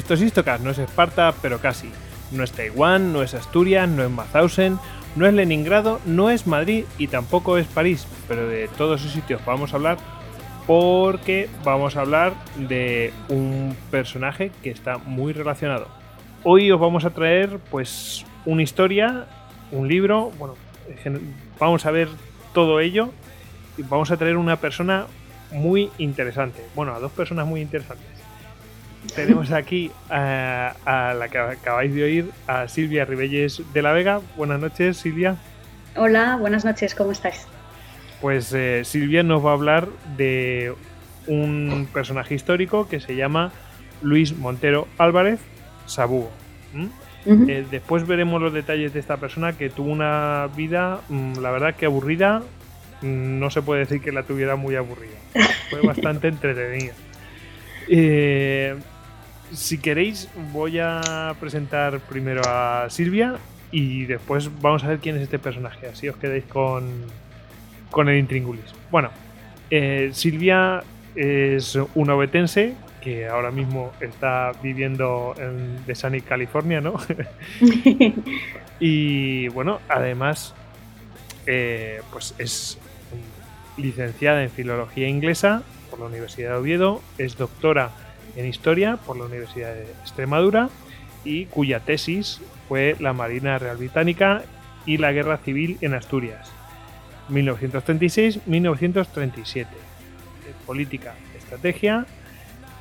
Esto es Istocast, no es Esparta, pero casi. No es Taiwán, no es Asturias, no es Mauthausen, no es Leningrado, no es Madrid y tampoco es París. Pero de todos esos sitios vamos a hablar porque vamos a hablar de un personaje que está muy relacionado. Hoy os vamos a traer pues una historia, un libro, bueno, vamos a ver todo ello y vamos a traer una persona muy interesante. Bueno, a dos personas muy interesantes tenemos aquí a, la que acabáis de oír, a Silvia Ribelles de la Vega. Buenas noches, Silvia. Hola, buenas noches, ¿cómo estáis? Pues eh, Silvia nos va a hablar de un personaje histórico que se llama Luis Montero Álvarez Sabugo. Eh, después veremos los detalles de esta persona que tuvo una vida, mm, la verdad que aburrida, mm, no se puede decir que la tuviera muy aburrida. Fue bastante entretenida. Eh, si queréis, voy a presentar primero a Silvia y después vamos a ver quién es este personaje. Así os quedáis con, con el intríngulis. Bueno, eh, Silvia es una obetense que ahora mismo está viviendo en Desani, California, ¿no? y bueno, además, eh, pues es licenciada en Filología Inglesa por la Universidad de Oviedo, es doctora en Historia por la Universidad de Extremadura y cuya tesis fue la Marina Real Británica y la Guerra Civil en Asturias, 1936-1937. Política, estrategia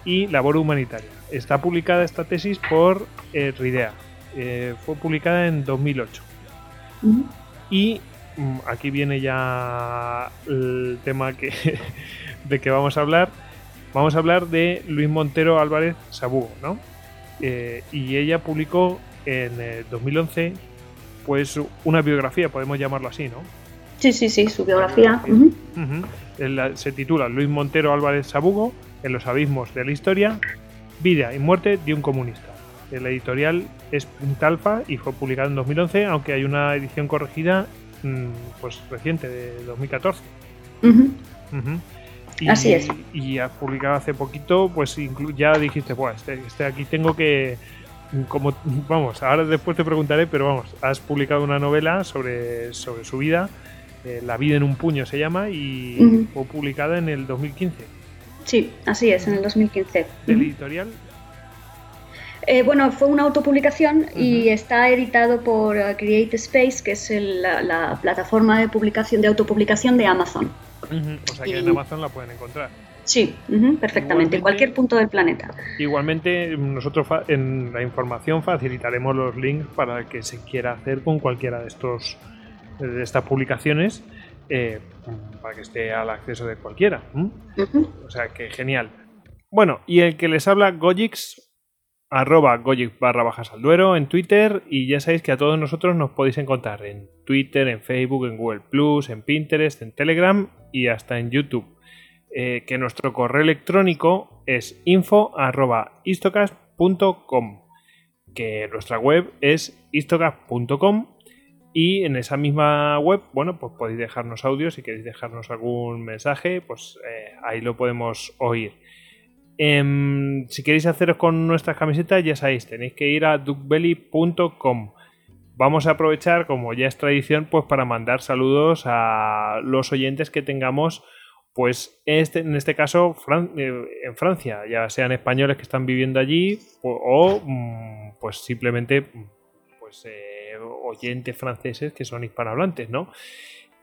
y labor humanitaria. Está publicada esta tesis por eh, RIDEA. Eh, fue publicada en 2008. Y mm, aquí viene ya el tema que, de que vamos a hablar Vamos a hablar de Luis Montero Álvarez Sabugo, ¿no? Eh, y ella publicó en 2011 pues una biografía, podemos llamarlo así, ¿no? Sí, sí, sí, su biografía. se titula Luis Montero Álvarez Sabugo en los abismos de la historia, vida y muerte de un comunista. El editorial es Puntalfa y fue publicado en 2011, aunque hay una edición corregida mm, pues reciente, de 2014. Y, Así es. Y has publicado hace poquito, pues ya dijiste, pues este, este, aquí tengo que. Como, vamos, ahora después te preguntaré, pero vamos, has publicado una novela sobre, sobre su vida, eh, La vida en un puño se llama, y fue publicada en el 2015. Sí, así es, en el 2015. ¿Del editorial? Eh, bueno, fue una autopublicación y está editado por uh, Create Space, que es la, plataforma de publicación de autopublicación de Amazon. O sea que en Amazon la pueden encontrar. Sí, perfectamente, en cualquier punto del planeta. Igualmente, nosotros en la información facilitaremos los links para que se quiera hacer con cualquiera de estos de estas publicaciones eh, para que esté al acceso de cualquiera. O sea que genial. Bueno, y el que les habla Gojix arroba goyic barra bajas al duero en Twitter y ya sabéis que a todos nosotros nos podéis encontrar en Twitter, en Facebook, en Google Plus, en Pinterest, en Telegram y hasta en YouTube. Eh, que nuestro correo electrónico es info arroba istocast.com que nuestra web es istocast.com y en esa misma web, bueno, pues podéis dejarnos audio si queréis dejarnos algún mensaje, pues eh, ahí lo podemos oír. Em, si queréis haceros con nuestras camisetas, ya sabéis, tenéis que ir a duckbelly.com. Vamos a aprovechar, como ya es tradición, pues para mandar saludos a los oyentes que tengamos, pues este, en este caso eh, en Francia, ya sean españoles que están viviendo allí o, mm, pues simplemente pues, eh, oyentes franceses que son hispanohablantes, ¿no?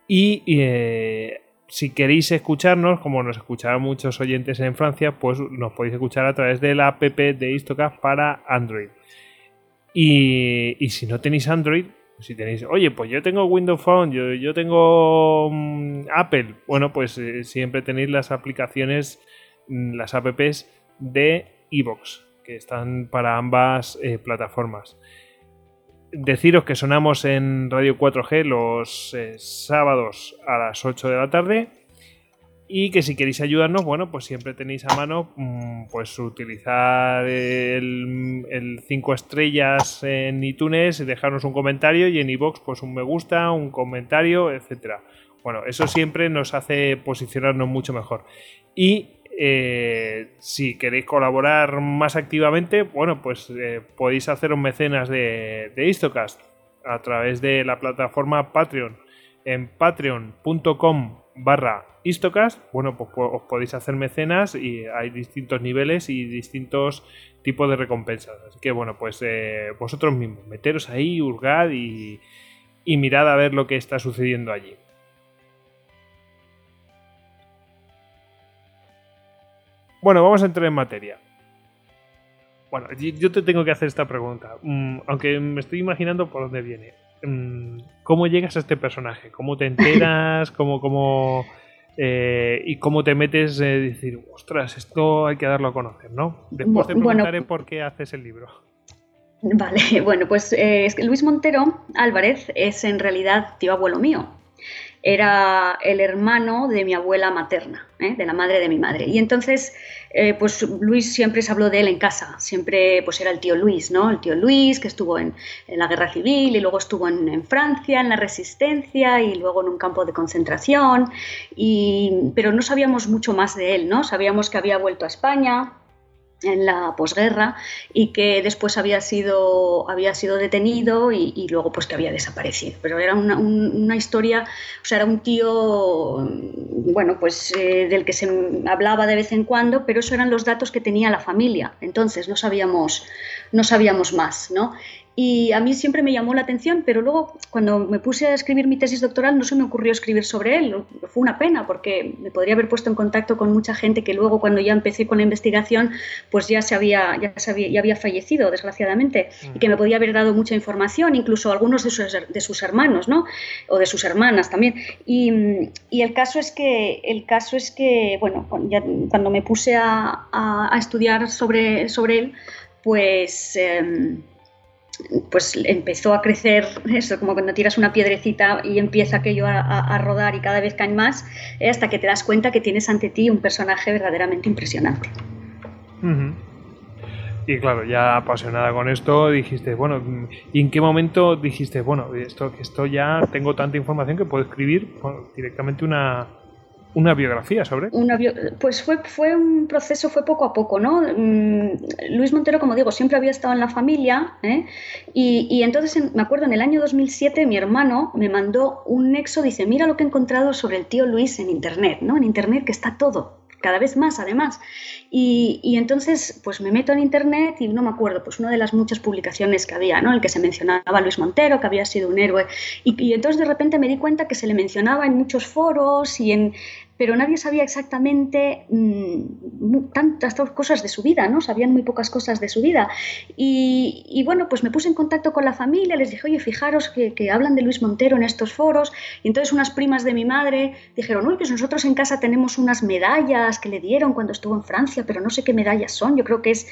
Y eh, si queréis escucharnos, como nos escucharán muchos oyentes en Francia, pues nos podéis escuchar a través de la app de Istocast para Android. Y, si no tenéis Android, si tenéis, oye, pues yo tengo Windows Phone, yo, tengo mm, Apple, bueno, pues eh, siempre tenéis las aplicaciones, mm, las apps de iVoox, que están para ambas eh, plataformas. Deciros que sonamos en Radio 4G los eh, sábados a las 8 de la tarde y que si queréis ayudarnos, bueno, pues siempre tenéis a mano mm, pues utilizar el 5 estrellas en iTunes dejarnos un comentario y en iBox pues un me gusta, un comentario, etcétera. Bueno, eso siempre nos hace posicionarnos mucho mejor. Y eh, si queréis colaborar más activamente, bueno, pues eh, podéis haceros mecenas de, de Istocast a través de la plataforma Patreon. En patreon.com barra Istocast, bueno, pues os podéis hacer mecenas y hay distintos niveles y distintos tipos de recompensas. Así que bueno, pues eh, vosotros mismos, meteros ahí, hurgad y, y mirad a ver lo que está sucediendo allí. Bueno, vamos a entrar en materia. Bueno, yo te tengo que hacer esta pregunta, mm, aunque me estoy imaginando por dónde viene. Mm, ¿Cómo llegas a este personaje? ¿Cómo te enteras? ¿Cómo, cómo, eh, y cómo te metes a decir, ostras, esto hay que darlo a conocer, ¿no? Después te preguntaré por qué haces el libro. Vale, bueno, pues eh, Luis Montero Álvarez es en realidad tío abuelo mío era el hermano de mi abuela materna, ¿eh? de la madre de mi madre. Y entonces, eh, pues Luis siempre se habló de él en casa, siempre pues era el tío Luis, ¿no? El tío Luis que estuvo en, la guerra civil y luego estuvo en, Francia, en la resistencia y luego en un campo de concentración, y, pero no sabíamos mucho más de él, ¿no? Sabíamos que había vuelto a España, en la posguerra y que después había sido, había sido detenido y, luego pues que había desaparecido. Pero era una, una, historia, o sea, era un tío, bueno, pues eh, del que se hablaba de vez en cuando, pero eso eran los datos que tenía la familia. Entonces no sabíamos, no sabíamos más, ¿no? Y a mí siempre me llamó la atención, pero luego cuando me puse a escribir mi tesis doctoral no se me ocurrió escribir sobre él. Fue una pena porque me podría haber puesto en contacto con mucha gente que luego cuando ya empecé con la investigación pues ya se había, ya había, había fallecido desgraciadamente y que me podía haber dado mucha información, incluso algunos de sus, de sus hermanos, ¿no? O de sus hermanas también. Y, y, el caso es que, el caso es que bueno, cuando me puse a, a, estudiar sobre, sobre él, pues... Em, pues empezó a crecer, eso como cuando tiras una piedrecita y empieza aquello a, rodar y cada vez caen más, eh, hasta que te das cuenta que tienes ante ti un personaje verdaderamente impresionante. Y claro, ya apasionada con esto, dijiste, bueno, ¿y en qué momento dijiste, bueno, esto, esto ya tengo tanta información que puedo escribir directamente una, una biografía sobre una pues fue, fue un proceso, fue poco a poco, ¿no? Mm, Luis Montero, como digo, siempre había estado en la familia ¿eh? y, entonces me acuerdo en el año 2007 mi hermano me mandó un nexo, dice, mira lo que he encontrado sobre el tío Luis en Internet, ¿no? En Internet que está todo, cada vez más además. Y, entonces pues me meto en internet y no me acuerdo, pues una de las muchas publicaciones que había, ¿no? El que se mencionaba Luis Montero, que había sido un héroe. Y, y, entonces de repente me di cuenta que se le mencionaba en muchos foros y en, pero nadie sabía exactamente mm, tantas cosas de su vida, ¿no? Sabían muy pocas cosas de su vida. Y, bueno, pues me puse en contacto con la familia, les dije, oye, fijaros que, hablan de Luis Montero en estos foros. Y entonces unas primas de mi madre dijeron, uy, pues nosotros en casa tenemos unas medallas que le dieron cuando estuvo en Francia, pero no sé qué medallas son. Yo creo que es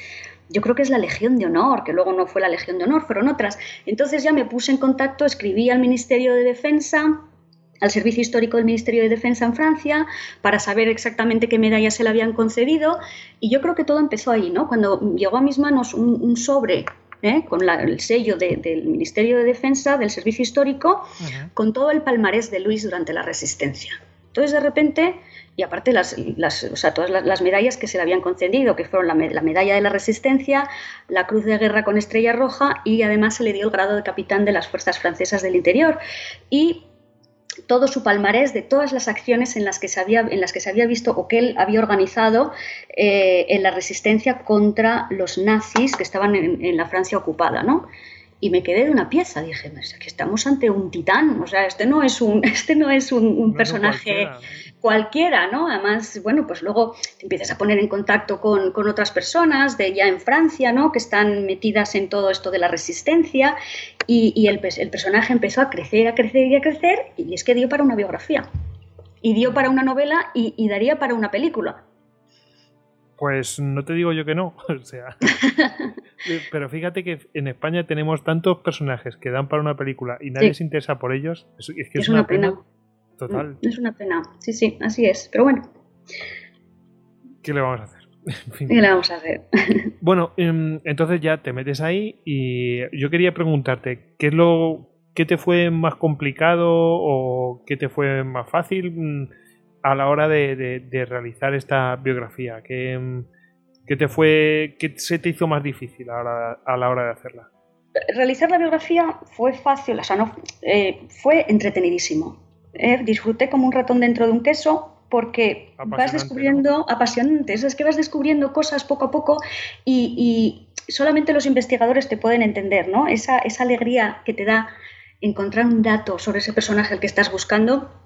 yo creo que es la Legión de Honor, que luego no fue la Legión de Honor, fueron otras. Entonces ya me puse en contacto, escribí al Ministerio de Defensa, al Servicio Histórico del Ministerio de Defensa en Francia para saber exactamente qué medallas se le habían concedido y yo creo que todo empezó ahí, ¿no? Cuando llegó a mis manos un, sobre ¿eh? con el sello del Ministerio de Defensa, del Servicio Histórico, con todo el palmarés de Luis durante la Resistencia. Entonces, de repente, y aparte las, todas las, medallas que se le habían concedido, que fueron la, la, medalla de la Resistencia, la Cruz de Guerra con Estrella Roja y además se le dio el grado de capitán de las Fuerzas Francesas del Interior. Y todo su palmarés de todas las acciones en las que se había, en las que se había visto o que él había organizado eh, en la resistencia contra los nazis que estaban en, la Francia ocupada. ¿no? Y me quedé de una pieza. Dije, que estamos ante un titán, o sea, este no es un, este no es un, personaje cualquiera, ¿no? Además, bueno, pues luego te empiezas a poner en contacto con, otras personas de ya en Francia, ¿no? Que están metidas en todo esto de la resistencia y, el, personaje empezó a crecer, a crecer y a crecer y es que dio para una biografía y dio para una novela y, daría para una película. Pues no te digo yo que no, o sea, pero fíjate que en España tenemos tantos personajes que dan para una película y nadie se interesa por ellos, es, que es, una, pena. Total. Mm, es una pena, sí, sí, así es. Pero bueno. ¿Qué le vamos a hacer? ¿Qué le vamos a hacer? bueno, em, entonces ya te metes ahí y yo quería preguntarte, ¿qué es lo que te fue más complicado o qué te fue más fácil mm, a la hora de, realizar esta biografía? ¿Qué, ¿Qué, te fue, qué se te hizo más difícil a la, hora de hacerla? Realizar la biografía fue fácil, o sea, no, eh, fue entretenidísimo ¿eh? disfruté como un ratón dentro de un queso porque vas descubriendo, apasionantes, es que vas descubriendo cosas poco a poco y, solamente los investigadores te pueden entender, ¿no? Esa, esa alegría que te da encontrar un dato sobre ese personaje al que estás buscando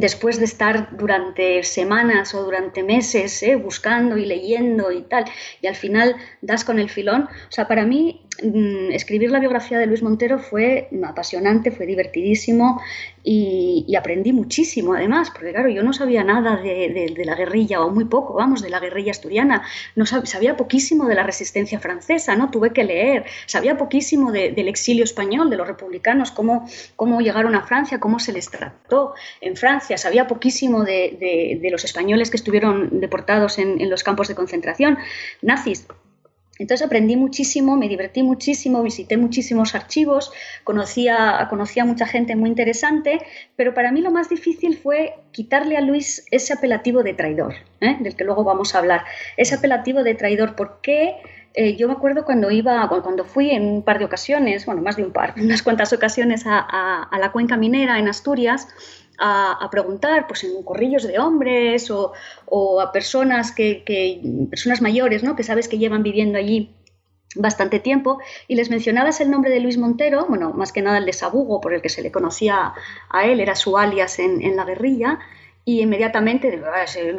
después de estar durante semanas o durante meses ¿eh? buscando y leyendo y tal, y al final das con el filón. O sea, para mí escribir la biografía de Luis Montero fue apasionante, fue divertidísimo y, aprendí muchísimo además, porque claro, yo no sabía nada de, la guerrilla, o muy poco, vamos, de la guerrilla asturiana, no sabía, poquísimo de la resistencia francesa, ¿no? Tuve que leer, sabía poquísimo del exilio español, de los republicanos, cómo, cómo llegaron a Francia, cómo se les trató en Francia, sabía poquísimo de, los españoles que estuvieron deportados en los campos de concentración nazis. Entonces aprendí muchísimo, me divertí muchísimo, visité muchísimos archivos, conocía, a mucha gente muy interesante, pero para mí lo más difícil fue quitarle a Luis ese apelativo de traidor, ¿eh? del que luego vamos a hablar. Ese apelativo de traidor, porque eh, yo me acuerdo cuando iba, cuando fui en un par de ocasiones, bueno, más de un par, unas cuantas ocasiones a la cuenca minera en Asturias, a, preguntar pues, en corrillos de hombres o, a personas, que, personas mayores ¿no? que sabes que llevan viviendo allí bastante tiempo y les mencionabas el nombre de Luis Montero, bueno, más que nada el de Sabugo, por el que se le conocía a él, era su alias en, la guerrilla, y inmediatamente,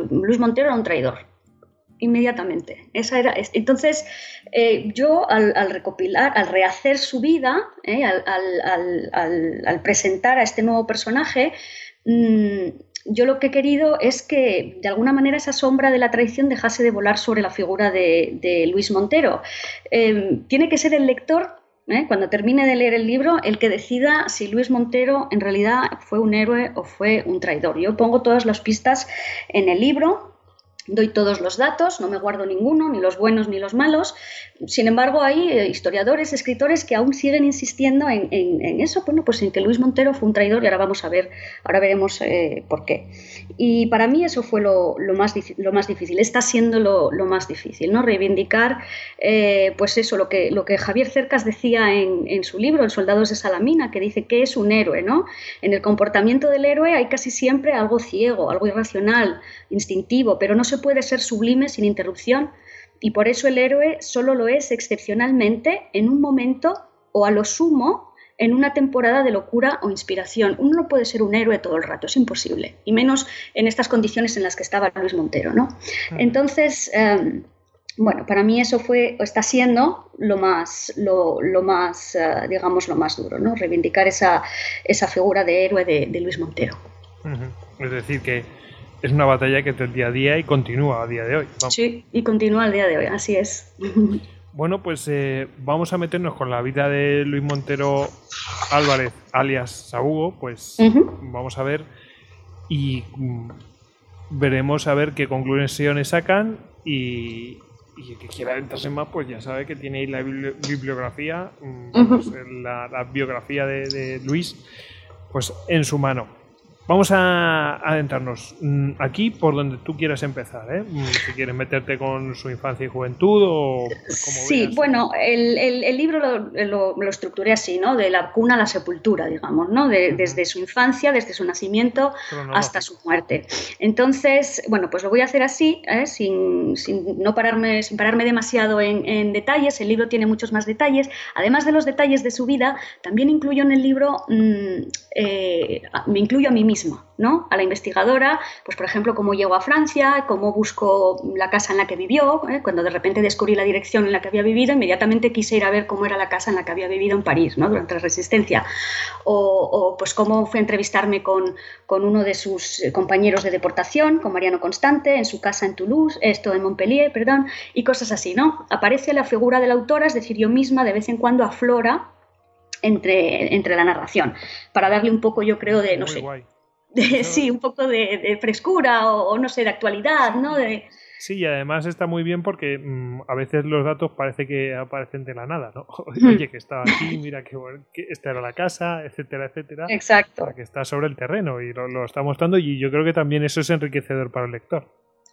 Luis Montero era un traidor, inmediatamente. Esa era, entonces, eh, yo al, recopilar, al rehacer su vida, eh, al, presentar a este nuevo personaje, yo lo que he querido es que de alguna manera esa sombra de la traición dejase de volar sobre la figura de, Luis Montero. Em, tiene que ser el lector, ¿eh? cuando termine de leer el libro, el que decida si Luis Montero en realidad fue un héroe o fue un traidor. Yo pongo todas las pistas en el libro, doy todos los datos, no me guardo ninguno, ni los buenos ni los malos. Sin embargo, hay eh, historiadores, escritores que aún siguen insistiendo en, eso, bueno, pues en que Luis Montero fue un traidor y ahora vamos a ver, ahora veremos eh, por qué. Y para mí eso fue lo, más, difícil, está siendo lo, más difícil, ¿no? Reivindicar, eh, pues eso, lo que, lo que Javier Cercas decía en, su libro, El Soldados de Salamina, que dice que es un héroe, ¿no? En el comportamiento del héroe hay casi siempre algo ciego, algo irracional, instintivo, pero no se puede ser sublime sin interrupción y por eso el héroe solo lo es excepcionalmente en un momento o a lo sumo en una temporada de locura o inspiración. Uno no puede ser un héroe todo el rato, es imposible, y menos en estas condiciones en las que estaba Luis Montero. ¿no? Entonces, em, bueno, para mí eso fue, está siendo lo más, lo, más eh, digamos, lo más duro, ¿no? reivindicar esa, esa figura de héroe de, Luis Montero. Es decir, que es una batalla que es del día a día y continúa a día de hoy. Sí, y continúa al día de hoy, así es. Bueno, pues eh, vamos a meternos con la vida de Luis Montero Álvarez, alias Sabugo, pues vamos a ver y mm, veremos a ver qué conclusiones sacan y, y el que quiera adentrarse más, pues ya sabe que tiene ahí la bibliografía, mm, pues, la, biografía de, de Luis, pues en su mano. Vamos a adentrarnos mm, aquí por donde tú quieras empezar, ¿eh? Mm, si quieres meterte con su infancia y juventud o Sí, bueno, el, el, libro lo, lo, estructuré así, ¿no? De la cuna a la sepultura, digamos, ¿no? Desde su infancia, desde su nacimiento hasta su muerte. Entonces, bueno, pues lo voy a hacer así, ¿eh? sin, sin, no pararme, sin pararme demasiado en, en, detalles. El libro tiene muchos más detalles. Además de los detalles de su vida, también incluyo en el libro, mm, eh, me incluyo a mí mismo ¿no? A la investigadora, pues por ejemplo, cómo llego a Francia, cómo busco la casa en la que vivió, ¿eh? cuando de repente descubrí la dirección en la que había vivido, inmediatamente quise ir a ver cómo era la casa en la que había vivido en París, ¿no? Durante la Resistencia. O, pues cómo fue a entrevistarme con, con, uno de sus compañeros de deportación, con Mariano Constante, en su casa en Toulouse, esto en Montpellier, perdón, y cosas así, ¿no? Aparece la figura de la autora, es decir, yo misma de vez en cuando aflora entre, entre la narración, para darle un poco, yo creo, de, no sé, sí, un poco de, frescura o, no sé, de actualidad, ¿no? De... Sí, y además está muy bien porque mm, a veces los datos parece que aparecen de la nada, ¿no? Oye, que estaba aquí, mira que, esta era la casa, etcétera, etcétera. Exacto. Que está sobre el terreno y lo, lo está mostrando y yo creo que también eso es enriquecedor para el lector.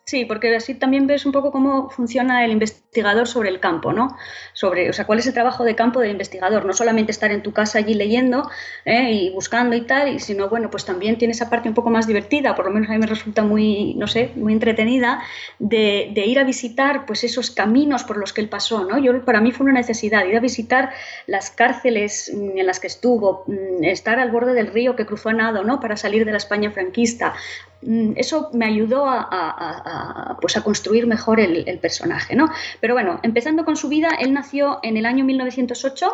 Sí, porque así también ves un poco cómo funciona el investigador sobre el campo, ¿no? Sobre, o sea, cuál es el trabajo de campo del investigador. No solamente estar en tu casa allí leyendo ¿eh? y buscando y tal, sino, bueno, pues también tiene esa parte un poco más divertida, por lo menos a mí me resulta muy, no sé, muy entretenida, de, ir a visitar, pues, esos caminos por los que él pasó, ¿no? Yo, para mí fue una necesidad ir a visitar las cárceles mm, en las que estuvo, mm, estar al borde del río que cruzó a nado, ¿no? Para salir de la España franquista, eso me ayudó a, pues a construir mejor el, personaje. ¿no? Pero bueno, empezando con su vida, él nació en el año 1908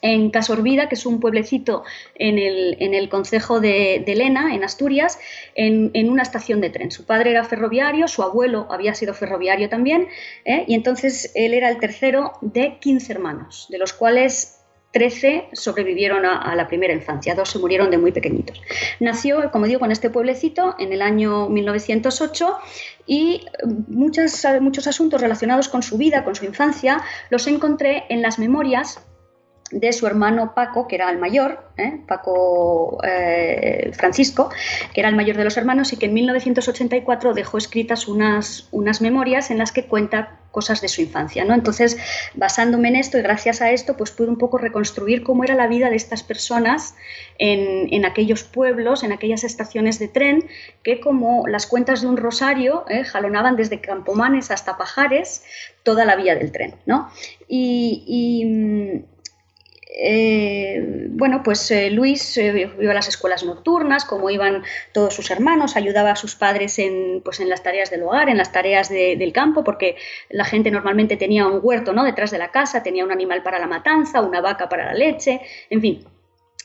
en Casorbida, que es un pueblecito en el, en el concejo de, de, Lena, en Asturias, en, una estación de tren. Su padre era ferroviario, su abuelo había sido ferroviario también, ¿eh? y entonces él era el tercero de 15 hermanos, de los cuales 13 sobrevivieron a, la primera infancia, dos se murieron de muy pequeñitos. Nació, como digo, en este pueblecito en el año 1908 y muchos asuntos relacionados con su vida, con su infancia, los encontré en las memorias de su hermano Paco, que era el mayor, ¿eh? Paco eh, Francisco, que era el mayor de los hermanos y que en 1984 dejó escritas unas, unas memorias en las que cuenta cosas de su infancia. ¿no? Entonces, basándome en esto y gracias a esto, pues pude un poco reconstruir cómo era la vida de estas personas en, en aquellos pueblos, en aquellas estaciones de tren, que como las cuentas de un rosario, ¿eh? jalonaban desde Campomanes hasta Pajares toda la vía del tren. ¿no? y eh, bueno, pues eh, Luis eh, iba a las escuelas nocturnas, como iban todos sus hermanos, ayudaba a sus padres en, pues, en las tareas del hogar, en las tareas del campo, porque la gente normalmente tenía un huerto ¿no? detrás de la casa, tenía un animal para la matanza, una vaca para la leche, en fin,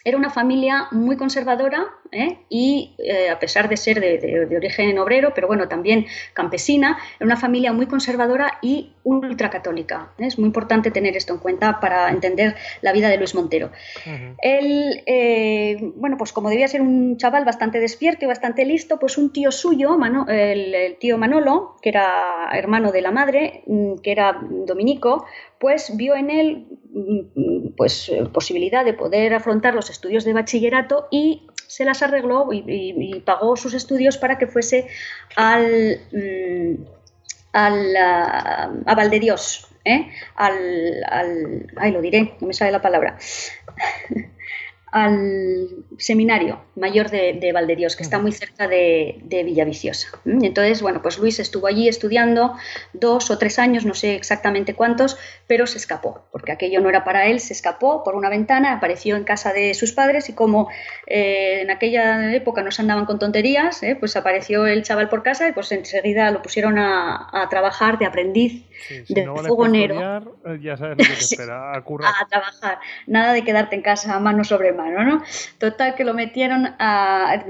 era una familia muy conservadora ¿eh? y, a pesar de ser de, origen obrero, pero bueno, también campesina, era una familia muy conservadora y ultracatólica. ¿eh? Es muy importante tener esto en cuenta para entender la vida de Luis Montero. Él, bueno, pues como debía ser un chaval bastante despierto y bastante listo, pues un tío suyo, el, tío Manolo, que era hermano de la madre, mm, que era dominico, pues vio en él mm, pues, posibilidad de poder afrontar los estudios de bachillerato y se las arregló y, pagó sus estudios para que fuese al, mm, al a, Valdedios, ¿eh? al, al, ay, lo diré, no me sale la palabra, al seminario mayor de, de Valdedios, que está muy cerca de, de, Villaviciosa. Entonces, bueno, pues Luis estuvo allí estudiando dos o tres años, no sé exactamente cuántos, pero se escapó, porque aquello no era para él, se escapó por una ventana, apareció en casa de sus padres y como eh, en aquella época no se andaban con tonterías, eh, pues apareció el chaval por casa y pues enseguida lo pusieron a, a trabajar de aprendiz de fogonero. Eh, ya sabes lo que te espera, a, a trabajar, nada de quedarte en casa mano sobre mano. ¿No? Total que lo metieron a,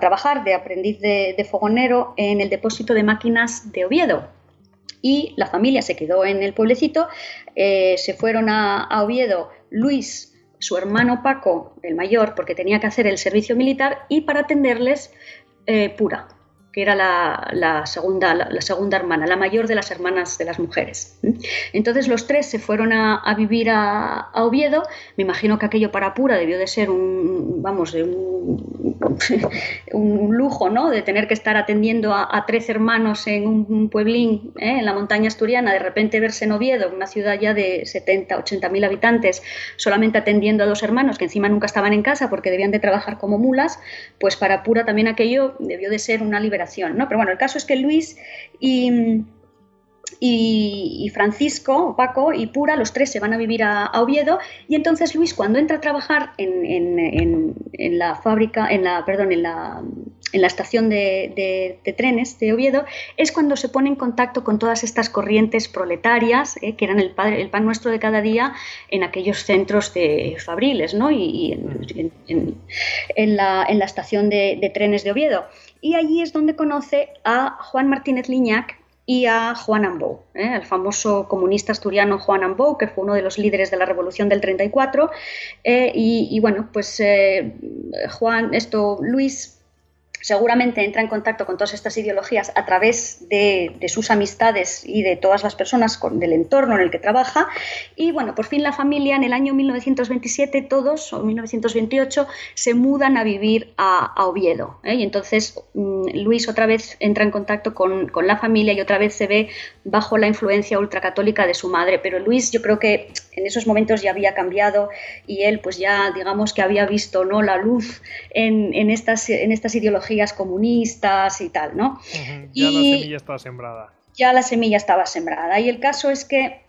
trabajar de aprendiz de, fogonero en el depósito de máquinas de Oviedo. Y la familia se quedó en el pueblecito, eh, se fueron a, Oviedo Luis, su hermano Paco, el mayor, porque tenía que hacer el servicio militar, y para atenderles eh, Pura, que era la, segunda, la, segunda hermana, la mayor de las hermanas de las mujeres. Entonces los tres se fueron a, vivir a, Oviedo. Me imagino que aquello para Pura debió de ser un, vamos, un, lujo, ¿no? De tener que estar atendiendo a, tres hermanos en un pueblín ¿eh? en la montaña asturiana, de repente verse en Oviedo, una ciudad ya de 70, 80 mil habitantes, solamente atendiendo a dos hermanos que encima nunca estaban en casa porque debían de trabajar como mulas, pues para Pura también aquello debió de ser una liberación ¿no? Pero bueno, el caso es que Luis y, Francisco, Paco y Pura, los tres se van a vivir a, Oviedo y entonces Luis cuando entra a trabajar en, la fábrica, en la, perdón, en la, estación de, trenes de Oviedo, es cuando se pone en contacto con todas estas corrientes proletarias, eh, que eran el, pan nuestro de cada día en aquellos centros de fabriles y, en, la, estación de, trenes de Oviedo. Y allí es donde conoce a Juan Martínez Liñac, y a Juan Ambou, ¿eh? el famoso comunista asturiano Juan Ambou, que fue uno de los líderes de la revolución del 34. Eh, y, y, bueno, pues eh, Juan, esto, Luis seguramente entra en contacto con todas estas ideologías a través de, sus amistades y de todas las personas del entorno en el que trabaja. Y bueno, por fin la familia en el año 1927, todos, o 1928, se mudan a vivir a, Oviedo. ¿eh? Y entonces mm, Luis otra vez entra en contacto con, con, la familia y otra vez se ve bajo la influencia ultracatólica de su madre. Pero Luis yo creo que en esos momentos ya había cambiado y él pues ya digamos que había visto ¿no? la luz en, en estas, en estas ideologías comunistas y tal, ¿no? Ya la semilla estaba sembrada. Ya la semilla estaba sembrada. Y el caso es que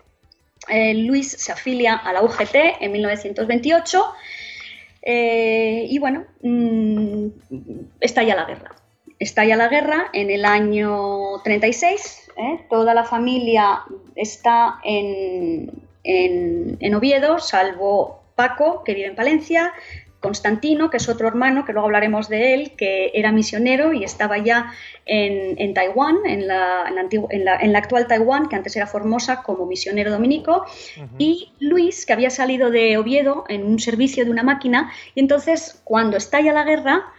eh, Luis se afilia a la UGT en 1928 eh, y bueno, mmm, estalla la guerra. Estalla la guerra en el año 36, ¿eh? toda la familia está en, en, en Oviedo, salvo Paco, que vive en Palencia, Constantino, que es otro hermano, que luego hablaremos de él, que era misionero y estaba ya en, Taiwán, en la, en, actual Taiwán, que antes era Formosa, como misionero dominico, y Luis, que había salido de Oviedo en un servicio de una máquina, y entonces cuando estalla la guerra,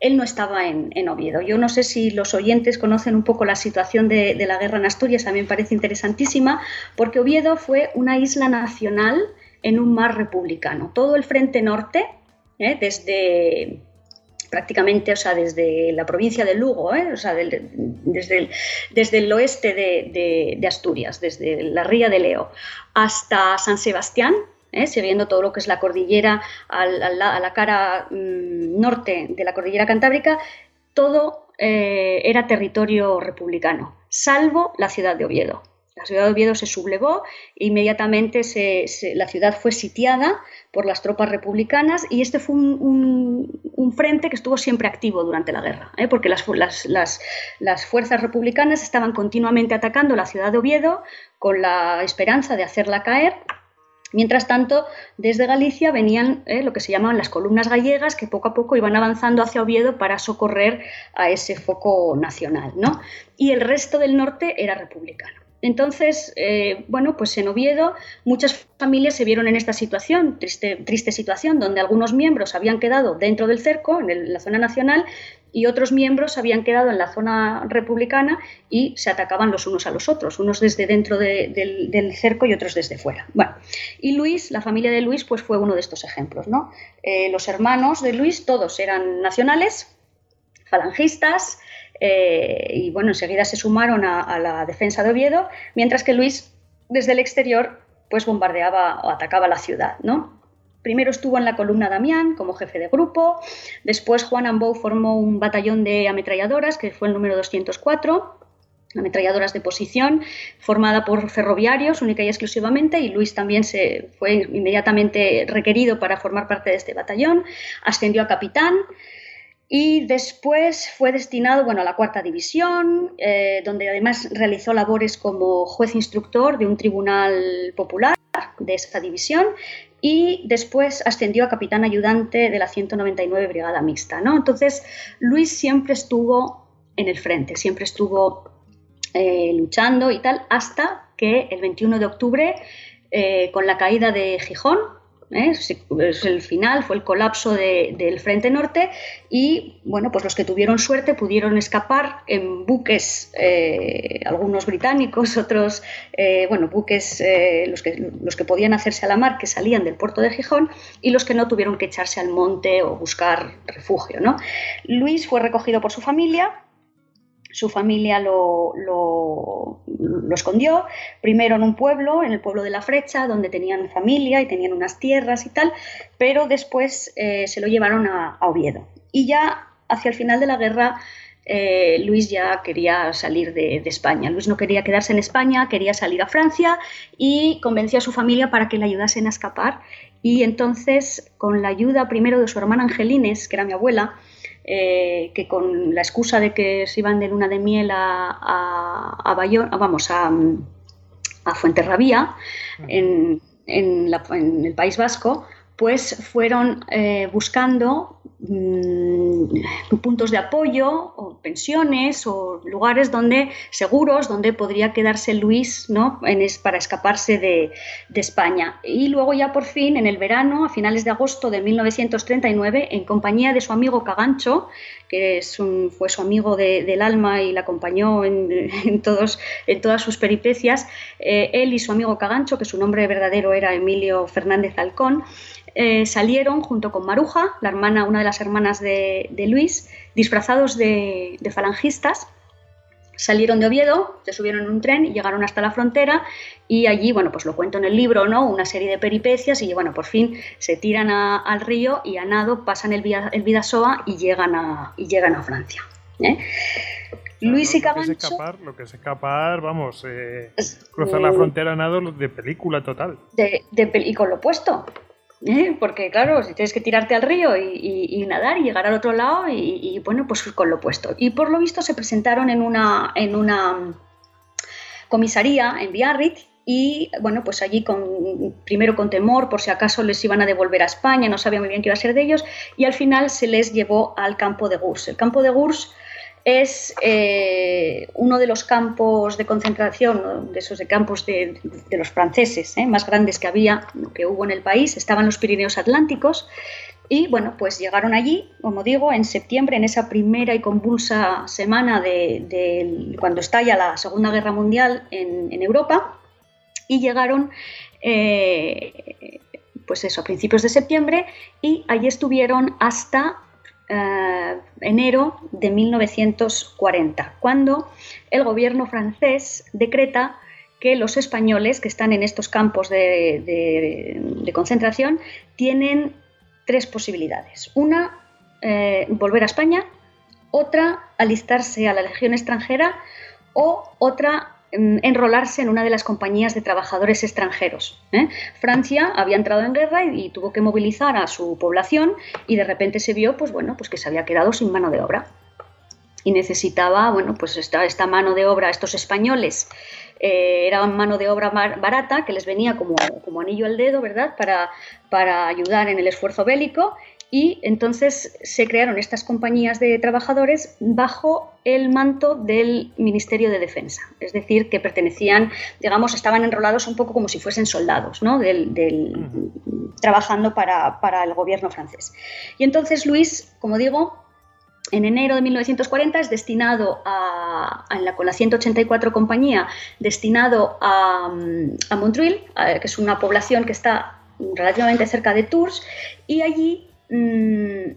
él no estaba en, Oviedo. Yo no sé si los oyentes conocen un poco la situación de, de la guerra en Asturias, a mí me parece interesantísima, porque Oviedo fue una isla nacional en un mar republicano. Todo el frente norte ¿eh? desde prácticamente, o sea, desde la provincia de Lugo, ¿eh? o sea, desde, el, desde el oeste de, Asturias, desde la ría de Leo, hasta San Sebastián, ¿eh? siguiendo todo lo que es la cordillera a la, cara mm, norte de la cordillera cantábrica, todo era territorio republicano, salvo la ciudad de Oviedo. La ciudad de Oviedo se sublevó, e inmediatamente la ciudad fue sitiada por las tropas republicanas y este fue un, frente que estuvo siempre activo durante la guerra, ¿eh? porque las, las, fuerzas republicanas estaban continuamente atacando la ciudad de Oviedo con la esperanza de hacerla caer Mientras tanto, desde Galicia venían ¿eh? lo que se llamaban las columnas gallegas, que poco a poco iban avanzando hacia Oviedo para socorrer a ese foco nacional. ¿no? Y el resto del norte era republicano. Entonces, eh, bueno, pues en Oviedo muchas familias se vieron en esta situación, triste, triste situación, donde algunos miembros habían quedado dentro del cerco, en, la zona nacional, y otros miembros habían quedado en la zona republicana y se atacaban los unos a los otros, unos desde dentro del, cerco y otros desde fuera. Bueno, y Luis, la familia de Luis, pues fue uno de estos ejemplos, ¿no? Eh, los hermanos de Luis, todos eran nacionales, falangistas, eh, y bueno, enseguida se sumaron a, la defensa de Oviedo, mientras que Luis desde el exterior pues bombardeaba o atacaba la ciudad, ¿no? Primero estuvo en la columna Damián como jefe de grupo, después Juan Ambou formó un batallón de ametralladoras, que fue el número 204, ametralladoras de posición, formada por ferroviarios única y exclusivamente, y Luis también se fue inmediatamente requerido para formar parte de este batallón, ascendió a capitán, y después fue destinado bueno, a la cuarta división, eh, donde además realizó labores como juez instructor de un tribunal popular de esa división y después ascendió a capitán ayudante de la 199 Brigada Mixta. ¿no? Entonces, Luis siempre estuvo en el frente, siempre estuvo eh, luchando y tal, hasta que el 21 de octubre, eh, con la caída de Gijón, ¿eh? el final fue el colapso del Frente Norte y bueno, pues los que tuvieron suerte pudieron escapar en buques, eh, algunos británicos, otros, eh, bueno, buques, los, que, los que podían hacerse a la mar, que salían del puerto de Gijón y los que no tuvieron que echarse al monte o buscar refugio. ¿no? Luis fue recogido por su familia su familia lo, lo, escondió, primero en un pueblo, en el pueblo de La Frecha, donde tenían familia y tenían unas tierras y tal, pero después eh, se lo llevaron a, Oviedo. Y ya hacia el final de la guerra, eh, Luis ya quería salir de, España. Luis no quería quedarse en España, quería salir a Francia y convenció a su familia para que le ayudasen a escapar. Y entonces, con la ayuda primero de su hermana Angelines, que era mi abuela, eh, que con la excusa de que se iban de luna de miel a, a, Bayón, vamos, a, a Fuenterrabía, en, en, en, el País Vasco, pues fueron eh, buscando mm, puntos de apoyo o pensiones o lugares donde seguros donde podría quedarse Luis ¿no? para escaparse de, España. Y luego ya por fin, en el verano, a finales de agosto de 1939, en compañía de su amigo Cagancho, que es un, fue su amigo del alma y la acompañó en, todos, en todas sus peripecias, eh, él y su amigo Cagancho, que su nombre verdadero era Emilio Fernández Alcón, eh, salieron junto con Maruja, la hermana, una de las hermanas de, Luis, disfrazados de, falangistas. Salieron de Oviedo, se subieron en un tren y llegaron hasta la frontera y allí, bueno, pues lo cuento en el libro, ¿no? Una serie de peripecias y, bueno, por fin se tiran al río y a nado pasan el, el Vidasoa y llegan a, y llegan a Francia. ¿eh? Luis y. Lo que es escapar, lo que es escapar vamos, eh, cruzar la frontera nado de película total. De, de, y con lo puesto, ¿Eh? Porque claro, si tienes que tirarte al río y, nadar y llegar al otro lado y, bueno, pues con lo puesto. Y por lo visto se presentaron en una, en una comisaría en Biarritz y bueno, pues allí con, primero con temor por si acaso les iban a devolver a España, no sabía muy bien qué iba a ser de ellos y al final se les llevó al campo de Gurs. El campo de Gurs es eh, uno de los campos de concentración, de esos de campos de, los franceses eh, más grandes que había, que hubo en el país, estaban los Pirineos Atlánticos. Y bueno, pues llegaron allí, como digo, en septiembre, en esa primera y convulsa semana de, cuando estalla la Segunda Guerra Mundial en, Europa, y llegaron eh, pues eso, a principios de septiembre, y allí estuvieron hasta eh, enero de 1940, cuando el gobierno francés decreta que los españoles que están en estos campos de, concentración tienen tres posibilidades. Una, eh, volver a España, otra, alistarse a la Legión extranjera o otra, enrolarse en una de las compañías de trabajadores extranjeros. ¿eh? Francia había entrado en guerra y, tuvo que movilizar a su población y de repente se vio pues, bueno, pues que se había quedado sin mano de obra y necesitaba bueno, pues esta, esta mano de obra, estos españoles eh, era mano de obra barata que les venía como, como anillo al dedo, ¿verdad?, para, para ayudar en el esfuerzo bélico y entonces se crearon estas compañías de trabajadores bajo el manto del Ministerio de Defensa, es decir, que pertenecían, digamos, estaban enrolados un poco como si fuesen soldados, ¿no? del, trabajando para, el gobierno francés. Y entonces Luis, como digo, en enero de 1940 es destinado a, la, con la 184 compañía, destinado a, a Montreuil, que es una población que está relativamente cerca de Tours, y allí Mm,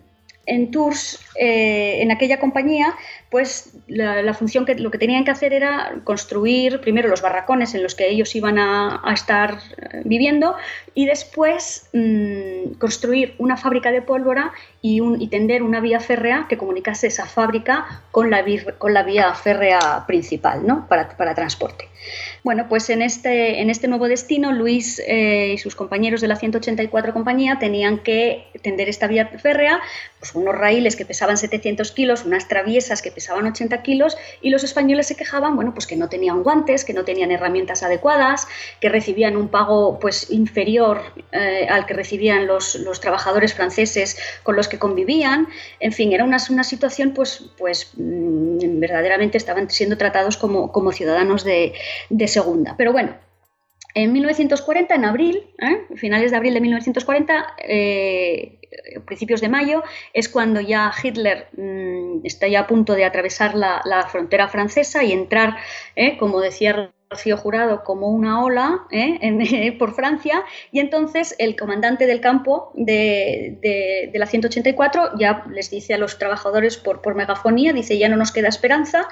en Tours, eh, en aquella compañía, pues la, función que lo que tenían que hacer era construir primero los barracones en los que ellos iban a, estar eh, viviendo y después mm, construir una fábrica de pólvora y, tender una vía férrea que comunicase esa fábrica con la, con la vía férrea principal ¿no? para, para transporte. Bueno, pues en este, en este nuevo destino, Luis eh, y sus compañeros de la 184 compañía tenían que tender esta vía férrea, pues unos raíles que pesaban 700 kilos, unas traviesas que pesaban 80 kilos, y los españoles se quejaban, bueno, pues que no tenían guantes, que no tenían herramientas adecuadas, que recibían un pago pues inferior eh, al que recibían los, los, trabajadores franceses con los que convivían. En fin, era una, una situación pues, pues mm, verdaderamente estaban siendo tratados como, como ciudadanos de, de segunda. Pero bueno, En 1940, en abril, ¿eh? finales de abril de 1940, eh, principios de mayo, es cuando ya Hitler mm, está ya a punto de atravesar la, frontera francesa y entrar, ¿eh? como decía Rocío Jurado, como una ola por Francia. Y entonces el comandante del campo de, la 184 ya les dice a los trabajadores por, por megafonía, dice, ya no nos queda esperanza,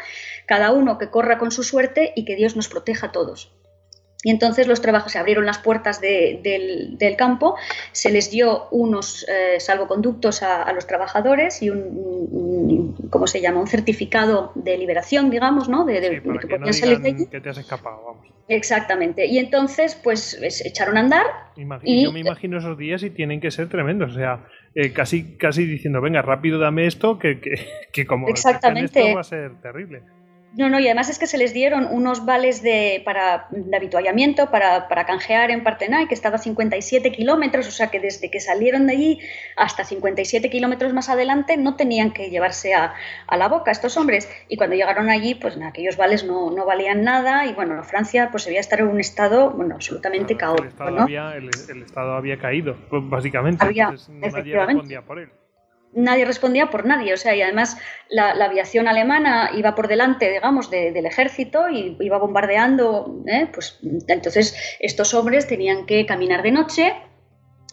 cada uno que corra con su suerte y que Dios nos proteja a todos. Y entonces los trabajos se abrieron las puertas del, campo, se les dio unos eh, salvoconductos a, los trabajadores y un, ¿cómo se llama? Un certificado de liberación, digamos, ¿no? De, que, no que te has escapado, vamos. Exactamente. Y entonces, pues, echaron a andar. y... Yo me imagino esos días y tienen que ser tremendos. O sea, eh, casi, casi diciendo, venga, rápido dame esto, que, que, como Exactamente. esto va a ser terrible. No, no, y además es que se les dieron unos vales de, para, de habituallamiento para, para, canjear en Partenay, que estaba a 57 kilómetros, o sea que desde que salieron de allí hasta 57 kilómetros más adelante no tenían que llevarse a, a, la boca estos hombres. Y cuando llegaron allí, pues aquellos vales no, no, valían nada y bueno, Francia pues debía estar en un estado bueno, absolutamente caótico. El estado, había, el, estado había caído, pues, básicamente. Había, nadie respondía por él nadie respondía por nadie. O sea, y además la, aviación alemana iba por delante, digamos, del ejército y iba bombardeando. ¿eh? Pues entonces estos hombres tenían que caminar de noche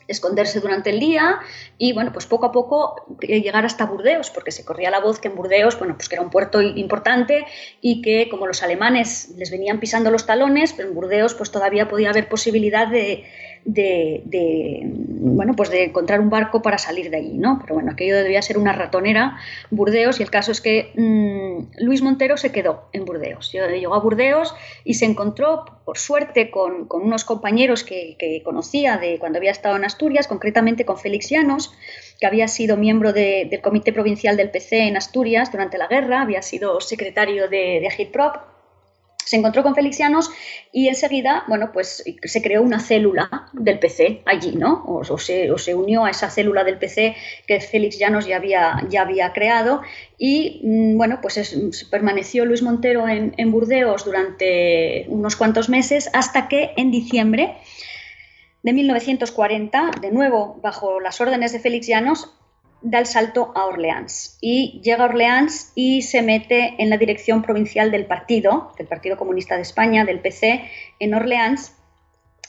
esconderse durante el día y bueno, pues poco a poco eh, llegar hasta Burdeos, porque se corría la voz que en Burdeos, bueno, pues que era un puerto importante y que como los alemanes les venían pisando los talones, en Burdeos pues todavía podía haber posibilidad de, de, bueno, pues de encontrar un barco para salir de allí, ¿no? Pero bueno, aquello debía ser una ratonera, Burdeos, y el caso es que mm, Luis Montero se quedó en Burdeos. Llegó a Burdeos y se encontró, por suerte, con, unos compañeros que, conocía de cuando había estado en Asturias, concretamente con Félix Llanos, que había sido miembro del Comité Provincial del PC en Asturias durante la guerra, había sido secretario de, de Agitprop se encontró con Felixianos y enseguida, bueno, pues se creó una célula del PC allí, ¿no? O, se, unió a esa célula del PC que Félix Llanos ya había, ya había creado y, mm, bueno, pues permaneció Luis Montero en, en, Burdeos durante unos cuantos meses hasta que en diciembre de 1940, de nuevo bajo las órdenes de Félix Llanos, da el salto a Orleans y llega a Orleans y se mete en la dirección provincial del partido, del Partido Comunista de España, del PC, en Orleans.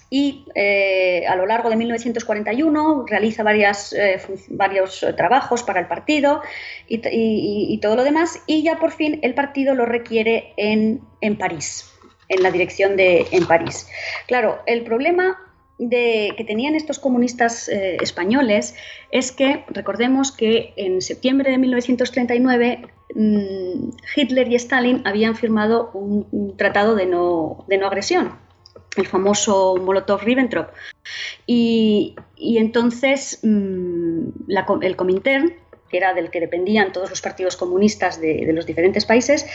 Y eh, a lo largo de 1941 realiza varias, eh, varios trabajos para el partido y, todo lo demás. Y ya por fin el partido lo requiere en, en París, en la dirección de en París. Claro, el problema de, que tenían estos comunistas eh, españoles es que recordemos que en septiembre de 1939 mm, Hitler y Stalin habían firmado un, tratado de no, agresión, el famoso Molotov-Ribbentrop. Y, entonces mm, el Comintern, que era del que dependían todos los partidos comunistas de, los diferentes países,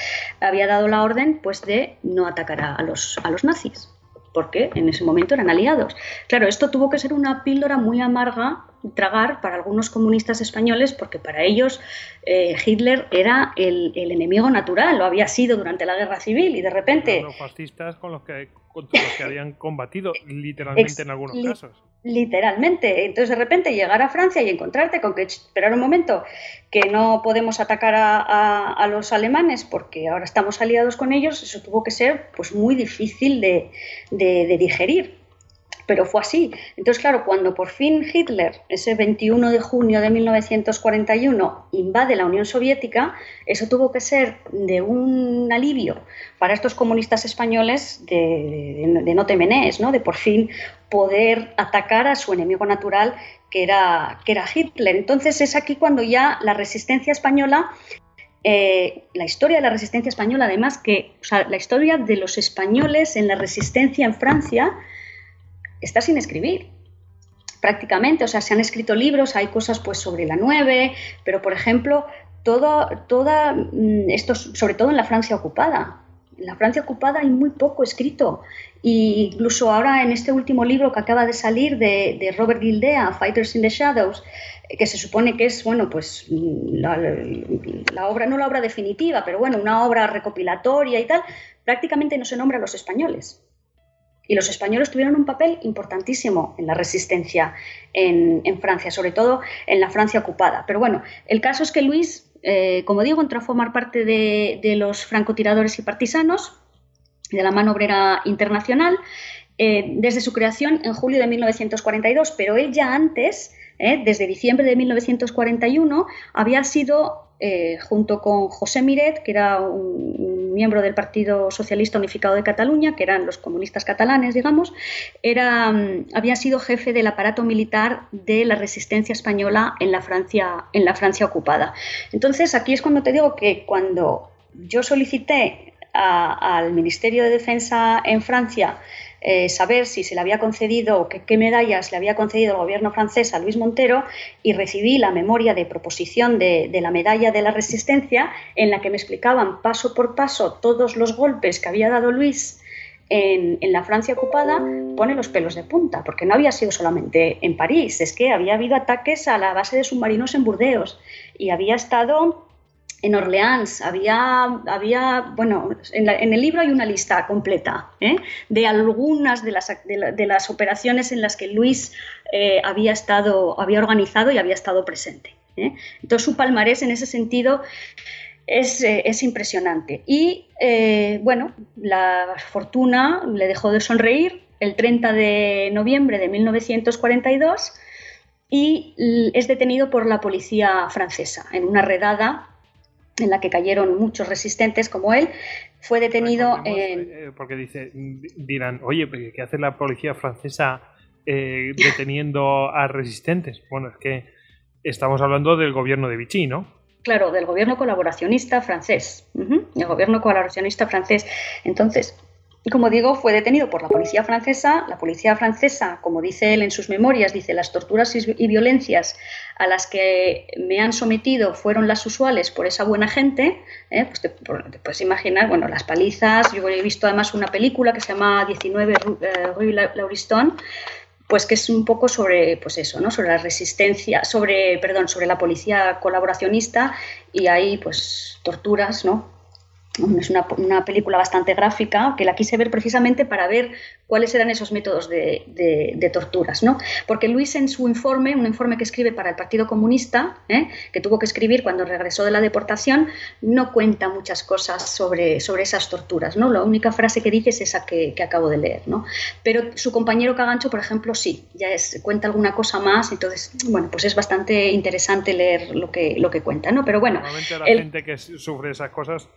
había dado la orden pues, de no atacar a los nazis porque en ese momento eran aliados. Claro, esto tuvo que ser una píldora muy amarga tragar para algunos comunistas españoles, porque para ellos eh, Hitler era el, enemigo natural, lo había sido durante la guerra civil, y de repente... Los fascistas con los que, contra los que habían combatido, literalmente en algunos casos. Literalmente. Entonces, de repente llegar a Francia y encontrarte con que, esperar un momento, que no podemos atacar a, los alemanes porque ahora estamos aliados con ellos, eso tuvo que ser pues muy difícil de digerir pero fue así. Entonces, claro, cuando por fin Hitler, ese 21 de junio de 1941, invade la Unión Soviética, eso tuvo que ser de un alivio para estos comunistas españoles de, no temenés, ¿no? de por fin poder atacar a su enemigo natural, que era, que era Hitler. Entonces es aquí cuando ya la resistencia española eh, la historia de la resistencia española, además que la historia de los españoles en la resistencia en Francia está sin escribir prácticamente, o sea, se han escrito libros, hay cosas pues sobre la 9, pero por ejemplo, todo, toda mm, esto, sobre todo en la Francia ocupada. En la Francia ocupada hay muy poco escrito. E incluso ahora en este último libro que acaba de salir de, Robert Gildea, Fighters in the Shadows, que se supone que es, bueno, pues mm, la, obra, no la obra definitiva, pero bueno, una obra recopilatoria y tal, prácticamente no se nombra a los españoles Y los españoles tuvieron un papel importantísimo en la resistencia en, Francia, sobre todo en la Francia ocupada. Pero bueno, el caso es que Luis, eh, como digo, entró a formar parte de, los francotiradores y partisanos de la mano obrera internacional eh, desde su creación en julio de 1942, pero él ya antes, eh, desde diciembre de 1941, había sido eh, junto con José Miret, que era un, miembro del Partido Socialista Unificado de Cataluña, que eran los comunistas catalanes, digamos, era, mm, había sido jefe del aparato militar de la resistencia española en la Francia, en la Francia ocupada. Entonces, aquí es cuando te digo que cuando yo solicité al Ministerio de Defensa en Francia eh, saber si se le había concedido o qué, medallas le había concedido el gobierno francés a Luis Montero y recibí la memoria de proposición de, la medalla de la resistencia en la que me explicaban paso por paso todos los golpes que había dado Luis en, en, la Francia ocupada pone los pelos de punta, porque no había sido solamente en París, es que había habido ataques a la base de submarinos en Burdeos y había estado en Orleans había, había bueno, en, el libro hay una lista completa ¿eh? de algunas de las, de, las, operaciones en las que Luis eh, había, estado, había organizado y había estado presente. ¿eh? Entonces su palmarés en ese sentido es, es impresionante. Y bueno, la fortuna le dejó de sonreír el 30 de noviembre de 1942 y es detenido por la policía francesa en una redada en la que cayeron muchos resistentes como él, fue detenido en... Eh, porque dice, dirán, oye, ¿qué hace la policía francesa eh, deteniendo a resistentes? Bueno, es que estamos hablando del gobierno de Vichy, ¿no? Claro, del gobierno colaboracionista francés. El gobierno colaboracionista francés. Entonces, como digo, fue detenido por la policía francesa. La policía francesa, como dice él en sus memorias, dice las torturas y violencias a las que me han sometido fueron las usuales por esa buena gente. ¿eh? Pues te, puedes imaginar, bueno, las palizas. Yo he visto además una película que se llama 19 eh, Rue Lauriston, pues que es un poco sobre, pues eso, ¿no? Sobre la resistencia, sobre, perdón, sobre la policía colaboracionista y hay, pues, torturas, ¿no? Es una, película bastante gráfica que la quise ver precisamente para ver cuáles eran esos métodos de, torturas. ¿no? Porque Luis en su informe, un informe que escribe para el Partido Comunista, ¿eh? que tuvo que escribir cuando regresó de la deportación, no cuenta muchas cosas sobre, sobre esas torturas. ¿no? La única frase que dice es esa que, acabo de leer. ¿no? Pero su compañero Cagancho, por ejemplo, sí, ya es, cuenta alguna cosa más, entonces, bueno, pues es bastante interesante leer lo que, lo que cuenta. ¿no? Pero bueno, Normalmente la gente que sufre esas cosas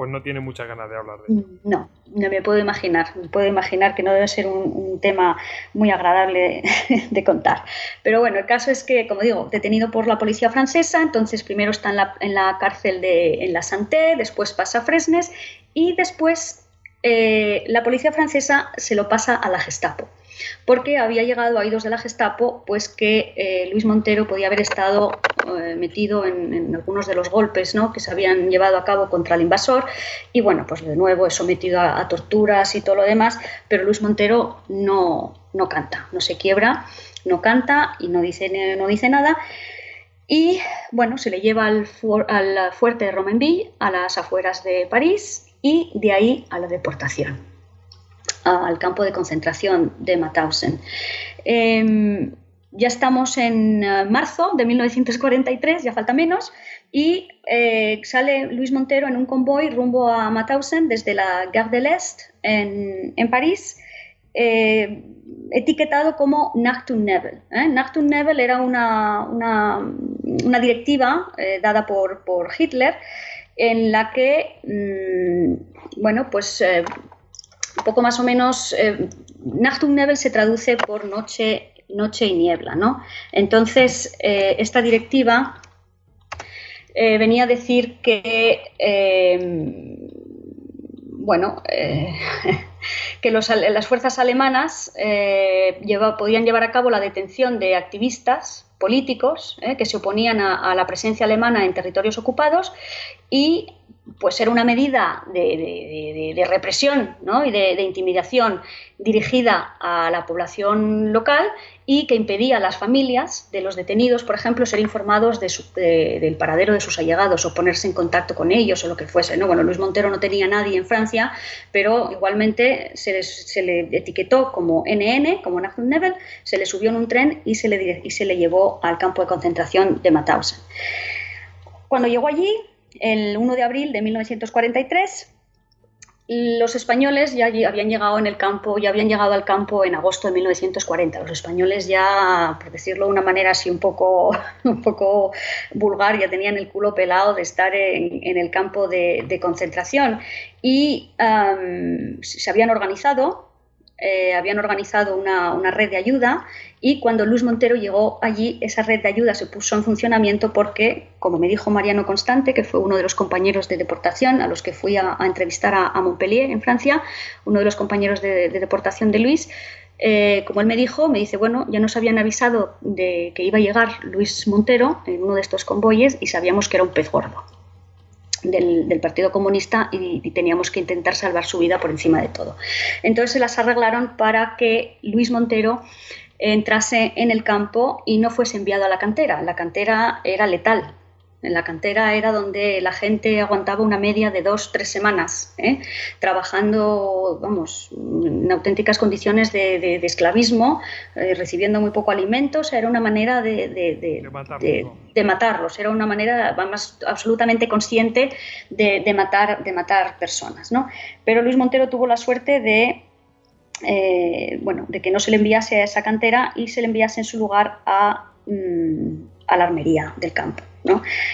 pues no tiene muchas ganas de hablar de ello. No, no me puedo imaginar. Me puedo imaginar que no debe ser un, tema muy agradable de, contar. Pero bueno, el caso es que, como digo, detenido por la policía francesa, entonces primero está en la, en la cárcel de en la Santé, después pasa a Fresnes y después eh, la policía francesa se lo pasa a la Gestapo porque había llegado a oídos de la Gestapo pues que eh, Luis Montero podía haber estado eh, metido en, algunos de los golpes ¿no? que se habían llevado a cabo contra el invasor y bueno, pues de nuevo es sometido a, torturas y todo lo demás, pero Luis Montero no, no canta, no se quiebra, no canta y no dice, no dice nada. Y bueno, se le lleva al, fuerte de Romainville, a las afueras de París, y de ahí a la deportación al campo de concentración de Mauthausen. Em, ya estamos en eh, marzo de 1943, ya falta menos, y eh, sale Luis Montero en un convoy rumbo a Mauthausen desde la Gare de l'Est en, París, eh, etiquetado como Nachtung Nebel. Nachtung Nebel era una, una, directiva dada por, por, Hitler en la que, mm, bueno, pues poco más o menos, eh, Nebel se traduce por noche, noche y niebla, ¿no? Entonces, eh, esta directiva eh, venía a decir que, eh, bueno, que las fuerzas alemanas podían llevar a cabo la detención de activistas políticos que se oponían a la presencia alemana en territorios ocupados y pues era una medida de, represión y de, intimidación dirigida a la población local y que impedía a las familias de los detenidos, por ejemplo, ser informados del paradero de sus allegados o ponerse en contacto con ellos o lo que fuese. ¿no? Bueno, Luis Montero no tenía nadie en Francia, pero igualmente se, le etiquetó como NN, como Nathan Nebel, se le subió en un tren y se le, y se le llevó al campo de concentración de Mauthausen. Cuando llegó allí, el 1 de abril de 1943, los españoles ya habían llegado en el campo, ya habían llegado al campo en agosto de 1940. Los españoles ya, por decirlo de una manera así un poco, un poco vulgar, ya tenían el culo pelado de estar en, el campo de, concentración y se habían organizado eh, habían organizado una, red de ayuda y cuando Luis Montero llegó allí, esa red de ayuda se puso en funcionamiento porque, como me dijo Mariano Constante, que fue uno de los compañeros de deportación a los que fui a, entrevistar a, Montpellier, en Francia, uno de los compañeros de, deportación de Luis, eh, como él me dijo, me dice, bueno, ya nos habían avisado de que iba a llegar Luis Montero en uno de estos convoyes y sabíamos que era un pez gordo del, Partido Comunista y, teníamos que intentar salvar su vida por encima de todo. Entonces se las arreglaron para que Luis Montero entrase en el campo y no fuese enviado a la cantera. La cantera era letal, en la cantera era donde la gente aguantaba una media de dos, tres semanas, ¿eh? trabajando, vamos, en auténticas condiciones de, esclavismo, eh, recibiendo muy poco alimentos. Era una manera de, matarlos, era una manera, vamos, absolutamente consciente de, matar, de matar personas. ¿no? Pero Luis Montero tuvo la suerte de eh, bueno, de que no se le enviase a esa cantera y se le enviase en su lugar a, mm, a la armería del campo.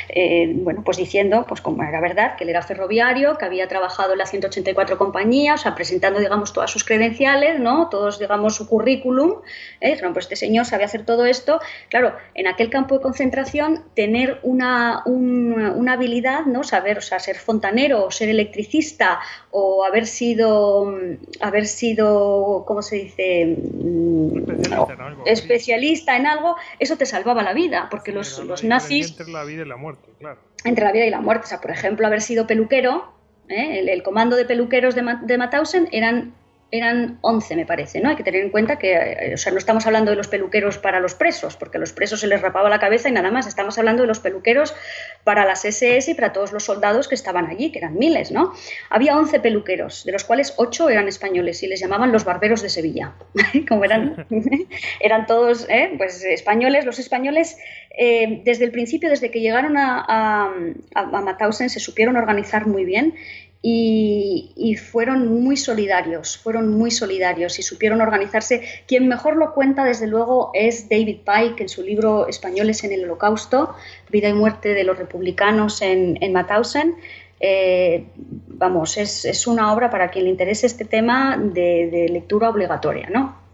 Eh, bueno, pues diciendo, pues como era verdad, que él era ferroviario, que había trabajado en las 184 compañías, o sea, presentando, digamos, todas sus credenciales, ¿no? Todos, digamos, su currículum. ¿eh? Dijeron, pues este señor sabe hacer todo esto. Claro, en aquel campo de concentración, tener una, una habilidad, ¿no? Saber, o sea, ser fontanero, o ser electricista, o haber sido, haber sido, ¿cómo se dice? Especialista en algo, especialista en algo eso te salvaba la vida, porque los, los nazis la vida y la muerte, claro. Entre la vida y la muerte. O sea, por ejemplo, haber sido peluquero, ¿eh? el, comando de peluqueros de, de Mauthausen eran eran 11, me parece, ¿no? Hay que tener en cuenta que, eh, o sea, no estamos hablando de los peluqueros para los presos, porque a los presos se les rapaba la cabeza y nada más, estamos hablando de los peluqueros para las SS y para todos los soldados que estaban allí, que eran miles, ¿no? Había 11 peluqueros, de los cuales 8 eran españoles y les llamaban los barberos de Sevilla, como eran, eran todos, ¿eh? pues españoles, los españoles eh, desde el principio, desde que llegaron a, a, a Mauthausen, se supieron organizar muy bien y, fueron muy solidarios, fueron muy solidarios y supieron organizarse. Quien mejor lo cuenta, desde luego, es David Pike en su libro Españoles en el Holocausto, Vida y Muerte de los Republicanos en, en Mauthausen. Eh, vamos, es, una obra para quien le interese este tema de lectura obligatoria, ¿no?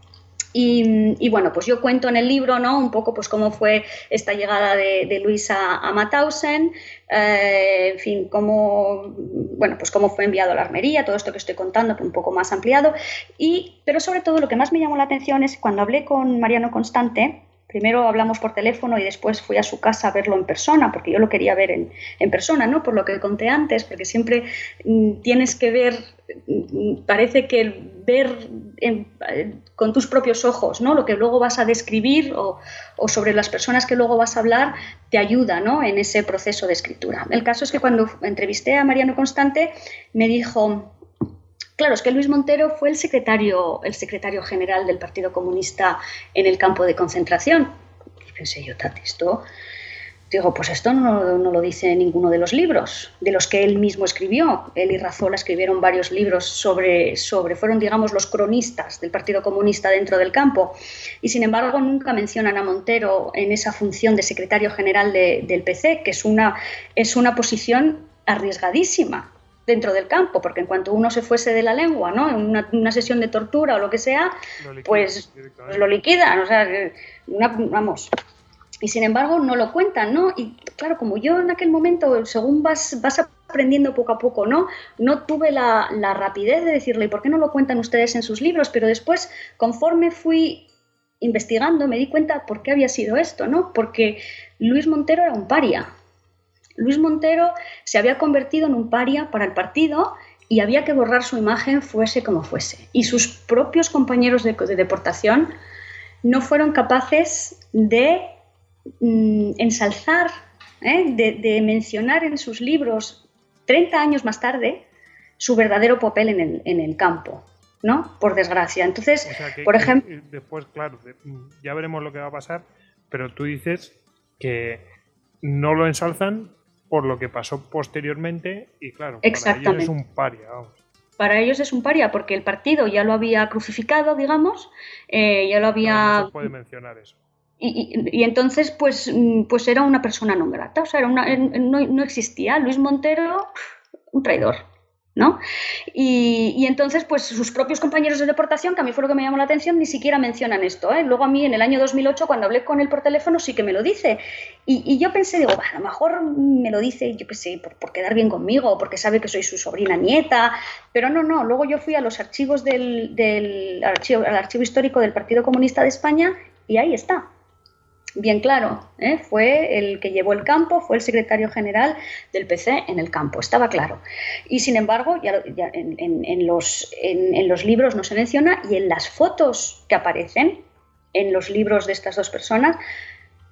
Y, bueno, pues yo cuento en el libro, ¿no? Un poco pues cómo fue esta llegada de, Luis a, a eh, en fin, cómo, bueno, pues cómo fue enviado a la armería, todo esto que estoy contando, un poco más ampliado. Y, pero sobre todo lo que más me llamó la atención es cuando hablé con Mariano Constante, primero hablamos por teléfono y después fui a su casa a verlo en persona, porque yo lo quería ver en, persona, ¿no? Por lo que conté antes, porque siempre mm, tienes que ver, mm, parece que ver con tus propios ojos, ¿no? Lo que luego vas a describir o, sobre las personas que luego vas a hablar te ayuda, ¿no? En ese proceso de escritura. El caso es que cuando entrevisté a Mariano Constante me dijo, Claro, es que Luis Montero fue el secretario, el secretario general del Partido Comunista en el campo de concentración. Y pensé yo, Tati, esto, digo, pues esto no, lo dice ninguno de los libros, de los que él mismo escribió. Él y Razola escribieron varios libros sobre, sobre, fueron, digamos, los cronistas del Partido Comunista dentro del campo. Y sin embargo, nunca mencionan a Montero en esa función de secretario general del PC, que es una, es una posición arriesgadísima dentro del campo, porque en cuanto uno se fuese de la lengua, ¿no? En una, sesión de tortura o lo que sea, pues, pues, lo liquidan, o sea, vamos. Y sin embargo no lo cuentan, ¿no? Y claro, como yo en aquel momento, según vas, vas aprendiendo poco a poco, ¿no? No tuve la, la rapidez de decirle, ¿y por qué no lo cuentan ustedes en sus libros? Pero después, conforme fui investigando, me di cuenta por qué había sido esto, ¿no? Porque Luis Montero era un paria, Luis Montero se había convertido en un paria para el partido y había que borrar su imagen fuese como fuese. Y sus propios compañeros de, deportación no fueron capaces de mm, ensalzar, ¿eh? de, mencionar en sus libros 30 años más tarde su verdadero papel en el, campo. ¿no? Por desgracia. Entonces, por ejemplo. Después, claro, ya veremos lo que va a pasar, pero tú dices que no lo ensalzan por lo que pasó posteriormente y claro, para ellos es un paria. Para ellos es un paria porque el partido ya lo había crucificado, digamos, eh, ya lo había... No, se puede mencionar eso. Y, entonces, pues, mm, pues era una persona no grata, o sea, era una, no, no existía. Luis Montero, un traidor. ¿No? Y, entonces, pues sus propios compañeros de deportación, que a mí fue lo que me llamó la atención, ni siquiera mencionan esto. ¿eh? Luego a mí en el año 2008, cuando hablé con él por teléfono, sí que me lo dice. Y, yo pensé, digo, a lo mejor me lo dice, yo qué sé, por, quedar bien conmigo, porque sabe que soy su sobrina nieta, pero no, no. Luego yo fui a los archivos del, al archivo histórico del Partido Comunista de España y ahí está bien claro, ¿eh? fue el que llevó el campo, fue el secretario general del PC en el campo, estaba claro. Y sin embargo, ya, en, los, en, los, libros no se menciona y en las fotos que aparecen en los libros de estas dos personas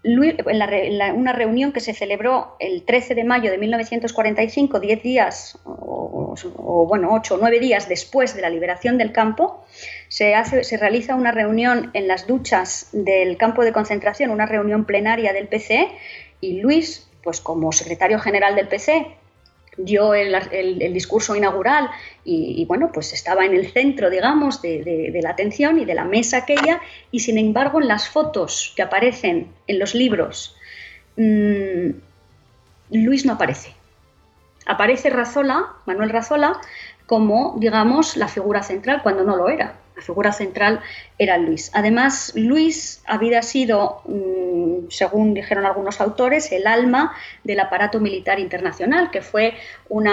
en, una reunión que se celebró el 13 de mayo de 1945, 10 días, o, bueno, 8 o 9 días después de la liberación del campo, se, hace, se realiza una reunión en las duchas del campo de concentración, una reunión plenaria del PC, y Luis, pues como secretario general del PC, dio el, discurso inaugural y, bueno, pues estaba en el centro, digamos, de, la atención y de la mesa aquella, y sin embargo en las fotos que aparecen en los libros, mm, Luis no aparece. Aparece Razola, Manuel Razola, como, digamos, la figura central cuando no lo era figura central era Luis. Además, Luis había sido, mm, según dijeron algunos autores, el alma del aparato militar internacional, que fue un,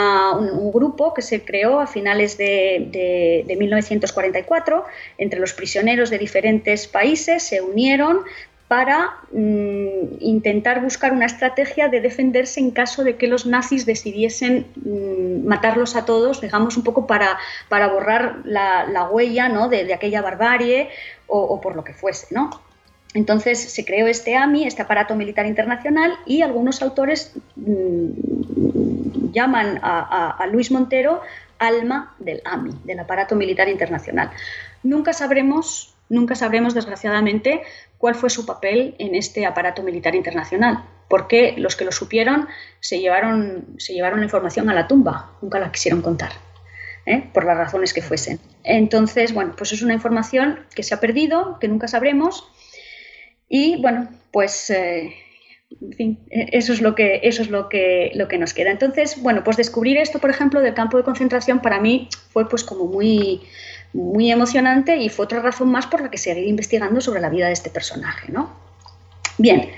grupo que se creó a finales de 1944 entre los prisioneros de diferentes países, se unieron para mm, intentar buscar una estrategia de defenderse en caso de que los nazis decidiesen mm, matarlos a todos, digamos un poco para, para borrar la, huella ¿no? de, aquella barbarie o, por lo que fuese. ¿no? Entonces se creó este AMI, este aparato militar internacional, y algunos autores mm, llaman a, a Luis Montero alma del AMI, del aparato militar internacional. Nunca sabremos nunca sabremos, desgraciadamente, cuál fue su papel en este aparato militar internacional, porque los que lo supieron se llevaron, se llevaron la información a la tumba, nunca la quisieron contar. ¿eh? por las razones que fuesen. Entonces, bueno, pues es una información que se ha perdido, que nunca sabremos. Y bueno, pues eh, en fin, eso es lo que eso es lo que lo que nos queda. Entonces, bueno, pues descubrir esto, por ejemplo, del campo de concentración para mí fue pues como muy muy emocionante y fue otra razón más por la que seguir investigando sobre la vida de este personaje. ¿no? Bien,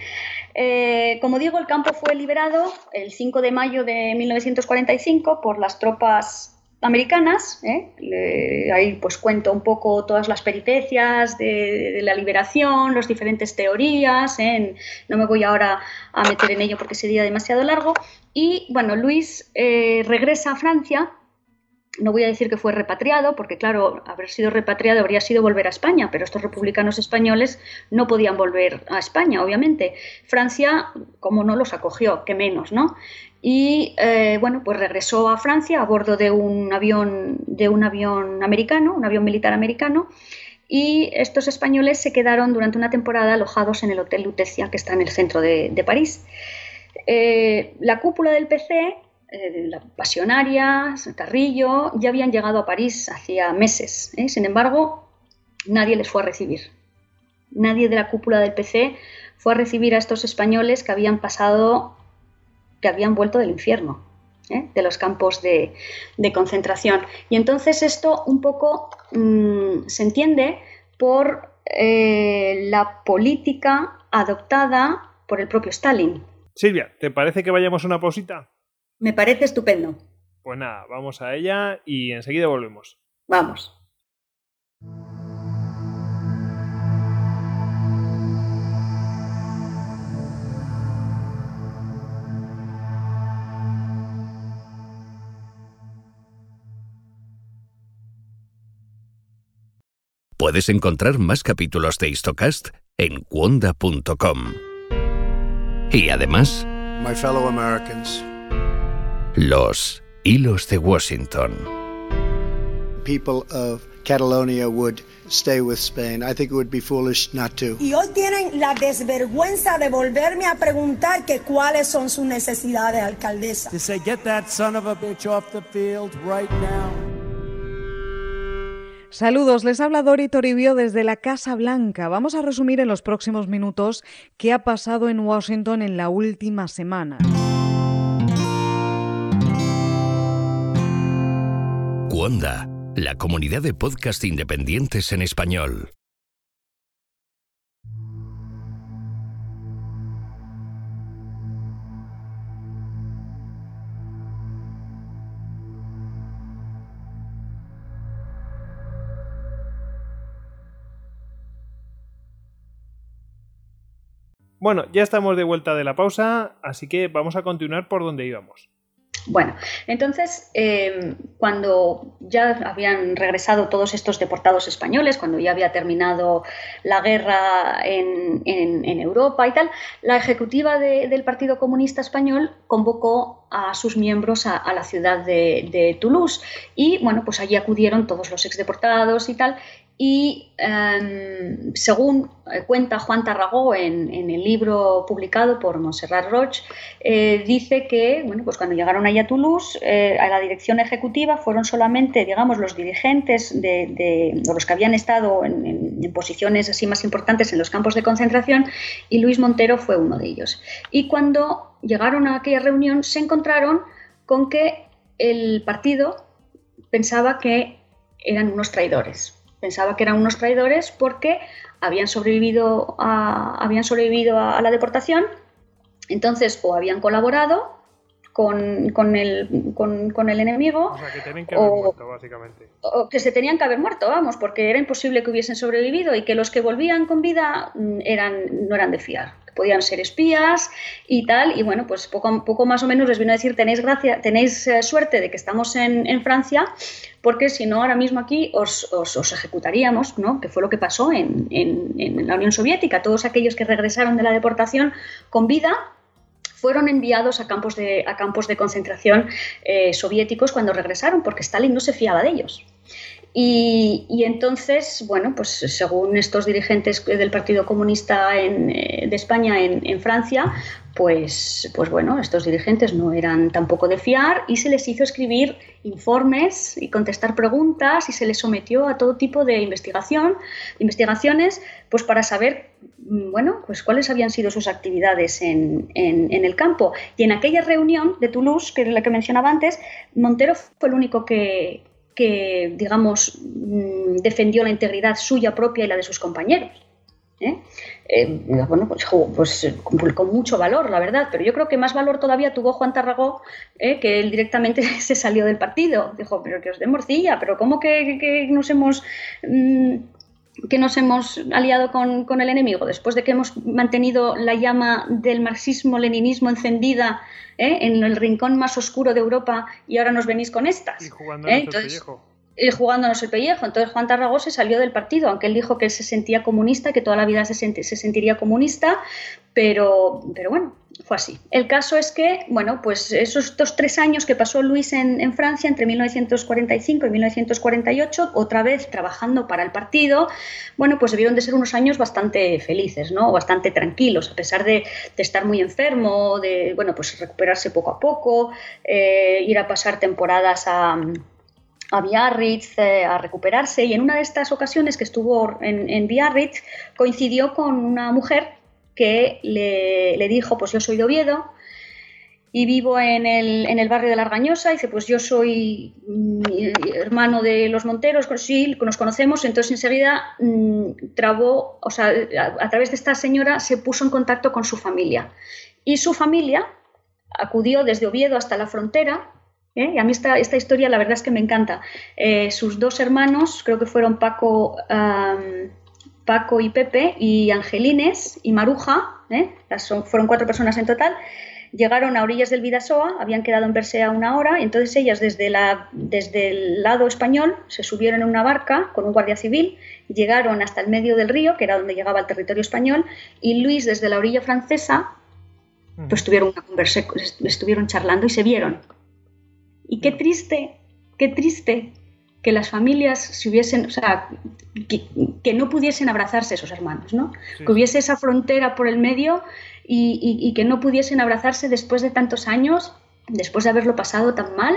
eh, como digo, el campo fue liberado el 5 de mayo de 1945 por las tropas americanas. ¿eh? ahí pues cuento un poco todas las peripecias de, la liberación, las diferentes teorías. ¿eh? no me voy ahora a meter en ello porque sería demasiado largo. Y bueno, Luis regresa a Francia no voy a decir que fue repatriado, porque claro, haber sido repatriado habría sido volver a España, pero estos republicanos españoles no podían volver a España, obviamente. Francia, como no, los acogió, que menos, ¿no? Y eh, bueno, pues regresó a Francia a bordo de un avión, de un avión americano, un avión militar americano, y estos españoles se quedaron durante una temporada alojados en el Hotel Lutecia, que está en el centro de, París. Eh, la cúpula del PC eh, la Pasionaria, Carrillo, ya habían llegado a París hacía meses. ¿eh? Sin embargo, nadie les fue a recibir. Nadie de la cúpula del PC fue a recibir a estos españoles que habían pasado, que habían vuelto del infierno, ¿eh? de los campos de, concentración. Y entonces esto un poco mm, se entiende por la política adoptada por el propio Stalin. Silvia, ¿te parece que vayamos a una pausita? Me parece estupendo. Pues nada, vamos a ella y enseguida volvemos. Vamos. Puedes encontrar más capítulos de Histocast en cuonda.com. Y además, My fellow Americans los hilos de Washington. people of Catalonia would stay with Spain. I think it would be foolish not to. Y hoy tienen la desvergüenza de volverme a preguntar que cuáles son sus necesidades, alcaldesa. to say, get that son of a bitch off the field right now. Saludos, les habla Dori Toribio desde la Casa Blanca. Vamos a resumir en los próximos minutos qué ha pasado en Washington en la última semana. Cuonda, la comunidad de podcast independientes en español. Bueno, ya estamos de vuelta de la pausa, así que vamos a continuar por donde íbamos. Bueno, entonces, eh, cuando ya habían regresado todos estos deportados españoles, cuando ya había terminado la guerra en, en- Europa y tal, la ejecutiva de- del Partido Comunista Español convocó a sus miembros a, la ciudad de, de Toulouse y, bueno, pues allí acudieron todos los exdeportados y tal. Y em, según eh, cuenta Juan Tarragó en, el libro publicado por Montserrat Roig, eh, dice que bueno, pues cuando llegaron allá a Toulouse, eh, a la dirección ejecutiva fueron solamente, digamos, los dirigentes de, de- los que habían estado en- en posiciones así más importantes en los campos de concentración y Luis Montero fue uno de ellos. Y cuando llegaron a aquella reunión se encontraron con que el partido pensaba que eran unos traidores. Pensaba que eran unos traidores porque habían sobrevivido a, habían sobrevivido a, a la deportación, entonces o habían colaborado con, con el, con- con el enemigo O sea, que tienen que haber O- muerto, básicamente. o que se tenían que haber muerto, vamos, porque era imposible que hubiesen sobrevivido y que los que volvían con vida mm, eran, no eran de fiar, podían ser espías y tal, y bueno, pues poco, poco más o menos les vino a decir, tenéis, gracia, tenéis eh, suerte de que estamos en, en Francia, porque si no, ahora mismo aquí os, os- os ejecutaríamos, ¿no? que fue lo que pasó en, en- en la Unión Soviética, todos aquellos que regresaron de la deportación con vida fueron enviados a campos de, a campos de concentración eh, soviéticos cuando regresaron, porque Stalin no se fiaba de ellos. Y, entonces, bueno, pues según estos dirigentes del Partido Comunista eh, de España en, Francia, pues, pues bueno, estos dirigentes no eran tampoco de fiar y se les hizo escribir informes y contestar preguntas y se les sometió a todo tipo de investigación, investigaciones, pues para saber, mm, bueno, pues cuáles habían sido sus actividades en- en el campo. Y en aquella reunión de Toulouse, que es la que mencionaba antes, Montero fue el único que, que digamos, mm, defendió la integridad suya propia y la de sus compañeros. ¿eh? Eh, bueno, pues, pues, eh, con, mucho valor, la verdad, pero yo creo que más valor todavía tuvo Juan Tarragó, que él directamente se salió del partido. Dijo, pero que os dé morcilla, pero ¿cómo que, que nos hemos... mm, que nos hemos aliado con, con el enemigo, después de que hemos mantenido la llama del marxismo-leninismo encendida ¿eh? en el rincón más oscuro de Europa y ahora nos venís con estas. Y jugando ¿eh? el Entonces, pellejo. y jugándonos el pellejo. Entonces Juan Tarragó se salió del partido, aunque él dijo que él se sentía comunista, que toda la vida se, se sentiría comunista, pero, pero bueno, fue así. El caso es que, bueno, pues esos tres años que pasó Luis en, Francia entre 1945 y 1948, otra vez trabajando para el partido, bueno, pues debieron de ser unos años bastante felices, ¿no? Bastante tranquilos, a pesar de, estar muy enfermo, de, bueno, pues recuperarse poco a poco, eh, ir a pasar temporadas a Biarritz eh, a recuperarse y en una de estas ocasiones que estuvo en Biarritz coincidió con una mujer que le, dijo, pues yo soy de Oviedo y vivo en el, en el barrio de la Argañosa, y dice, pues yo soy mm, hermano de los Monteros, sí, nos conocemos, entonces enseguida mm, trabó, o sea, a, través de esta señora se puso en contacto con su familia y su familia acudió desde Oviedo hasta la frontera ¿eh? Y a mí esta, esta, historia la verdad es que me encanta. Eh, sus dos hermanos, creo que fueron Paco, Paco y Pepe, y Angelines y Maruja, ¿eh? Las son, fueron cuatro personas en total, llegaron a orillas del Vidasoa, habían quedado en verse a una hora, y entonces ellas desde, la, desde el lado español se subieron en una barca con un guardia civil, llegaron hasta el medio del río, que era donde llegaba el territorio español, y Luis desde la orilla francesa, pues tuvieron una conversa, estuvieron charlando y se vieron. Y qué triste, qué triste que las familias se hubiesen, o sea, que, no pudiesen abrazarse esos hermanos, ¿no? Que hubiese esa frontera por el medio y, que no pudiesen abrazarse después de tantos años, después de haberlo pasado tan mal,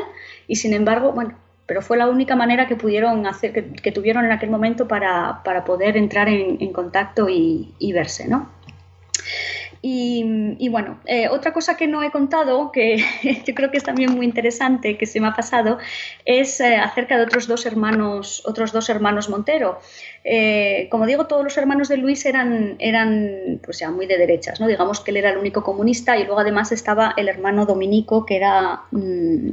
y sin embargo, bueno, pero fue la única manera que pudieron hacer, que, tuvieron en aquel momento para, poder entrar en, contacto y, y verse, ¿no? Y, bueno, eh, otra cosa que no he contado, que yo creo que es también muy interesante, que se me ha pasado, es eh, acerca de otros dos hermanos, otros dos hermanos Montero. Eh, como digo, todos los hermanos de Luis eran, eran pues ya muy de derechas, ¿no? Digamos que él era el único comunista y luego además estaba el hermano Dominico, que era... Mm,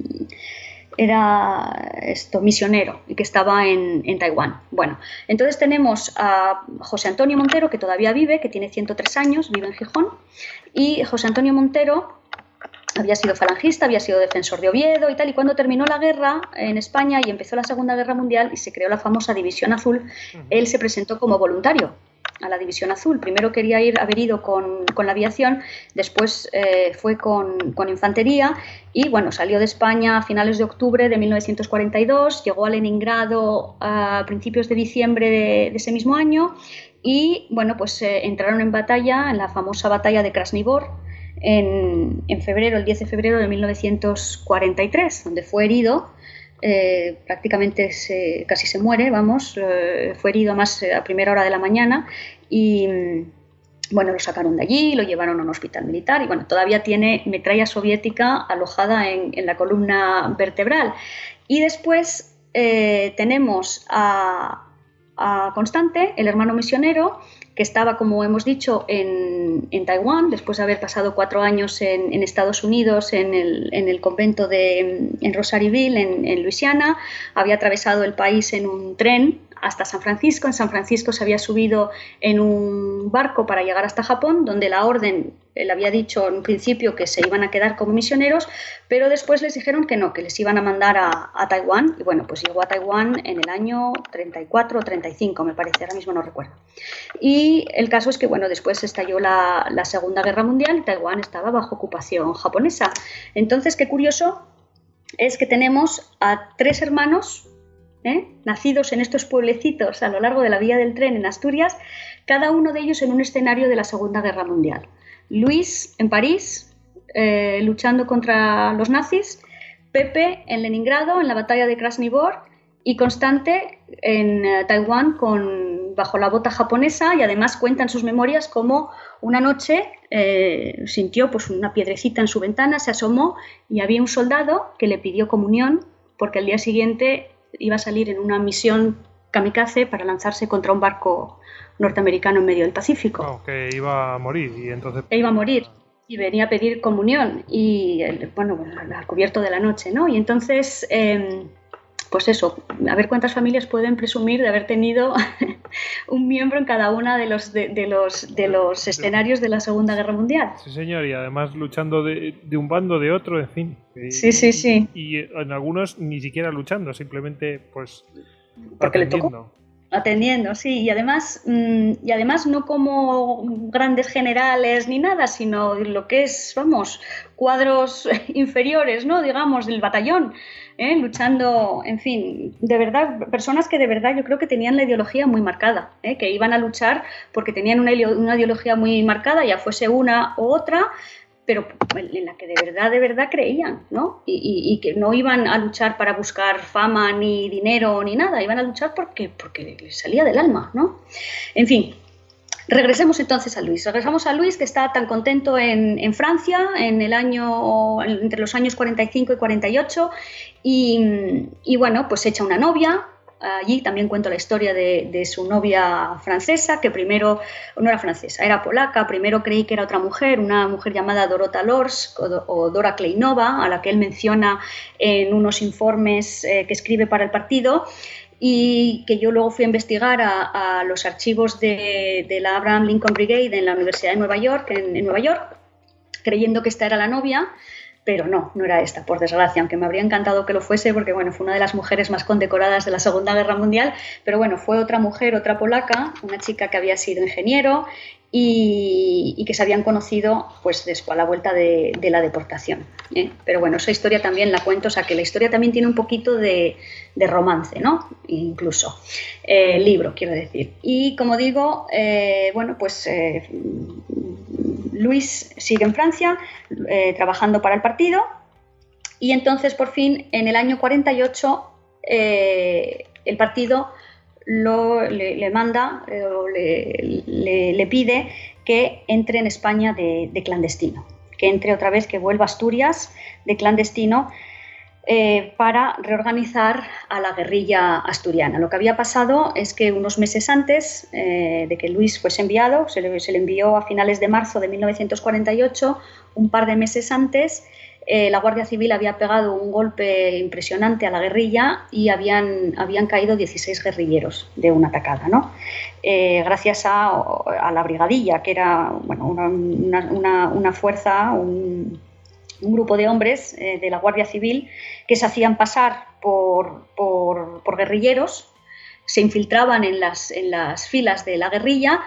era esto, misionero y que estaba en, Taiwán. Bueno, entonces tenemos a José Antonio Montero, que todavía vive, que tiene 103 años, vive en Gijón, y José Antonio Montero había sido falangista, había sido defensor de Oviedo y tal, y cuando terminó la guerra en España y empezó la Segunda Guerra Mundial y se creó la famosa División Azul, él se presentó como voluntario a la División Azul. Primero quería ir, haber ido con, la aviación, después eh, fue con, infantería y bueno, salió de España a finales de octubre de 1942, llegó a Leningrado a principios de diciembre de, ese mismo año y bueno, pues eh, entraron en batalla, en la famosa batalla de Krasnivor, en, en, febrero, el 10 de febrero de 1943, donde fue herido eh, prácticamente casi se muere, vamos, eh, fue herido más eh, a primera hora de la mañana y mm, bueno, lo sacaron de allí, lo llevaron a un hospital militar y bueno, todavía tiene metralla soviética alojada en, la columna vertebral. Y después tenemos a, a Constante, el hermano misionero, que estaba, como hemos dicho, en, Taiwán, después de haber pasado cuatro años en, Estados Unidos, en el, convento de en Rosaryville, en, en Luisiana, había atravesado el país en un tren hasta San Francisco. En San Francisco se había subido en un barco para llegar hasta Japón, donde la orden le había dicho en un principio que se iban a quedar como misioneros, pero después les dijeron que no, que les iban a mandar a, Taiwán. Y bueno, pues llegó a Taiwán en el año 34 o 35, me parece, ahora mismo no recuerdo. Y el caso es que, bueno, después estalló la, la Segunda Guerra Mundial y Taiwán estaba bajo ocupación japonesa. Entonces, qué curioso es que tenemos a tres hermanos ¿eh? nacidos en estos pueblecitos a lo largo de la vía del tren en Asturias, cada uno de ellos en un escenario de la Segunda Guerra Mundial. Luis en París, eh, luchando contra los nazis, Pepe en Leningrado, en la batalla de Krasnivor, y Constante en eh, Taiwán bajo la bota japonesa y además cuenta en sus memorias cómo una noche sintió pues, una piedrecita en su ventana, se asomó y había un soldado que le pidió comunión porque al día siguiente iba a salir en una misión kamikaze para lanzarse contra un barco norteamericano en medio del Pacífico. que iba a morir y entonces... E iba a morir y venía a pedir comunión y, bueno, al cubierto de la noche, ¿no? Y entonces... Em, pues eso, a ver cuántas familias pueden presumir de haber tenido un miembro en cada una de los, de, los, de los escenarios de la Segunda Guerra Mundial. Sí, señor, y además luchando de, un bando, de otro, en fin. sí, sí, sí. Y en algunos ni siquiera luchando, simplemente pues Porque atendiendo. Atendiendo, sí, y además, mm, y además no como grandes generales ni nada, sino lo que es, vamos, cuadros inferiores, ¿no? Digamos, del batallón ¿eh? luchando, en fin, de verdad, personas que de verdad yo creo que tenían la ideología muy marcada, ¿eh? que iban a luchar porque tenían una, ideología muy marcada, ya fuese una u otra, pero en la que de verdad, de verdad creían, ¿no? Y, que no iban a luchar para buscar fama, ni dinero, ni nada, iban a luchar porque, porque les salía del alma, ¿no? En fin, Regresemos entonces a Luis. Regresamos a Luis, que está tan contento en, Francia en el año, entre los años 45 y 48, y, bueno, pues echa una novia. Allí también cuento la historia de, su novia francesa, que primero no era francesa, era polaca. Primero creí que era otra mujer, una mujer llamada Dorota Lors o, Dora Kleinova, a la que él menciona en unos informes eh, que escribe para el partido y que yo luego fui a investigar a, los archivos de, la Abraham Lincoln Brigade en la Universidad de Nueva York, en, Nueva York, creyendo que esta era la novia, pero no, no era esta, por desgracia, aunque me habría encantado que lo fuese, porque bueno, fue una de las mujeres más condecoradas de la Segunda Guerra Mundial, pero bueno, fue otra mujer, otra polaca, una chica que había sido ingeniero y, que se habían conocido pues después a la vuelta de, la deportación. ¿eh? Pero bueno, esa historia también la cuento, o sea que la historia también tiene un poquito de, romance, ¿no? Incluso, eh, libro, quiero decir. Y como digo, eh, bueno, pues Luis sigue en Francia trabajando para el partido y entonces por fin en el año 48 el partido le, manda eh, o le, pide que entre en España de, clandestino, que entre otra vez, que vuelva a Asturias de clandestino eh, para reorganizar a la guerrilla asturiana. Lo que había pasado es que unos meses antes eh, de que Luis fuese enviado, se le, se le envió a finales de marzo de 1948, un par de meses antes, eh, la Guardia Civil había pegado un golpe impresionante a la guerrilla y habían, habían caído 16 guerrilleros de una atacada, ¿no? Eh, gracias a, la brigadilla, que era bueno, una, fuerza, un, grupo de hombres eh, de la Guardia Civil que se hacían pasar por, por guerrilleros, se infiltraban en las, en las filas de la guerrilla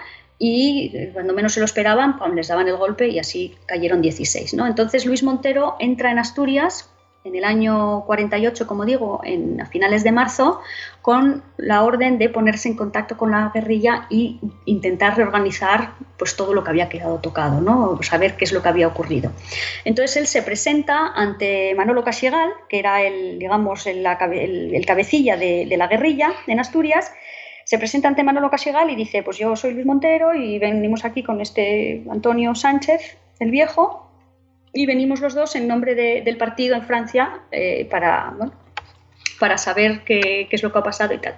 y eh, cuando menos se lo esperaban, les daban el golpe y así cayeron 16. ¿no? Entonces Luis Montero entra en Asturias en el año 48, como digo, en, a finales de marzo, con la orden de ponerse en contacto con la guerrilla y intentar reorganizar pues, todo lo que había quedado tocado, ¿no? saber qué es lo que había ocurrido. Entonces él se presenta ante Manolo Casiegal, que era el, digamos, el, cabecilla de, de la guerrilla en Asturias, se presenta ante Manolo Casigal y dice, pues yo soy Luis Montero y venimos aquí con este Antonio Sánchez, el viejo, y venimos los dos en nombre del partido en Francia eh, para, para saber qué, es lo que ha pasado y tal.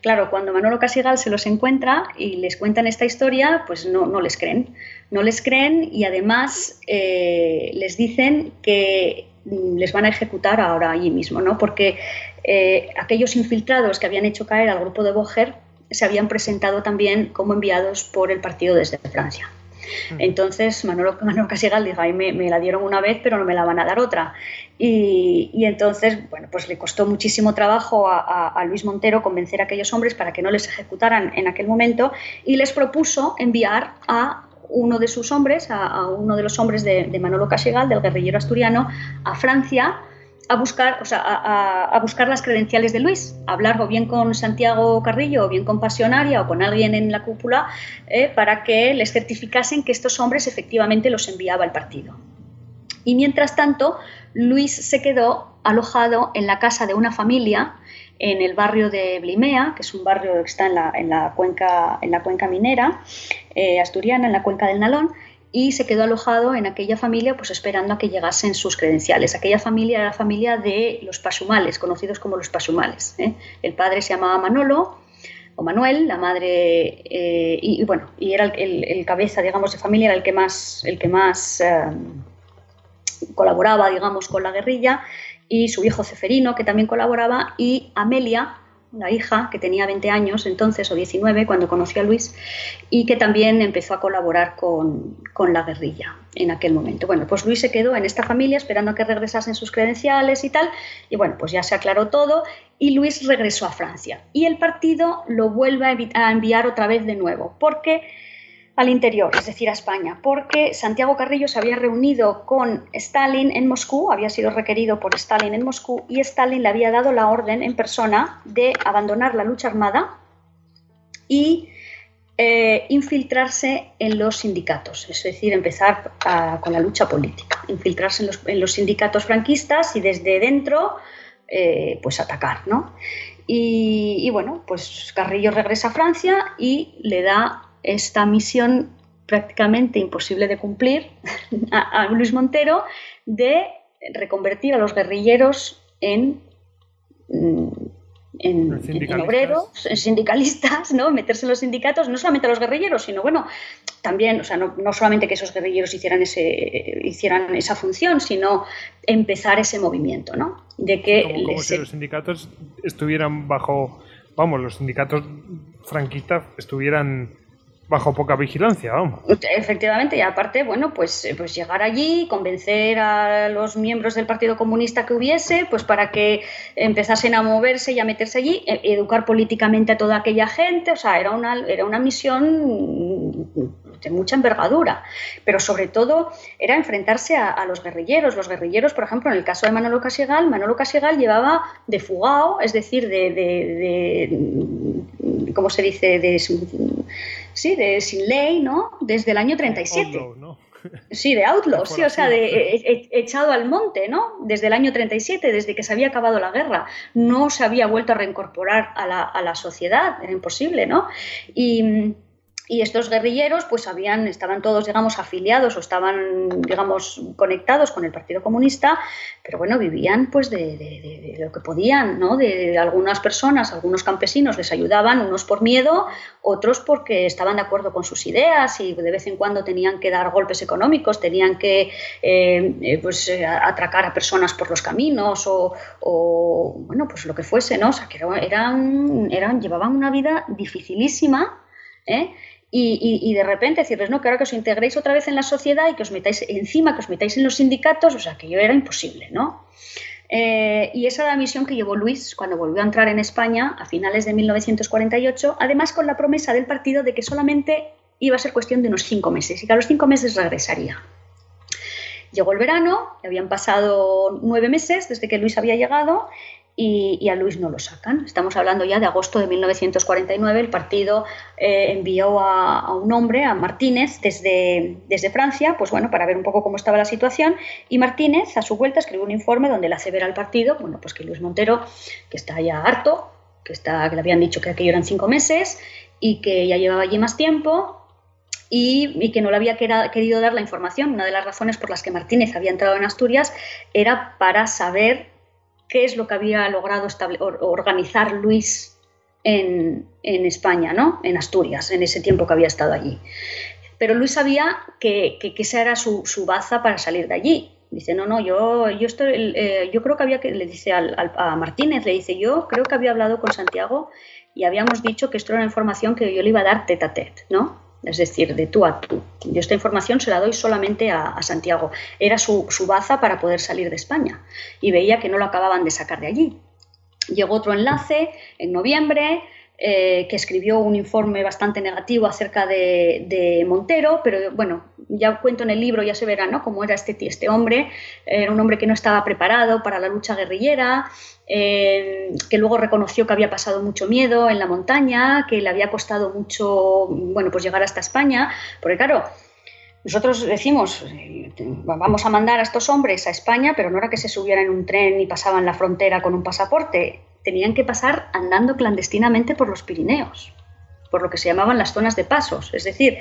Claro, cuando Manolo Casigal se los encuentra y les cuentan esta historia, pues no, no les creen. No les creen y además eh, les dicen que les van a ejecutar ahora allí mismo, ¿no? Porque eh, aquellos infiltrados que habían hecho caer al grupo de Boger se habían presentado también como enviados por el partido desde Francia. Mm. Entonces Manolo, Manolo Casigal dijo, Ay, me, la dieron una vez, pero no me la van a dar otra. Y, entonces, bueno, pues le costó muchísimo trabajo a, Luis Montero convencer a aquellos hombres para que no les ejecutaran en aquel momento y les propuso enviar a uno de sus hombres, a, uno de los hombres de, Manolo Casigal, del guerrillero asturiano, a Francia a buscar, o sea, a, buscar las credenciales de Luis, a hablar o bien con Santiago Carrillo o bien con Pasionaria o con alguien en la cúpula eh, para que les certificasen que estos hombres efectivamente los enviaba al partido. Y mientras tanto, Luis se quedó alojado en la casa de una familia en el barrio de Blimea, que es un barrio que está en la, cuenca, en la cuenca minera eh, asturiana, en la cuenca del Nalón, y se quedó alojado en aquella familia pues esperando a que llegasen sus credenciales. Aquella familia era la familia de los pasumales, conocidos como los pasumales. ¿eh? El padre se llamaba Manolo o Manuel, la madre eh, y, bueno, y era el, cabeza, digamos, de familia, era el que más, el que más eh, colaboraba, digamos, con la guerrilla y su hijo Ceferino, que también colaboraba, y Amelia, la hija, que tenía 20 años entonces, o 19, cuando conoció a Luis, y que también empezó a colaborar con, con, la guerrilla en aquel momento. Bueno, pues Luis se quedó en esta familia esperando a que regresasen sus credenciales y tal, y bueno, pues ya se aclaró todo, y Luis regresó a Francia. Y el partido lo vuelve a enviar otra vez de nuevo, porque al interior, es decir, a España, porque Santiago Carrillo se había reunido con Stalin en Moscú, había sido requerido por Stalin en Moscú, y Stalin le había dado la orden en persona de abandonar la lucha armada y eh, infiltrarse en los sindicatos, es decir, empezar con la lucha política, infiltrarse en los, sindicatos franquistas y desde dentro eh, pues atacar, ¿no? Y, y, bueno, pues Carrillo regresa a Francia y le da esta misión prácticamente imposible de cumplir a, Luis Montero de reconvertir a los guerrilleros en, mm, en, obreros, en sindicalistas, ¿no? meterse en los sindicatos, no solamente a los guerrilleros, sino bueno, también, o sea, no, solamente que esos guerrilleros hicieran, ese, hicieran esa función, sino empezar ese movimiento, ¿no? De que como, si los sindicatos estuvieran bajo, vamos, los sindicatos franquistas estuvieran bajo poca vigilancia, vamos. Efectivamente, y aparte, bueno, pues, eh, pues llegar allí, convencer a los miembros del Partido Comunista que hubiese, pues para que empezasen a moverse y a meterse allí, e, educar políticamente a toda aquella gente, o sea, era una, era una misión de mucha envergadura, pero sobre todo era enfrentarse a, los guerrilleros. Los guerrilleros, por ejemplo, en el caso de Manolo Casigal, Manolo Casigal llevaba de fugado, es decir, de, de, ¿cómo se dice?, de sí, de sin ley, ¿no? Desde el año 37. Sí, de outlaw, sí, o sea, de e, e, echado al monte, ¿no? Desde el año 37, desde que se había acabado la guerra. No se había vuelto a reincorporar a la, a la sociedad, era imposible, ¿no? Y y estos guerrilleros pues habían, estaban todos, digamos, afiliados o estaban, digamos, conectados con el Partido Comunista, pero bueno, vivían pues de, lo que podían, ¿no? De, algunas personas, algunos campesinos les ayudaban, unos por miedo, otros porque estaban de acuerdo con sus ideas y de vez en cuando tenían que dar golpes económicos, tenían que eh, eh, pues, eh, atracar a personas por los caminos o, bueno, pues lo que fuese, ¿no? O sea, que eran, eran, llevaban una vida dificilísima, ¿eh? Y, de repente decirles, no, que ahora que os integréis otra vez en la sociedad y que os metáis encima, que os metáis en los sindicatos, o sea, que yo era imposible, ¿no? Eh, y esa era la misión que llevó Luis cuando volvió a entrar en España a finales de 1948, además con la promesa del partido de que solamente iba a ser cuestión de unos cinco meses y que a los cinco meses regresaría. Llegó el verano, habían pasado nueve meses desde que Luis había llegado y, a Luis no lo sacan. Estamos hablando ya de agosto de 1949. El partido eh, envió a, un hombre, a Martínez, desde, desde Francia, pues bueno, para ver un poco cómo estaba la situación. Y Martínez, a su vuelta, escribió un informe donde le hace ver al partido, bueno, pues que Luis Montero, que está ya harto, que, está, que le habían dicho que aquello eran cinco meses y que ya llevaba allí más tiempo, y, que no le había querido dar la información. Una de las razones por las que Martínez había entrado en Asturias era para saber qué es lo que había logrado organizar Luis en, España, ¿no? en Asturias, en ese tiempo que había estado allí. Pero Luis sabía que, esa era su, baza para salir de allí. Dice, no, no, yo, yo, estoy, eh, yo creo que había que, le dice a Martínez, le dice, yo creo que había hablado con Santiago y habíamos dicho que esto era una información que yo le iba a dar tete a tete, ¿no? Es decir, de tú a tú. Yo esta información se la doy solamente a, Santiago. Era su, su, baza para poder salir de España y veía que no lo acababan de sacar de allí. Llegó otro enlace en noviembre, eh, que escribió un informe bastante negativo acerca de, Montero, pero bueno, ya cuento en el libro, ya se verá ¿no? cómo era este, este hombre. Era un hombre que no estaba preparado para la lucha guerrillera, que luego reconoció que había pasado mucho miedo en la montaña, que le había costado mucho bueno, pues llegar hasta España, porque claro, nosotros decimos, eh, vamos a mandar a estos hombres a España, pero no era que se subieran en un tren y pasaban la frontera con un pasaporte tenían que pasar andando clandestinamente por los Pirineos, por lo que se llamaban las zonas de pasos. Es decir,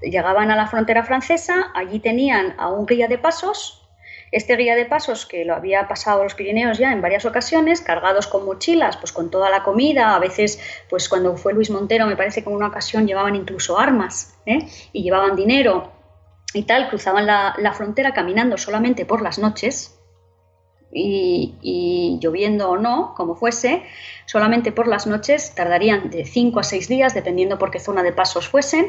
llegaban a la frontera francesa, allí tenían a un guía de pasos, este guía de pasos que lo había pasado los Pirineos ya en varias ocasiones, cargados con mochilas, pues con toda la comida, a veces, pues cuando fue Luis Montero, me parece que en una ocasión llevaban incluso armas ¿eh? y llevaban dinero y tal, cruzaban la frontera caminando solamente por las noches, y, lloviendo o no, como fuese, solamente por las noches tardarían de 5 a 6 días, dependiendo por qué zona de pasos fuesen.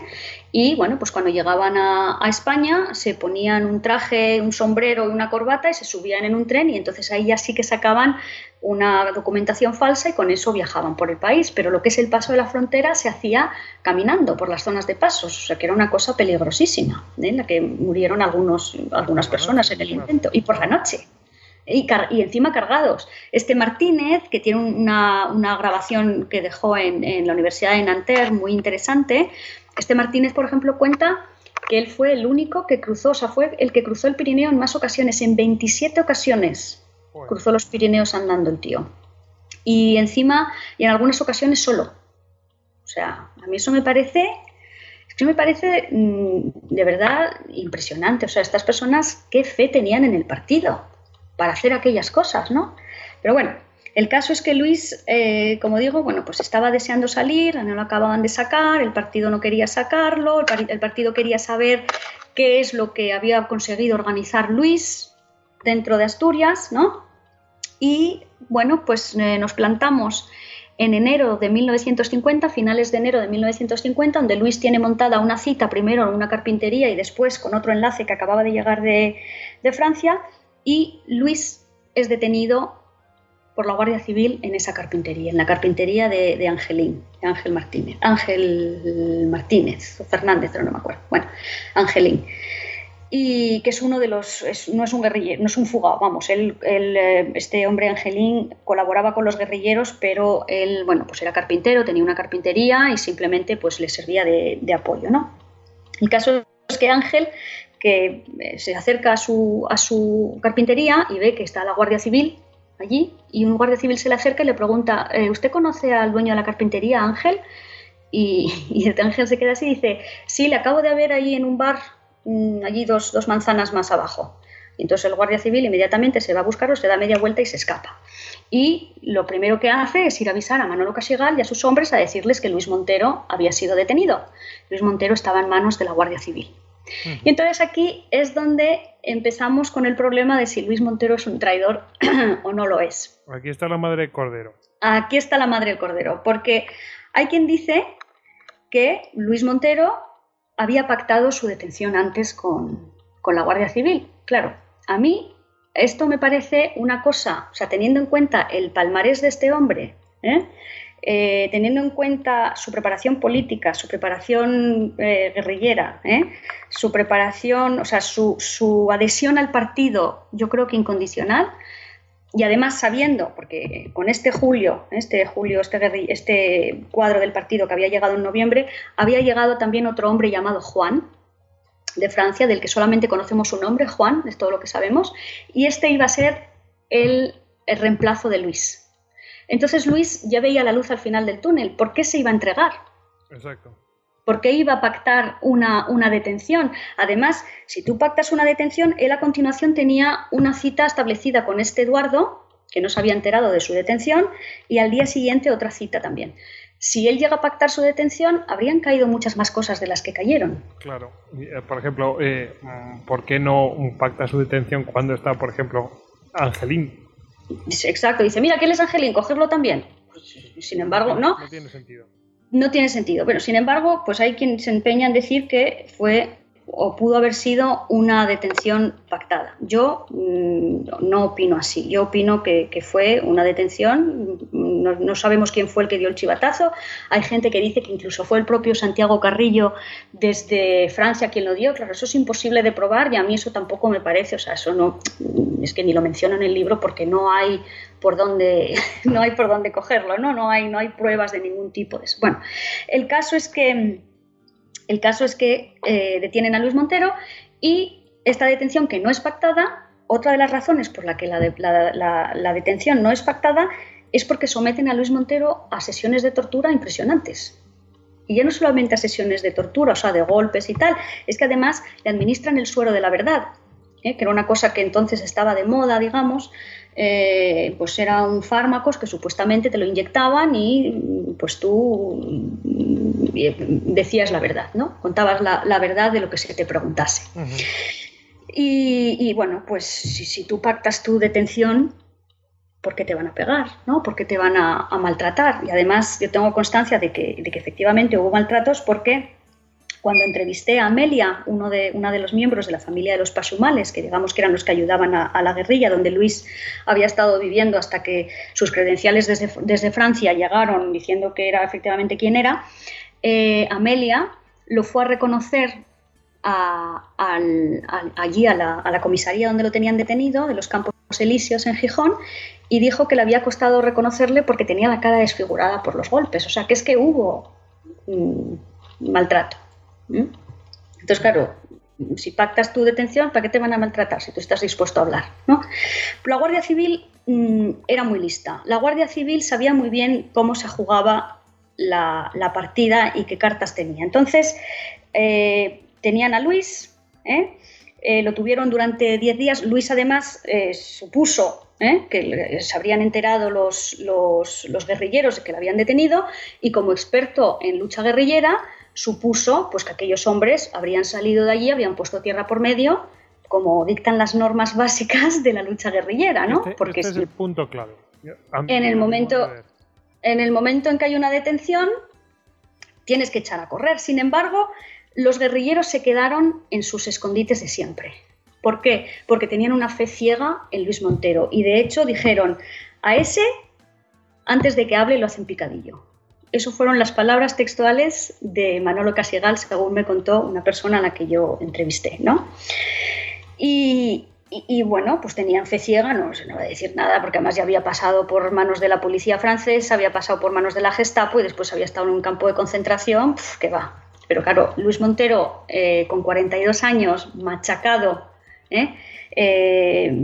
Y bueno, pues cuando llegaban a, España se ponían un traje, un sombrero y una corbata y se subían en un tren y entonces ahí ya sí que sacaban una documentación falsa y con eso viajaban por el país. Pero lo que es el paso de la frontera se hacía caminando por las zonas de pasos, o sea que era una cosa peligrosísima, ¿eh? en la que murieron algunos, algunas personas en el intento y por la noche y, encima cargados. Este Martínez, que tiene una, grabación que dejó en, la Universidad de Nanterre muy interesante, este Martínez, por ejemplo, cuenta que él fue el único que cruzó, o sea, fue el que cruzó el Pirineo en más ocasiones, en 27 ocasiones cruzó los Pirineos andando el tío. Y encima, y en algunas ocasiones solo. O sea, a mí eso me parece eso me parece mm, de verdad impresionante. O sea, estas personas, qué fe tenían en el partido para hacer aquellas cosas, ¿no? Pero bueno, el caso es que Luis, eh, como digo, bueno, pues estaba deseando salir, no lo acababan de sacar, el partido no quería sacarlo, el, partido quería saber qué es lo que había conseguido organizar Luis dentro de Asturias, ¿no? Y bueno, pues eh, nos plantamos en enero de 1950, finales de enero de 1950, donde Luis tiene montada una cita primero en una carpintería y después con otro enlace que acababa de llegar de, Francia, y Luis es detenido por la Guardia Civil en esa carpintería, en la carpintería de, Angelín, de Ángel Martínez, Ángel Martínez o Fernández, pero no me acuerdo. Bueno, Angelín y que es uno de los, no es un guerrillero, no es un fugado, vamos, eh, este hombre Angelín colaboraba con los guerrilleros, pero él, bueno, pues era carpintero, tenía una carpintería y simplemente pues le servía de, apoyo, ¿no? El caso es que Ángel, que eh, se acerca a su, carpintería y ve que está la Guardia Civil allí, y un guardia civil se le acerca y le pregunta, eh, ¿usted conoce al dueño de la carpintería, Ángel? Y, el Ángel se queda así y dice, sí, le acabo de ver ahí en un bar Mm, allí dos, dos manzanas más abajo. Y entonces el guardia civil inmediatamente se va a buscarlo, se da media vuelta y se escapa. Y lo primero que hace es ir a avisar a Manolo Casigal y a sus hombres a decirles que Luis Montero había sido detenido. Luis Montero estaba en manos de la Guardia Civil. Y entonces aquí es donde empezamos con el problema de si Luis Montero es un traidor o no lo es. Aquí está la madre del cordero. Aquí está la madre del cordero, porque hay quien dice que Luis Montero había pactado su detención antes con, la Guardia Civil. Claro, a mí esto me parece una cosa, o sea, teniendo en cuenta el palmarés de este hombre, ¿eh? Eh, teniendo en cuenta su preparación política, su preparación eh, guerrillera, su preparación, o sea, su, adhesión al partido, yo creo que incondicional, y además sabiendo, porque con este julio, este julio, este, este cuadro del partido que había llegado en noviembre, había llegado también otro hombre llamado Juan, de Francia, del que solamente conocemos su nombre, Juan, es todo lo que sabemos, y este iba a ser el reemplazo de Luis. Entonces Luis ya veía la luz al final del túnel. ¿Por qué se iba a entregar? Exacto. ¿Por qué iba a pactar una, una, detención? Además, si tú pactas una detención, él a continuación tenía una cita establecida con este Eduardo, que no se había enterado de su detención, y al día siguiente otra cita también. Si él llega a pactar su detención, habrían caído muchas más cosas de las que cayeron. Claro. Eh, por ejemplo, eh, ¿por qué no pacta su detención cuando está, por ejemplo, Angelín? Exacto. Dice, mira, ¿quién es Angelín? Cogerlo también. Pues, sin embargo, no. No tiene sentido no tiene sentido. Pero sin embargo, pues hay quien se empeña en decir que fue o pudo haber sido una detención pactada. Yo mm, no opino así. Yo opino que, fue una detención. No, sabemos quién fue el que dio el chivatazo. Hay gente que dice que incluso fue el propio Santiago Carrillo desde Francia quien lo dio. Claro, eso es imposible de probar y a mí eso tampoco me parece. O sea, eso no es que ni lo menciono en el libro porque no hay por dónde no hay por dónde cogerlo, ¿no? No hay no hay pruebas de ningún tipo de eso. Bueno, el caso es que el caso es que eh, detienen a Luis Montero y esta detención que no es pactada, otra de las razones por la que la, detención no es pactada es porque someten a Luis Montero a sesiones de tortura impresionantes. Y ya no solamente a sesiones de tortura, o sea, de golpes y tal, es que además le administran el suero de la verdad, ¿eh? que era una cosa que entonces estaba de moda, digamos, eh, pues eran fármacos que supuestamente te lo inyectaban y pues tú decías la verdad, ¿no? Contabas la, verdad de lo que se te preguntase. y, bueno, pues si, tú pactas tu detención, ¿por qué te van a pegar? ¿no? ¿Por qué te van a, maltratar? Y además yo tengo constancia de que, de que efectivamente hubo maltratos porque cuando entrevisté a Amelia, uno de, una de los miembros de la familia de los Pasumales, que digamos que eran los que ayudaban a, la guerrilla, donde Luis había estado viviendo hasta que sus credenciales desde, desde Francia llegaron diciendo que era efectivamente quien era, eh, Amelia lo fue a reconocer allí a la, comisaría donde lo tenían detenido, de los Campos Elíseos en Gijón, y dijo que le había costado reconocerle porque tenía la cara desfigurada por los golpes. O sea, que es que hubo mm, maltrato. Entonces, claro, si pactas tu detención, ¿para qué te van a maltratar si tú estás dispuesto a hablar? ¿no? La Guardia Civil mm, era muy lista. La Guardia Civil sabía muy bien cómo se jugaba la, partida y qué cartas tenía. Entonces, eh, tenían a Luis, ¿eh? Eh, lo tuvieron durante 10 días. Luis además supuso que se habrían enterado los, los, guerrilleros que lo habían detenido y como experto en lucha guerrillera supuso pues, que aquellos hombres habrían salido de allí, habían puesto tierra por medio, como dictan las normas básicas de la lucha guerrillera, ¿no? Este, Porque este es el punto clave. En el momento en el momento en que hay una detención, tienes que echar a correr. Sin embargo, los guerrilleros se quedaron en sus escondites de siempre. ¿Por qué? Porque tenían una fe ciega en Luis Montero y de hecho dijeron, a ese, antes de que hable, lo hacen picadillo. Eso fueron las palabras textuales de Manolo Casiegal, según me contó una persona a la que yo entrevisté, ¿no? Y, bueno, pues tenían fe ciega, no, no voy a decir nada, porque además ya había pasado por manos de la policía francesa, había pasado por manos de la Gestapo y después había estado en un campo de concentración, que va. Pero claro, Luis Montero, eh, con 42 años, machacado, ¿eh? Eh,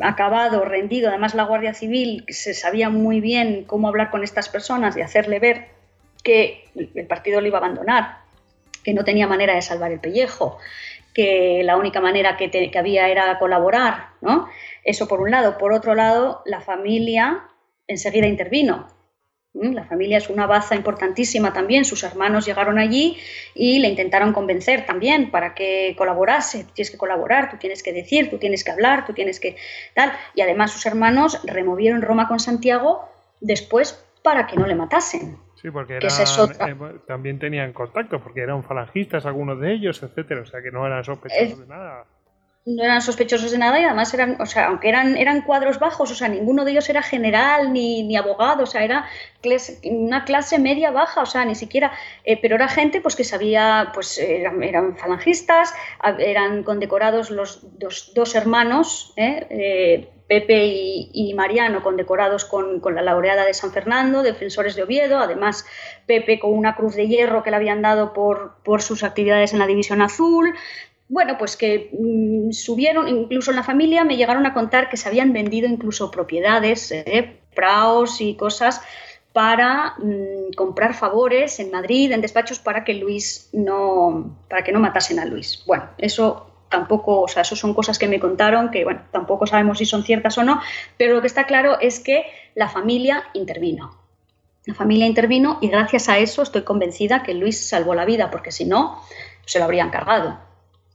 acabado, rendido, además la Guardia Civil se sabía muy bien cómo hablar con estas personas y hacerle ver que el partido lo iba a abandonar, que no tenía manera de salvar el pellejo, que la única manera que, había era colaborar, ¿no? Eso por un lado. Por otro lado, la familia enseguida intervino. La familia es una baza importantísima también. Sus hermanos llegaron allí y le intentaron convencer también para que colaborase. Tú tienes que colaborar, tú tienes que decir, tú tienes que hablar, tú tienes que tal. Y además sus hermanos removieron Roma con Santiago después para que no le matasen. Sí, porque eh, también tenían contacto, porque eran falangistas algunos de ellos, etcétera, o sea que no eran sospechosos de nada. No eran sospechosos de nada y además eran, o sea, aunque eran, eran cuadros bajos, o sea, ninguno de ellos era general ni, ni abogado, o sea, era una clase media baja, o sea, ni siquiera, eh, pero era gente pues que sabía, pues eran, falangistas, eran condecorados los dos, dos hermanos, ¿eh? eh Pepe y, Mariano condecorados con, con, la laureada de San Fernando, defensores de Oviedo, además Pepe con una cruz de hierro que le habían dado por, por sus actividades en la División Azul. Bueno, pues que mm, subieron, incluso en la familia me llegaron a contar que se habían vendido incluso propiedades, eh, praos y cosas para mm, comprar favores en Madrid, en despachos, para que Luis no, para que no matasen a Luis. Bueno, eso tampoco, o sea, eso son cosas que me contaron, que bueno, tampoco sabemos si son ciertas o no, pero lo que está claro es que la familia intervino. La familia intervino y gracias a eso estoy convencida que Luis salvó la vida, porque si no, se lo habrían cargado.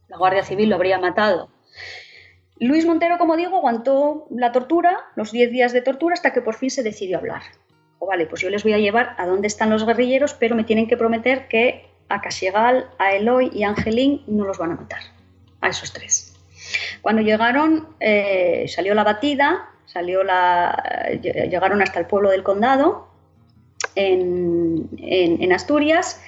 La Guardia Civil lo habría matado. Luis Montero, como digo, aguantó la tortura, los 10 días de tortura, hasta que por fin se decidió hablar. O vale, pues yo les voy a llevar a dónde están los guerrilleros, pero me tienen que prometer que a Casiegal, a Eloy y a Angelín no los van a matar a esos tres. Cuando llegaron, eh, salió la batida, salió la, llegaron hasta el pueblo del condado, en, Asturias,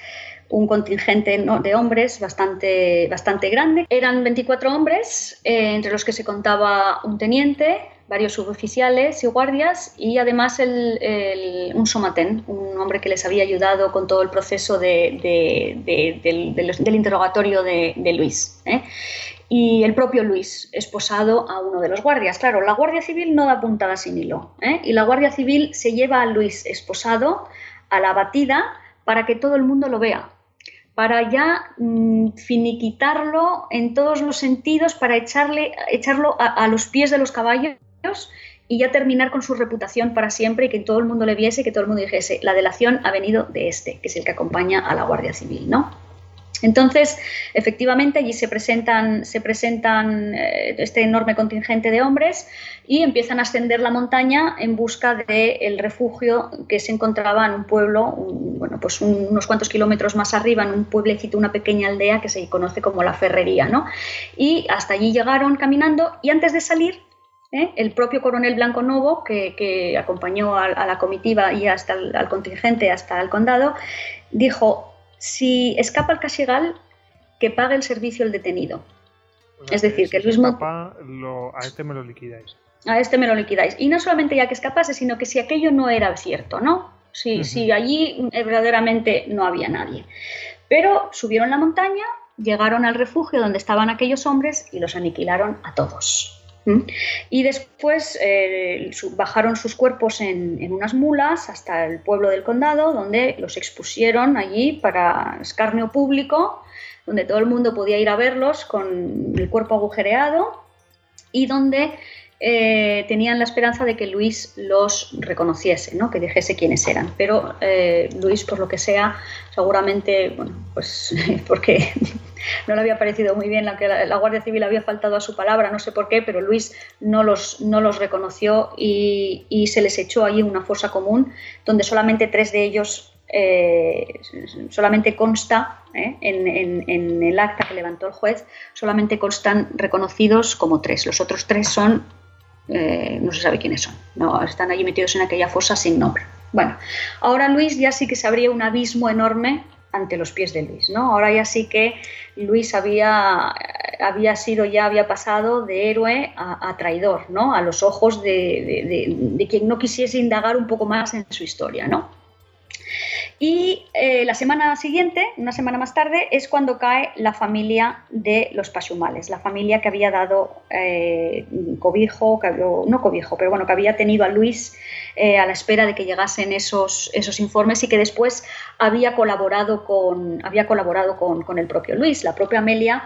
un contingente de hombres bastante, bastante grande. Eran 24 hombres, eh, entre los que se contaba un teniente, varios suboficiales y guardias y además un somatén, un hombre que les había ayudado con todo el proceso del, interrogatorio de, Luis. ¿eh? Y el propio Luis, esposado a uno de los guardias. Claro, la Guardia Civil no da puntada sin hilo. ¿eh? Y la Guardia Civil se lleva a Luis esposado a la batida para que todo el mundo lo vea para ya mm, finiquitarlo en todos los sentidos, para echarle, echarlo a, los pies de los caballos y ya terminar con su reputación para siempre y que todo el mundo le viese, que todo el mundo dijese, la delación ha venido de este, que es el que acompaña a la Guardia Civil, ¿no? Entonces, efectivamente, allí se presentan, se presentan eh, este enorme contingente de hombres y empiezan a ascender la montaña en busca del refugio que se encontraba en un pueblo, bueno, pues unos cuantos kilómetros más arriba, en un pueblecito, una pequeña aldea que se conoce como la Ferrería, ¿no? Y hasta allí llegaron caminando y antes de salir ¿eh? el propio coronel Blanco Novo, que, acompañó a, la comitiva y hasta el, al contingente hasta el condado, dijo, si escapa el Casigal, que pague el servicio el detenido. es decir, que Luis escapa, a este me lo liquidáis. A este me lo liquidáis. Y no solamente ya que escapase, sino que si aquello no era cierto, ¿no? Si, si allí verdaderamente no había nadie. Pero subieron la montaña, llegaron al refugio donde estaban aquellos hombres y los aniquilaron a todos. Y después eh, bajaron sus cuerpos en, unas mulas hasta el pueblo del condado, donde los expusieron allí para escarnio público, donde todo el mundo podía ir a verlos con el cuerpo agujereado y donde eh, tenían la esperanza de que Luis los reconociese, ¿no? que dijese quiénes eran. Pero eh, Luis, por lo que sea, seguramente, bueno, pues porque no le había parecido muy bien la que la, Guardia Civil había faltado a su palabra, no sé por qué, pero Luis no los, no los reconoció y, se les echó allí una fosa común donde solamente tres de ellos eh, solamente consta en, el acta que levantó el juez, solamente constan reconocidos como tres. Los otros tres son, eh, no se sabe quiénes son, no, están allí metidos en aquella fosa sin nombre. Bueno, ahora Luis ya sí que se abría un abismo enorme ante los pies de Luis, ¿no? Ahora ya sí que Luis había, había sido, ya había pasado de héroe a, traidor, ¿no? A los ojos de, quien no quisiese indagar un poco más en su historia, ¿no? Y eh, la semana siguiente, una semana más tarde, es cuando cae la familia de los Pasumales, la familia que había dado eh, cobijo, no cobijo, pero bueno, que había tenido a Luis eh, a la espera de que llegasen esos, esos informes y que después había colaborado con, había colaborado con, el propio Luis. La propia Amelia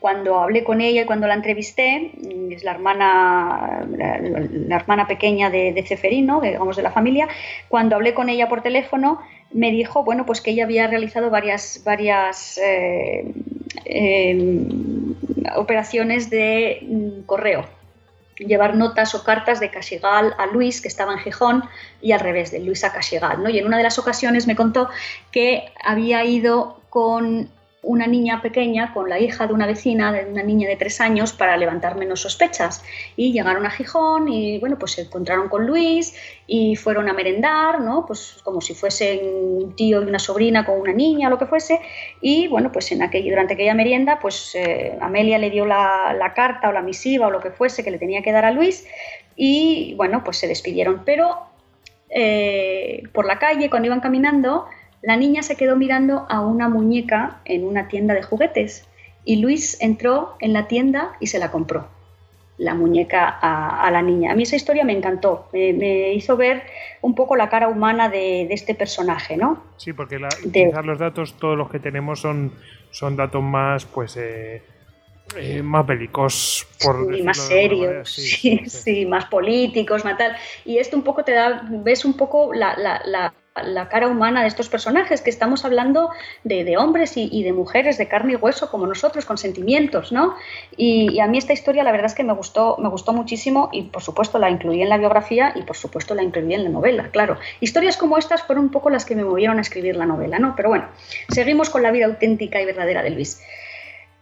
cuando hablé con ella y cuando la entrevisté, es la hermana, la, hermana pequeña de, de Ceferino, digamos de la familia, cuando hablé con ella por teléfono, me dijo, bueno, pues que ella había realizado varias, varias eh, em, operaciones de mm, correo, llevar notas o cartas de Casigal a Luis, que estaba en Gijón, y al revés, de Luis a Casigal. ¿no? Y en una de las ocasiones me contó que había ido con una niña pequeña con la hija de una vecina, de una niña de tres años, para levantar menos sospechas. Y llegaron a Gijón y bueno, pues se encontraron con Luis y fueron a merendar, ¿no? Pues como si fuesen un tío y una sobrina con una niña lo que fuese. Y bueno, pues en aquel, durante aquella merienda, pues eh, Amelia le dio la, carta o la misiva o lo que fuese que le tenía que dar a Luis y bueno, pues se despidieron. Pero eh, por la calle, cuando iban caminando, la niña se quedó mirando a una muñeca en una tienda de juguetes y Luis entró en la tienda y se la compró, la muñeca a, la niña. A mí esa historia me encantó, me, hizo ver un poco la cara humana de, este personaje, ¿no? Sí, porque quizás los datos, todos los que tenemos son, son datos más, pues... Eh, eh, más bélicos, por más serios, sí, sí, más políticos, más tal. Y esto un poco te da, ves un poco la, la cara humana de estos personajes, que estamos hablando de, hombres y, de mujeres de carne y hueso como nosotros, con sentimientos, ¿no? Y, a mí esta historia la verdad es que me gustó, me gustó muchísimo y por supuesto la incluí en la biografía y por supuesto la incluí en la novela, claro. Historias como estas fueron un poco las que me movieron a escribir la novela, ¿no? Pero bueno, seguimos con la vida auténtica y verdadera de Luis.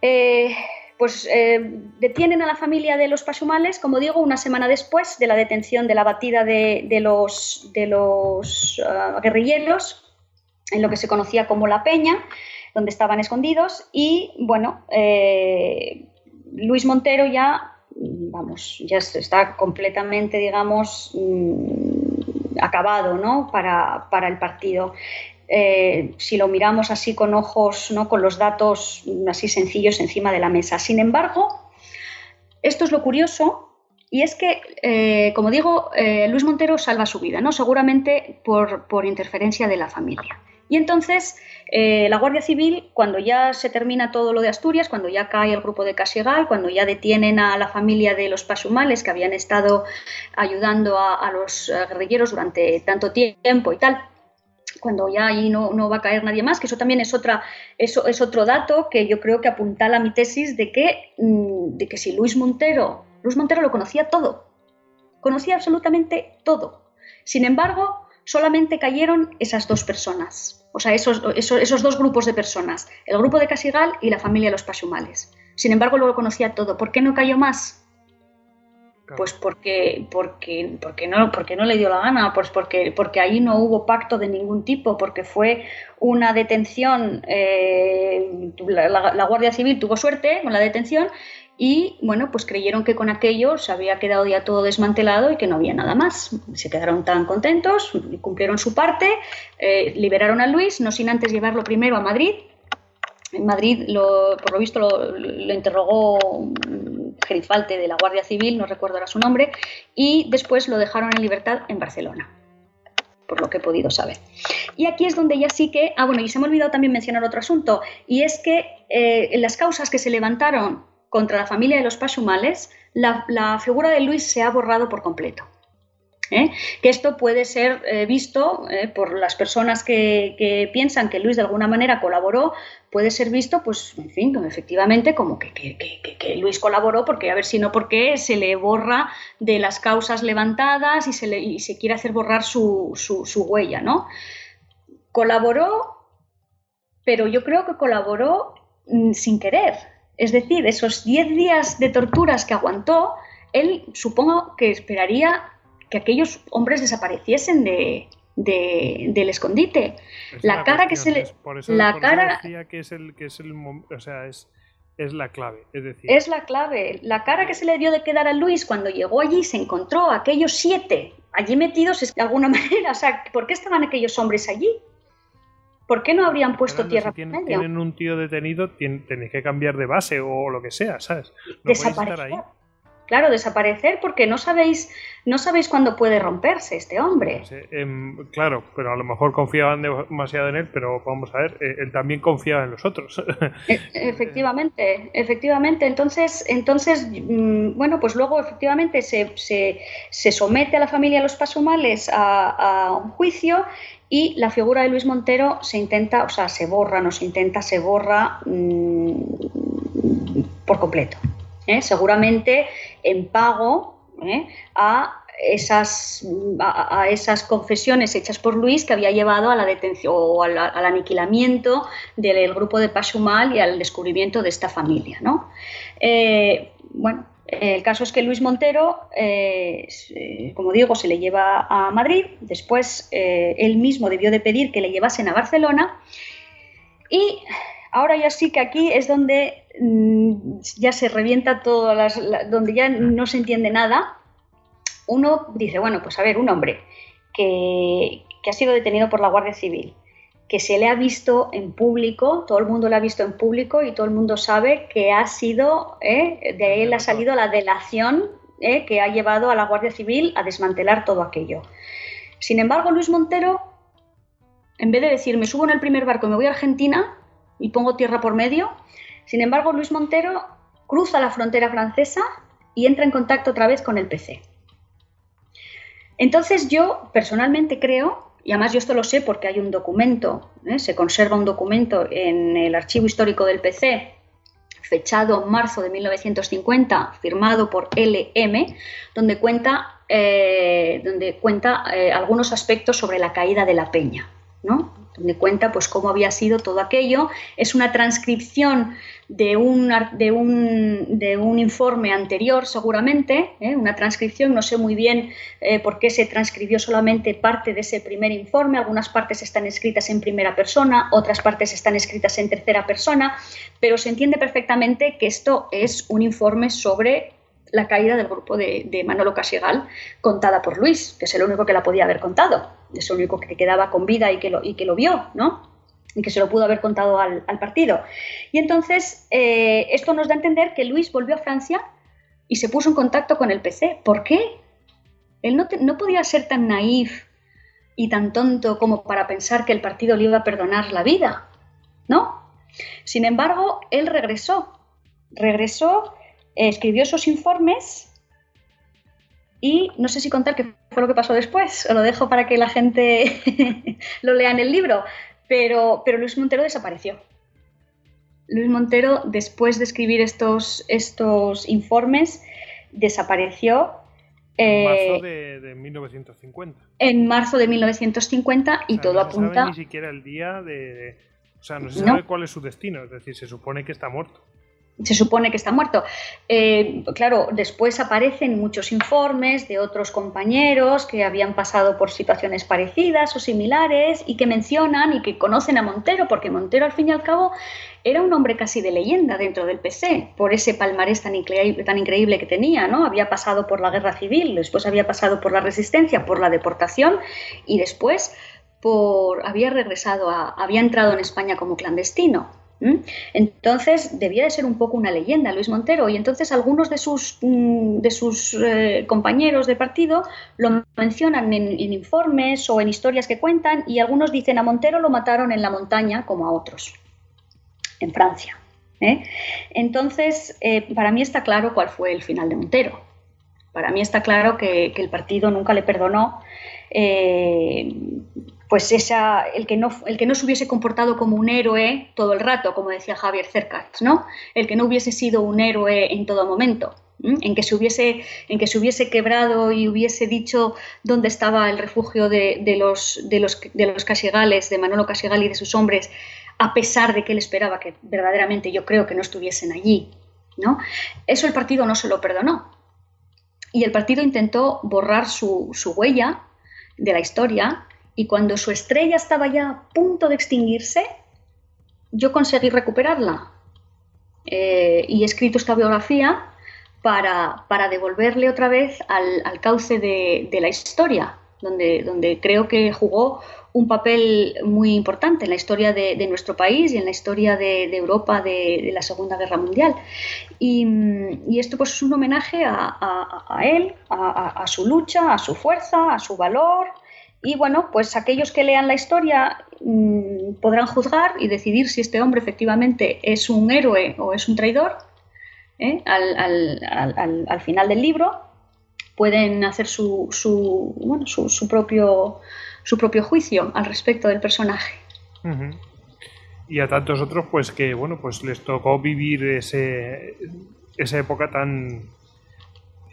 Eh, pues eh, detienen a la familia de los Pasumales, como digo, una semana después de la detención de la batida de, los, ah, guerrilleros en lo que se conocía como La Peña, donde estaban escondidos. Y bueno, eh, Luis Montero ya, vamos, ya está completamente, digamos, mm, acabado ¿no? para, para el partido. Eh, si lo miramos así con ojos, ¿no? con los datos así sencillos encima de la mesa. Sin embargo, esto es lo curioso y es que, eh, como digo, eh, Luis Montero salva su vida, ¿no? seguramente por, por interferencia de la familia. Y entonces la Guardia Civil, cuando ya se termina todo lo de Asturias, cuando ya cae el grupo de Casigal, cuando ya detienen a la familia de los Pasumales que habían estado ayudando a los guerrilleros durante tanto tiempo y tal, cuando ya ahí no, no, va a caer nadie más, que eso también es, otra, eso es otro dato que yo creo que apuntala a mi tesis de que, mm, de que si Luis Montero, Luis Montero lo conocía todo, conocía absolutamente todo. Sin embargo, solamente cayeron esas dos personas, o sea, esos, esos, esos dos grupos de personas, el grupo de Casigal y la familia de los Pasumales. Sin embargo, lo conocía todo. ¿Por qué no cayó más? Pues porque, porque, porque, no, porque no le dio la gana, pues porque, porque ahí no hubo pacto de ningún tipo, porque fue una detención, eh, la, Guardia Civil tuvo suerte con la detención y bueno, pues creyeron que con aquello se había quedado ya todo desmantelado y que no había nada más. Se quedaron tan contentos, cumplieron su parte, eh, liberaron a Luis, no sin antes llevarlo primero a Madrid. En Madrid, lo, por lo visto, lo, lo interrogó gerifalte de la Guardia Civil, no recuerdo ahora su nombre, y después lo dejaron en libertad en Barcelona por lo que he podido saber. Y aquí es donde ya sí que, ah bueno, y se me ha olvidado también mencionar otro asunto, y es que eh, las causas que se levantaron contra la familia de los Pasumales, la, figura de Luis se ha borrado por completo. ¿eh? Que esto puede ser eh, visto por las personas que, piensan que Luis de alguna manera colaboró, puede ser visto, pues, en fin, efectivamente, como que, Luis colaboró, porque a ver si no, porque se le borra de las causas levantadas y se, le, se quiere hacer borrar su, su huella, ¿no? Colaboró, pero yo creo que colaboró mm, sin querer. Es decir, esos 10 días de torturas que aguantó, él supongo que esperaría que aquellos hombres desapareciesen de, del escondite. la, cara que se le. la cara. que es el. Que es el o sea, es, es la clave. Es decir. Es la clave. La cara que se le dio de quedar a Luis cuando llegó allí se encontró a aquellos siete allí metidos de alguna manera. O sea, ¿por qué estaban aquellos hombres allí? ¿Por qué no habrían puesto tierra si tienen, tienen, un tío detenido, tenéis que cambiar de base o lo que sea, ¿sabes? No estar ahí. Claro, desaparecer porque no sabéis, no sabéis cuándo puede romperse este hombre. Em, claro, pero a lo mejor confiaban demasiado en él, pero vamos a ver, eh, él también confiaba en los otros. E, efectivamente, efectivamente. Entonces, entonces mm, bueno, pues luego efectivamente se, se, somete a la familia los Pasumales a, a un juicio y la figura de Luis Montero se intenta, o sea, se borra, no se intenta, se borra mm, por completo. ¿Eh? seguramente en pago ¿eh? a esas, a, esas confesiones hechas por Luis que había llevado a la detención o al, aniquilamiento del grupo de Pachumal y al descubrimiento de esta familia. ¿no? Eh, bueno, el caso es que Luis Montero, como digo, se le lleva a Madrid, después él mismo debió de pedir que le llevasen a Barcelona y ahora ya sí que aquí es donde Mm, ya se revienta todo, las, donde ya no se entiende nada, uno dice, bueno, pues a ver, un hombre que, ha sido detenido por la Guardia Civil, que se le ha visto en público, todo el mundo lo ha visto en público y todo el mundo sabe que ha sido, eh, de él ha salido la delación eh, que ha llevado a la Guardia Civil a desmantelar todo aquello. Sin embargo, Luis Montero, en vez de decir, me subo en el primer barco y me voy a Argentina y pongo tierra por medio, sin embargo, Luis Montero cruza la frontera francesa y entra en contacto otra vez con el PC. Entonces yo personalmente creo, y además yo esto lo sé porque hay un documento, ¿eh? se conserva un documento en el archivo histórico del PC, fechado en marzo de 1950, firmado por LM, donde cuenta, eh, donde cuenta eh, algunos aspectos sobre la caída de la peña. ¿no? Donde cuenta pues cómo había sido todo aquello. Es una transcripción de un, de un, de un informe anterior, seguramente, ¿eh? una transcripción, no sé muy bien eh, por qué se transcribió solamente parte de ese primer informe, algunas partes están escritas en primera persona, otras partes están escritas en tercera persona, pero se entiende perfectamente que esto es un informe sobre la caída del grupo de, Manolo Casigal contada por Luis, que es el único que la podía haber contado, es el único que quedaba con vida y que lo, y que lo vio, ¿no? y que se lo pudo haber contado al, partido. Y entonces eh, esto nos da a entender que Luis volvió a Francia y se puso en contacto con el PC. ¿Por qué? Él no, no podía ser tan naif y tan tonto como para pensar que el partido le iba a perdonar la vida, ¿no? Sin embargo, él regresó, regresó escribió esos informes y no sé si contar qué fue lo que pasó después, o lo dejo para que la gente lo lea en el libro, pero, pero Luis Montero desapareció. Luis Montero, después de escribir estos, estos informes, desapareció. En marzo eh, de, 1950. En marzo de 1950 y todo no se apunta. Sabe ni siquiera el día de. O sea, no se sabe cuál es su destino, es decir, se supone que está muerto se supone que está muerto. Eh, claro, después aparecen muchos informes de otros compañeros que habían pasado por situaciones parecidas o similares y que mencionan y que conocen a Montero, porque Montero al fin y al cabo era un hombre casi de leyenda dentro del PC, por ese palmarés tan increíble, tan increíble que tenía, ¿no? Había pasado por la guerra civil, después había pasado por la resistencia, por la deportación y después por había regresado a, había entrado en España como clandestino. Entonces debía de ser un poco una leyenda Luis Montero y entonces algunos de sus, mm, de sus eh, compañeros de partido lo mencionan en, informes o en historias que cuentan y algunos dicen a Montero lo mataron en la montaña como a otros, en Francia. ¿eh? Entonces, eh, para mí está claro cuál fue el final de Montero. Para mí está claro que, el partido nunca le perdonó pues esa, el, que no, se hubiese comportado como un héroe todo el rato, como decía Javier Cercas, ¿no? El que no hubiese sido un héroe en todo momento. En que, se hubiese, quebrado y hubiese dicho dónde estaba el refugio de, los, de, de Casigales, de Manolo Casigal y de sus hombres, a pesar de que él esperaba que verdaderamente yo creo que no estuviesen allí. ¿no? Eso el partido no se lo perdonó. Y el partido intentó borrar su, huella de la historia y cuando su estrella estaba ya a punto de extinguirse, yo conseguí recuperarla. Eh, y he escrito esta biografía para, devolverle otra vez al, cauce de, de, la historia, donde, donde creo que jugó un papel muy importante en la historia de, nuestro país y en la historia de, Europa de, la Segunda Guerra Mundial. Y, esto pues, es un homenaje a, él, a, su lucha, a su fuerza, a su valor. Y bueno, pues aquellos que lean la historia mm, podrán juzgar y decidir si este hombre efectivamente es un héroe o es un traidor ¿eh? al, final del libro. Pueden hacer su, su propio su propio juicio al respecto del personaje. Y a tantos otros, pues que bueno, pues les tocó vivir ese, esa época tan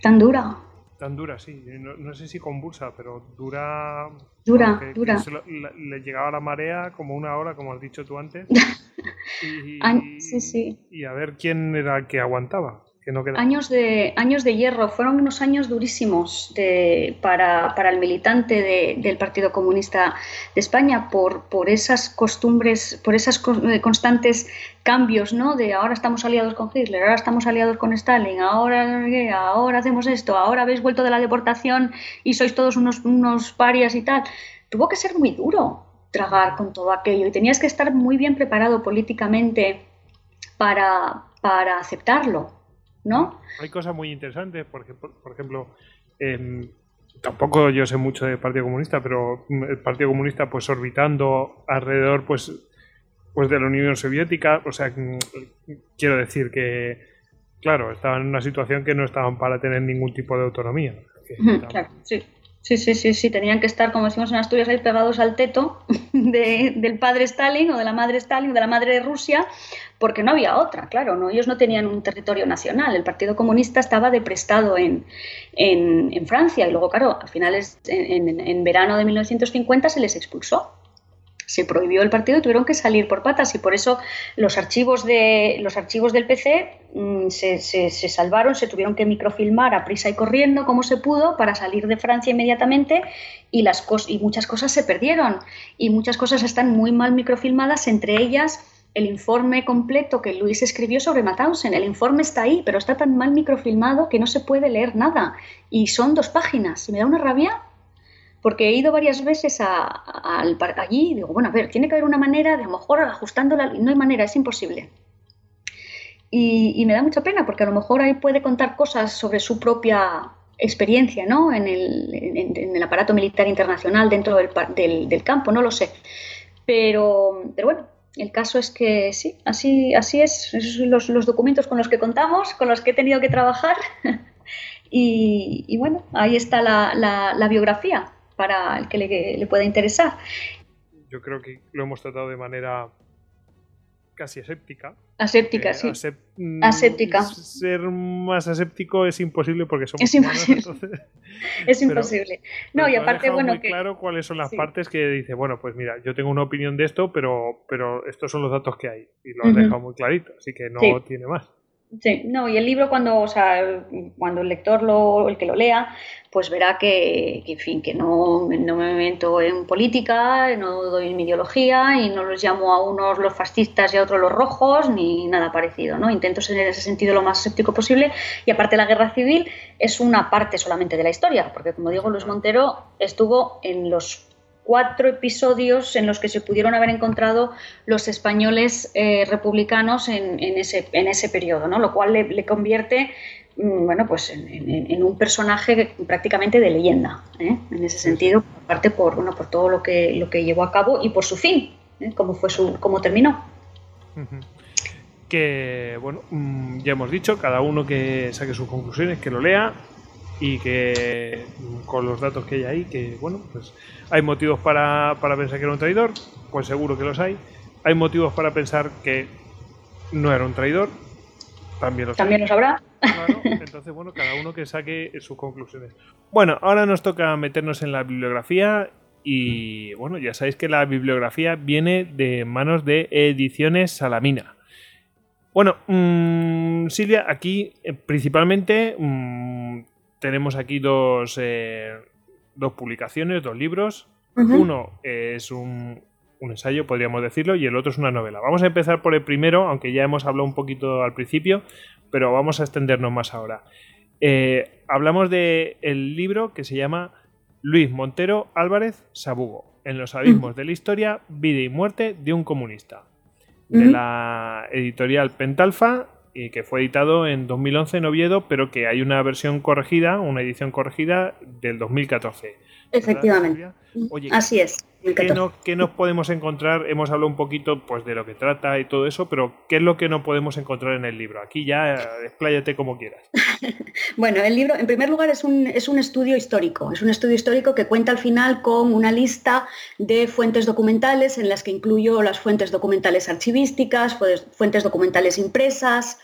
tan dura. Tan dura, sí. No, sé si convulsa, pero dura. Dura, dura. le, llegaba la marea como una hora, como has dicho tú antes. y, sí, sí. y a ver quién era el que aguantaba años, de, años de hierro, fueron unos años durísimos para, el militante del Partido Comunista de España por, por esas costumbres, por esos eh, constantes cambios, ¿no? De ahora estamos aliados con Hitler, ahora estamos aliados con Stalin, ahora, ahora hacemos esto, ahora habéis vuelto de la deportación y sois todos unos, unos parias y tal. Tuvo que ser muy duro tragar con todo aquello y tenías que estar muy bien preparado políticamente para, para aceptarlo. ¿no? Hay cosas muy interesantes, porque, por, ejemplo, em, tampoco yo sé mucho del Partido Comunista, pero el Partido Comunista pues orbitando alrededor pues, pues de la Unión Soviética, o sea, mm, quiero decir que, claro, estaban en una situación que no estaban para tener ningún tipo de autonomía. claro, sí. Sí, sí, sí, sí, tenían que estar, como decimos en Asturias, ahí pegados al teto del padre Stalin o de la madre Stalin o de la madre de Rusia, porque no había otra, claro, no, ellos no tenían un territorio nacional, el Partido Comunista estaba deprestado en, en, Francia y luego, claro, a finales, en, en verano de 1950 se les expulsó se prohibió el partido y tuvieron que salir por patas y por eso los archivos, de, los archivos del PC mm, se, se, salvaron, se tuvieron que microfilmar a prisa y corriendo como se pudo para salir de Francia inmediatamente y, las y muchas cosas se perdieron y muchas cosas están muy mal microfilmadas, entre ellas el informe completo que Luis escribió sobre Mauthausen. El informe está ahí, pero está tan mal microfilmado que no se puede leer nada. Y son dos páginas. Y me da una rabia porque he ido varias veces a, al allí y digo, bueno, a ver, tiene que haber una manera de a lo mejor ajustándola, no hay manera, es imposible. Y, me da mucha pena porque a lo mejor ahí puede contar cosas sobre su propia experiencia ¿no? en, el, aparato militar internacional dentro del, campo, no lo sé. Pero, pero bueno, el caso es que sí, así, así es. Esos son los, documentos con los que contamos, con los que he tenido que trabajar. y, bueno, ahí está la biografía para el que le, pueda interesar. Yo creo que lo hemos tratado de manera casi aséptica. Aséptica, sí. Mm, aséptica. Ser más aséptico es imposible porque somos es imposible. es imposible. no, y aparte, bueno. Muy claro cuáles son las partes que dice, bueno, pues mira, yo tengo una opinión de esto, pero, pero estos son los datos que hay. Y lo has dejado muy clarito, así que no tiene más. Sí, no, y el libro cuando, o sea, cuando el lector lo, el que lo lea, pues verá que, en fin, que no, no, me meto en política, no doy en mi ideología y no los llamo a unos los fascistas y a otros los rojos, ni nada parecido, ¿no? Intento ser en ese sentido lo más escéptico posible y aparte la guerra civil es una parte solamente de la historia, porque como digo, Luis Montero estuvo en los cuatro episodios en los que se pudieron haber encontrado los españoles eh, republicanos en, ese, en ese periodo, ¿no? lo cual le, convierte mm, bueno, pues en, un personaje prácticamente de leyenda, ¿eh? en ese sentido, aparte por, bueno, por todo lo que, lo que llevó a cabo y por su fin, ¿eh? cómo, fue su, cómo terminó. Que, bueno, mm, ya hemos dicho, cada uno que saque sus conclusiones, que lo lea, y que con los datos que hay ahí, que bueno, pues hay motivos para, para pensar que era un traidor, pues seguro que los hay. Hay motivos para pensar que no era un traidor, también los, También los habrá. Claro, entonces, bueno, cada uno que saque sus conclusiones. Bueno, ahora nos toca meternos en la bibliografía y, bueno, ya sabéis que la bibliografía viene de manos de Ediciones Salamina. Bueno, mmm, Silvia, aquí eh, principalmente mmm, tenemos aquí dos, eh, dos publicaciones, dos libros. Uh -huh. Uno es un, un, ensayo, podríamos decirlo, y el otro es una novela. Vamos a empezar por el primero, aunque ya hemos hablado un poquito al principio, pero vamos a extendernos más ahora. Eh, hablamos del el libro que se llama Luis Montero Álvarez Sabugo, En los abismos uh -huh. de la historia, vida y muerte de un comunista, de uh -huh. la editorial Pentalfa y que fue editado en 2011 en Oviedo, pero que hay una versión corregida, una edición corregida del 2014. Efectivamente. Oye, Así es. ¿qué, no, ¿Qué, nos podemos encontrar? Hemos hablado un poquito pues, de lo que trata y todo eso, pero ¿qué es lo que no podemos encontrar en el libro? Aquí ya expláyate como quieras. bueno, el libro, en primer lugar, es un, es un estudio histórico. Es un estudio histórico que cuenta al final con una lista de fuentes documentales en las que incluyo las fuentes documentales archivísticas, fuentes documentales impresas,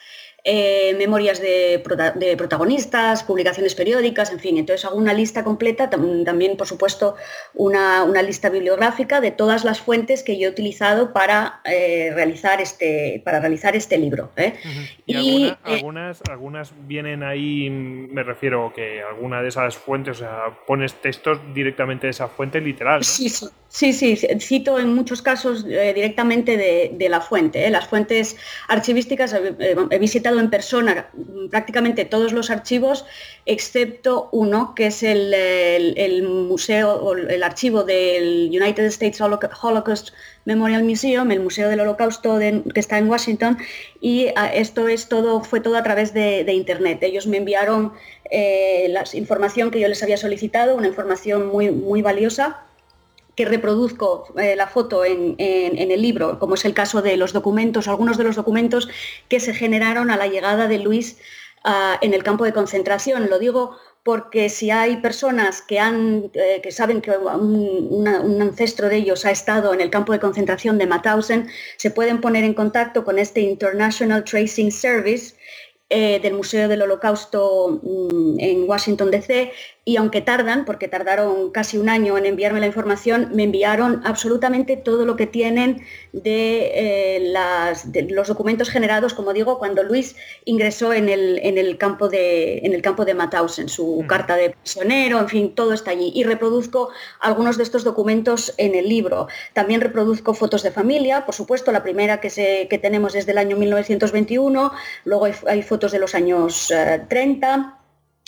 eh, memorias de, prota de, protagonistas, publicaciones periódicas, en fin. Entonces hago una lista completa, también por supuesto una, una, lista bibliográfica de todas las fuentes que yo he utilizado para, eh, realizar, este, para realizar este libro. ¿eh? Uh -huh. Y, y alguna, algunas, algunas vienen ahí, me refiero que alguna de esas fuentes, o sea, pones textos directamente de esa fuente literal. ¿no? Sí, sí. Sí, sí, cito en muchos casos directamente de, de, la fuente. Las fuentes archivísticas he visitado en persona prácticamente todos los archivos, excepto uno, que es el, museo o el archivo del United States Holocaust Memorial Museum, el Museo del Holocausto que está en Washington, y a, esto es todo, fue todo a través de, de Internet. Ellos me enviaron eh, la información que yo les había solicitado, una información muy, muy valiosa que reproduzco eh, la foto en, el libro, como es el caso de los documentos, algunos de los documentos que se generaron a la llegada de Luis uh, en el campo de concentración. Lo digo porque si hay personas que, eh, saben que un, ancestro de ellos ha estado en el campo de concentración de Mauthausen, se pueden poner en contacto con este International Tracing Service eh, del Museo del Holocausto mmm, en Washington, D.C., y aunque tardan, porque tardaron casi un año en enviarme la información, me enviaron absolutamente todo lo que tienen de, eh, las, de los documentos generados, como digo, cuando Luis ingresó en el, en el campo de, en el campo de Mauthausen, su mm. carta de prisionero, en fin, todo está allí. Y reproduzco algunos de estos documentos en el libro. También reproduzco fotos de familia, por supuesto, la primera que, se, que tenemos es del año 1921, luego hay, hay fotos de los años eh, 30,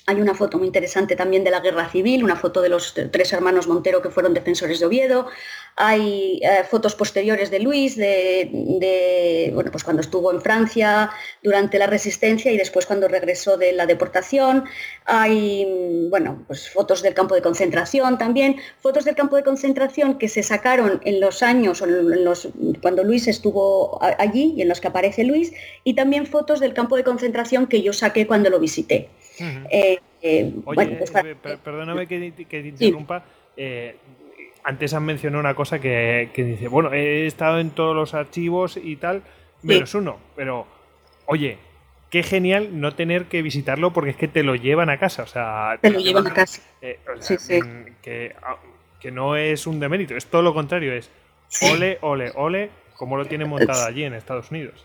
hay una foto muy interesante también de la guerra civil, una foto de los tres hermanos Montero que fueron defensores de Oviedo. Hay eh, fotos posteriores de Luis, de, de, bueno, pues cuando estuvo en Francia durante la resistencia y después cuando regresó de la deportación. Hay bueno, pues fotos del campo de concentración también. Fotos del campo de concentración que se sacaron en los años, en los, cuando Luis estuvo allí y en los que aparece Luis. Y también fotos del campo de concentración que yo saqué cuando lo visité. Uh -huh. eh, eh, Oye, bueno, pues, perdóname que, que te interrumpa. Sí. Eh, antes han mencionado una cosa que, que, dice, bueno, he estado en todos los archivos y tal, menos sí. uno, pero oye, qué genial no tener que visitarlo porque es que te lo llevan a casa, o sea... Te lo llevan a casa. Eh, o sea, sí, sí. Que, que, no es un demérito, es todo lo contrario, es ole, ole, ole, como lo tienen montado allí en Estados Unidos.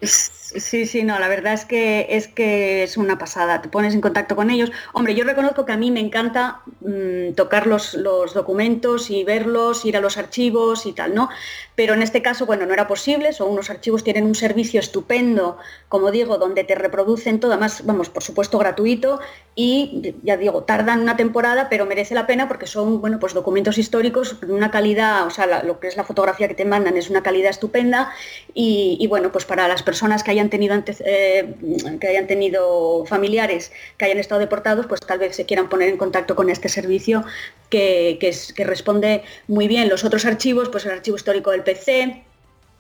Sí, sí, no, la verdad es que es que es una pasada. Te pones en contacto con ellos. Hombre, yo reconozco que a mí me encanta mmm, tocar los, los, documentos y verlos, ir a los archivos y tal, ¿no? Pero en este caso, bueno, no era posible. Son unos archivos tienen un servicio estupendo, como digo, donde te reproducen todo, además, vamos, por supuesto, gratuito y ya digo, tardan una temporada, pero merece la pena porque son, bueno, pues documentos históricos de una calidad, o sea, lo que es la fotografía que te mandan es una calidad estupenda y, y bueno, pues para las personas que hayan tenido antes, eh, que hayan tenido familiares que hayan estado deportados, pues tal vez se quieran poner en contacto con este servicio que, que responde muy bien. Los otros archivos, pues el archivo histórico del PC,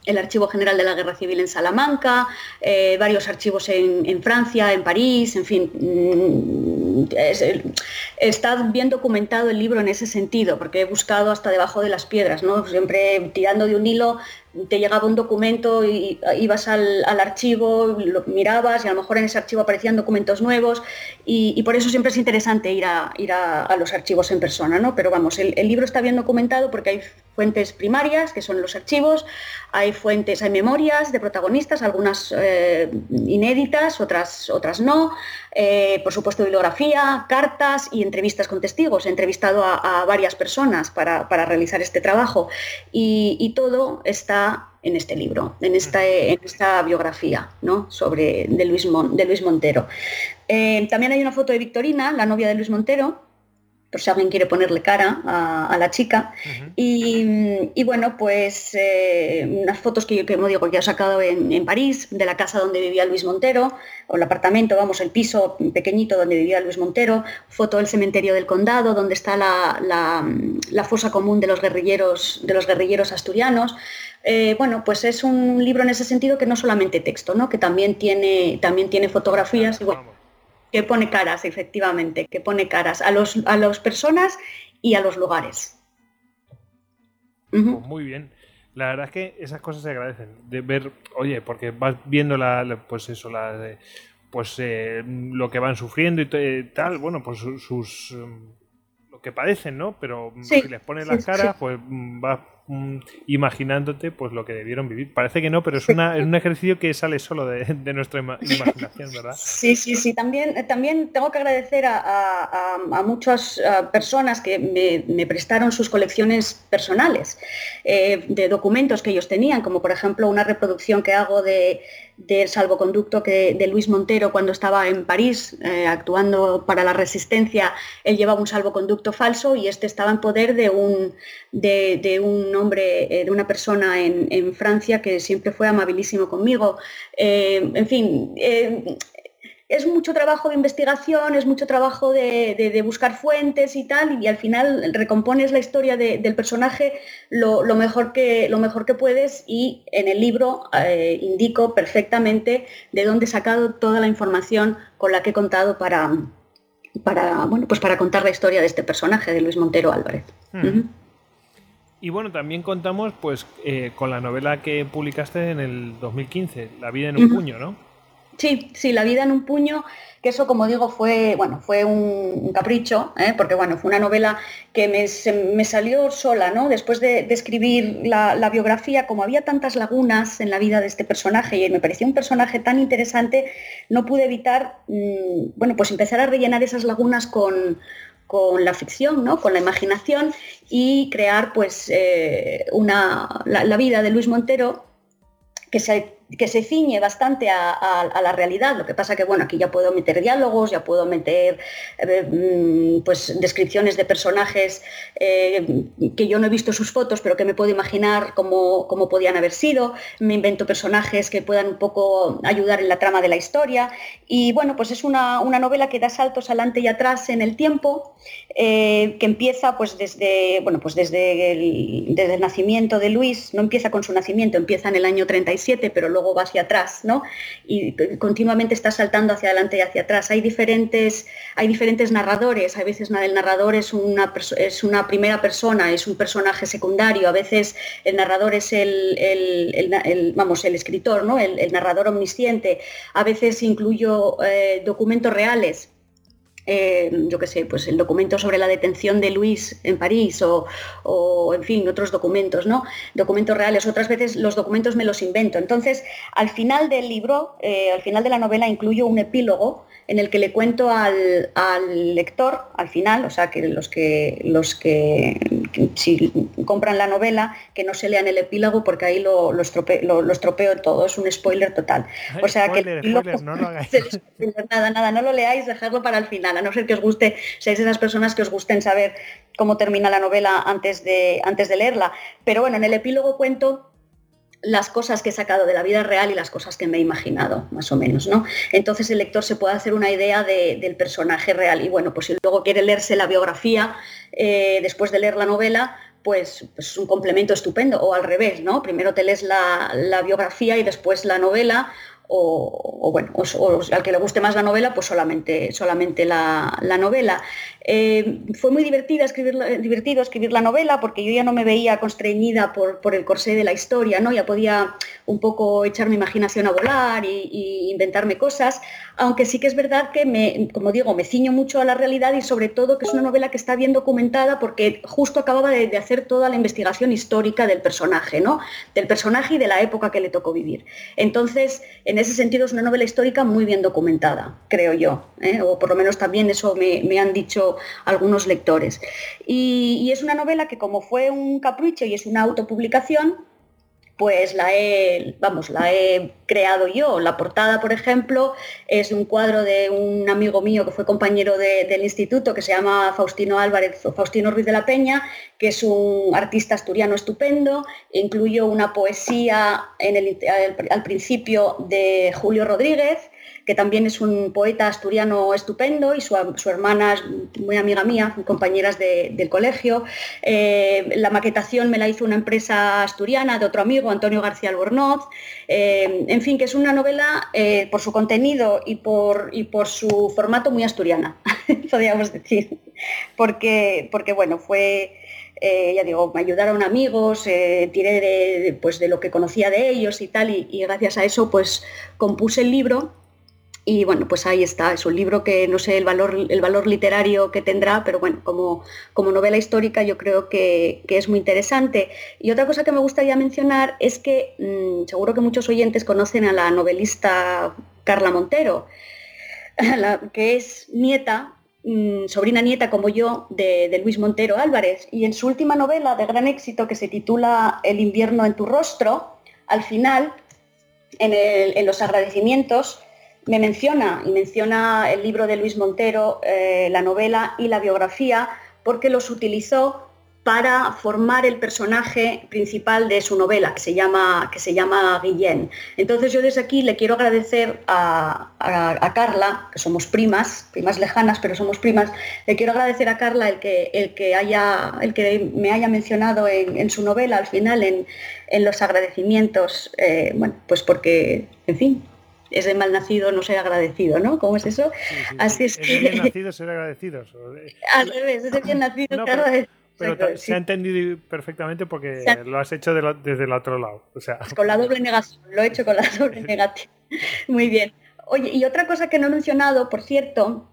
el Archivo General de la Guerra Civil en Salamanca, eh, varios archivos en, Francia, en París, en fin. Mm, está bien documentado el libro en ese sentido, porque he buscado hasta debajo de las piedras, ¿no? siempre tirando de un hilo te llegaba un documento y ibas al, archivo, lo mirabas y a lo mejor en ese archivo aparecían documentos nuevos y, por eso siempre es interesante ir a, ir a, los archivos en persona, ¿no? Pero vamos, el, libro está bien documentado porque hay fuentes primarias, que son los archivos, hay fuentes, hay memorias de protagonistas, algunas eh, inéditas, otras, otras no, eh, por supuesto bibliografía, cartas y entrevistas con testigos. He entrevistado a, varias personas para, realizar este trabajo y todo está en este libro, en esta, en esta biografía ¿no? sobre, de, Luis de Luis Montero. Eh, también hay una foto de Victorina, la novia de Luis Montero, por si alguien quiere ponerle cara a, la chica. y, bueno, pues eh, unas fotos que yo que, digo, que he sacado en, París, de la casa donde vivía Luis Montero, o el apartamento, vamos, el piso pequeñito donde vivía Luis Montero, foto del cementerio del condado, donde está la, la fosa común de los guerrilleros, de los guerrilleros asturianos. Eh, bueno, pues es un libro en ese sentido que no solamente texto, ¿no? que también tiene, también tiene fotografías que pone caras, efectivamente, que pone caras a, los, a las personas y a los lugares. Pues muy bien. La verdad es que esas cosas se agradecen. De ver, oye, porque vas viendo la, pues eso, la, pues eh, lo que van sufriendo y tal, bueno, pues sus, lo que padecen, ¿no? Pero si les pones las caras, pues vas Mm, imaginándote pues lo que debieron vivir. Parece que no, pero es, una, es un ejercicio que sale solo de, nuestra imaginación, ¿verdad? Sí, sí, sí. También, también tengo que agradecer a, muchas personas que me, prestaron sus colecciones personales eh, de documentos que ellos tenían, como por ejemplo una reproducción que hago de, del salvoconducto que, de Luis Montero cuando estaba en París eh, actuando para la resistencia. Él llevaba un salvoconducto falso y este estaba en poder de un, de, un hombre, eh, de una persona en, Francia que siempre fue amabilísimo conmigo. Eh, en fin, es mucho trabajo de investigación, es mucho trabajo de, buscar fuentes y tal, y al final recompones la historia del personaje lo, mejor que, lo mejor que puedes y en el libro eh, indico perfectamente de dónde he sacado toda la información con la que he contado para, para, bueno, pues para contar la historia de este personaje, de Luis Montero Álvarez. Hmm. Y bueno, también contamos pues eh, con la novela que publicaste en el 2015, La vida en un puño, ¿no? Sí, sí, La vida en un puño, que eso como digo fue, bueno, fue un, capricho, ¿eh? porque bueno, fue una novela que me, salió sola, ¿no? Después de, escribir la, biografía, como había tantas lagunas en la vida de este personaje y me parecía un personaje tan interesante, no pude evitar, mm, bueno, pues empezar a rellenar esas lagunas con, la ficción, ¿no? con la imaginación y crear pues eh, una, la, la, vida de Luis Montero que se que se ciñe bastante a, la realidad. Lo que pasa que, bueno, aquí ya puedo meter diálogos, ya puedo meter eh, mm, pues, descripciones de personajes eh, que yo no he visto sus fotos, pero que me puedo imaginar cómo, cómo, podían haber sido. Me invento personajes que puedan un poco ayudar en la trama de la historia. Y bueno, pues es una, novela que da saltos adelante y atrás en el tiempo, eh, que empieza pues desde, bueno, pues desde desde el nacimiento de Luis, no empieza con su nacimiento, empieza en el año 37, pero luego va hacia atrás, ¿no? Y continuamente está saltando hacia adelante y hacia atrás. Hay diferentes, hay diferentes narradores, a veces el narrador es una, es una primera persona, es un personaje secundario, a veces el narrador es el, vamos, el escritor, ¿no? El, narrador omnisciente, a veces incluyo eh, documentos reales eh, yo qué sé, pues el documento sobre la detención de Luis en París o, en fin, otros documentos, ¿no? Documentos reales. Otras veces los documentos me los invento. Entonces, al final del libro, eh, al final de la novela, incluyo un epílogo en el que le cuento al, lector, al final, o sea, que los que, los que, si compran la novela, que no se lean el epílogo porque ahí lo, lo, estropeo, todo, es un spoiler total. O sea, que no lo hagáis. nada, nada, no lo leáis, dejadlo para el final, a no ser que os guste, seáis esas personas que os gusten saber cómo termina la novela antes de, antes de leerla. Pero bueno, en el epílogo cuento las cosas que he sacado de la vida real y las cosas que me he imaginado, más o menos, ¿no? Entonces el lector se puede hacer una idea del personaje real y bueno, pues si luego quiere leerse la biografía eh, después de leer la novela, pues, pues, es un complemento estupendo, o al revés, ¿no? Primero te lees la, la biografía y después la novela, o, bueno, al que le guste más la novela, pues solamente, solamente la, novela. Eh, fue muy divertida escribir, divertido escribir la novela porque yo ya no me veía constreñida por, el corsé de la historia, ¿no? ya podía un poco echar mi imaginación a volar y, inventarme cosas, aunque sí que es verdad que, me, como digo, me ciño mucho a la realidad y sobre todo que es una novela que está bien documentada porque justo acababa de, de hacer toda la investigación histórica del personaje, ¿no? del personaje y de la época que le tocó vivir. Entonces, en ese sentido es una novela histórica muy bien documentada, creo yo, ¿eh? o por lo menos también eso me, han dicho algunos lectores. y, es una novela que como fue un capricho y es una autopublicación, pues la he, vamos, la he creado yo. La portada, por ejemplo, es un cuadro de un amigo mío que fue compañero del instituto, que se llama Faustino Álvarez o Faustino Ruiz de la Peña, que es un artista asturiano estupendo. Incluyo una poesía en el, al principio de Julio Rodríguez, que también es un poeta asturiano estupendo y su, hermana es muy amiga mía, compañeras del colegio. Eh, la maquetación me la hizo una empresa asturiana de otro amigo, Antonio García Albornoz. Eh, en fin, que es una novela eh, por su contenido y por, y por su formato muy asturiana, podríamos decir. Porque, porque bueno, fue... ya digo, me ayudaron amigos, tiré de, pues, de lo que conocía de ellos y tal, y, y, gracias a eso pues compuse el libro y bueno, pues ahí está, es un libro que no sé el valor, el valor literario que tendrá, pero bueno, como, como novela histórica yo creo que, es muy interesante. Y otra cosa que me gustaría mencionar es que mm, seguro que muchos oyentes conocen a la novelista Carla Montero, que es nieta, mm, sobrina nieta como yo, de, Luis Montero Álvarez. Y en su última novela de gran éxito que se titula El invierno en tu rostro, al final, en, en los agradecimientos, me menciona, y menciona el libro de Luis Montero, eh, la novela y la biografía, porque los utilizó para formar el personaje principal de su novela, que se llama, que se llama Guillén. Entonces yo desde aquí le quiero agradecer a, Carla, que somos primas, primas lejanas, pero somos primas, le quiero agradecer a Carla el que, el que, haya, el que me haya mencionado en, su novela al final, en, los agradecimientos, eh, bueno, pues porque, en fin, es de mal nacido no ser agradecido, ¿no? ¿Cómo es eso? Así es, que... de bien nacido ser agradecidos. Al revés, es de bien nacido ser pero, se ha entendido perfectamente porque lo has hecho desde el otro lado. O sea. Con la doble negación, lo he hecho con la doble negación. Muy bien. Oye, y otra cosa que no he mencionado, por cierto,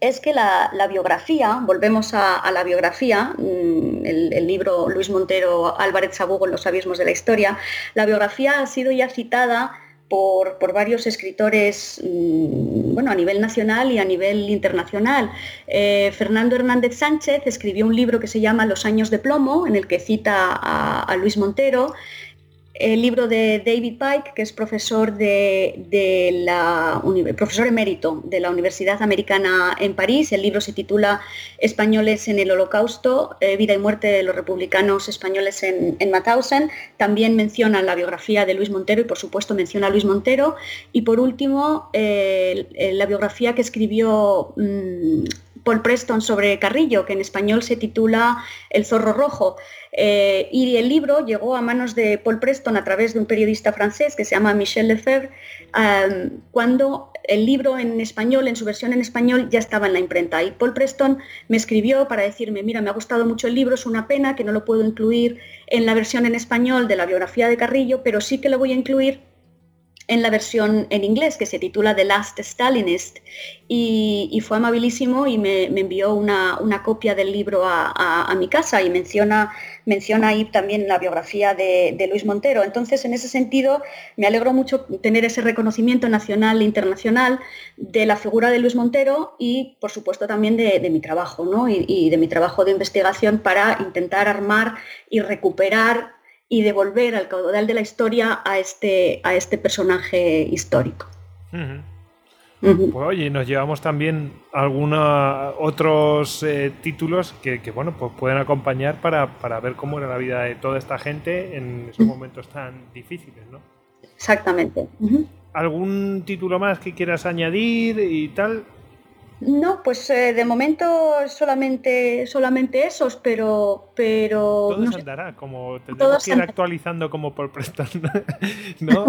es que la, biografía, volvemos a, la biografía, mm, el, el, libro Luis Montero Álvarez Sabugo en los abismos de la historia, la biografía ha sido ya citada por, varios escritores mm, bueno, a nivel nacional y a nivel internacional. Eh, Fernando Hernández Sánchez escribió un libro que se llama Los años de plomo, en el que cita a Luis Montero el libro de David Pike, que es profesor, de, profesor emérito de la Universidad Americana en París. El libro se titula Españoles en el Holocausto, eh, vida y muerte de los republicanos españoles en, en Mauthausen. También menciona la biografía de Luis Montero y por supuesto menciona a Luis Montero. Y por último, eh, la biografía que escribió mm, Paul Preston sobre Carrillo, que en español se titula El zorro rojo. Eh, y el libro llegó a manos de Paul Preston a través de un periodista francés que se llama Michel Lefebvre, cuando el libro en español, en su versión en español, ya estaba en la imprenta. Y Paul Preston me escribió para decirme, mira, me ha gustado mucho el libro, es una pena que no lo puedo incluir en la versión en español de la biografía de Carrillo, pero sí que lo voy a incluir en la versión en inglés que se titula The Last Stalinist y, fue amabilísimo y me, envió una, copia del libro a, mi casa y menciona, menciona ahí también la biografía de, Luis Montero. Entonces, en ese sentido, me alegro mucho tener ese reconocimiento nacional e internacional de la figura de Luis Montero y, por supuesto, también de, mi trabajo ¿no? y de mi trabajo de investigación para intentar armar y recuperar y devolver al caudal de la historia a este, a este personaje histórico. Pues oye, nos llevamos también algunos otros eh, títulos que, bueno, pues pueden acompañar para, ver cómo era la vida de toda esta gente en esos momentos tan difíciles, ¿no? Exactamente. ¿Algún título más que quieras añadir y tal? No, pues eh, de momento solamente, solamente esos, pero... pero todo se andará, como tendremos que ir actualizando como por Preston, ¿no?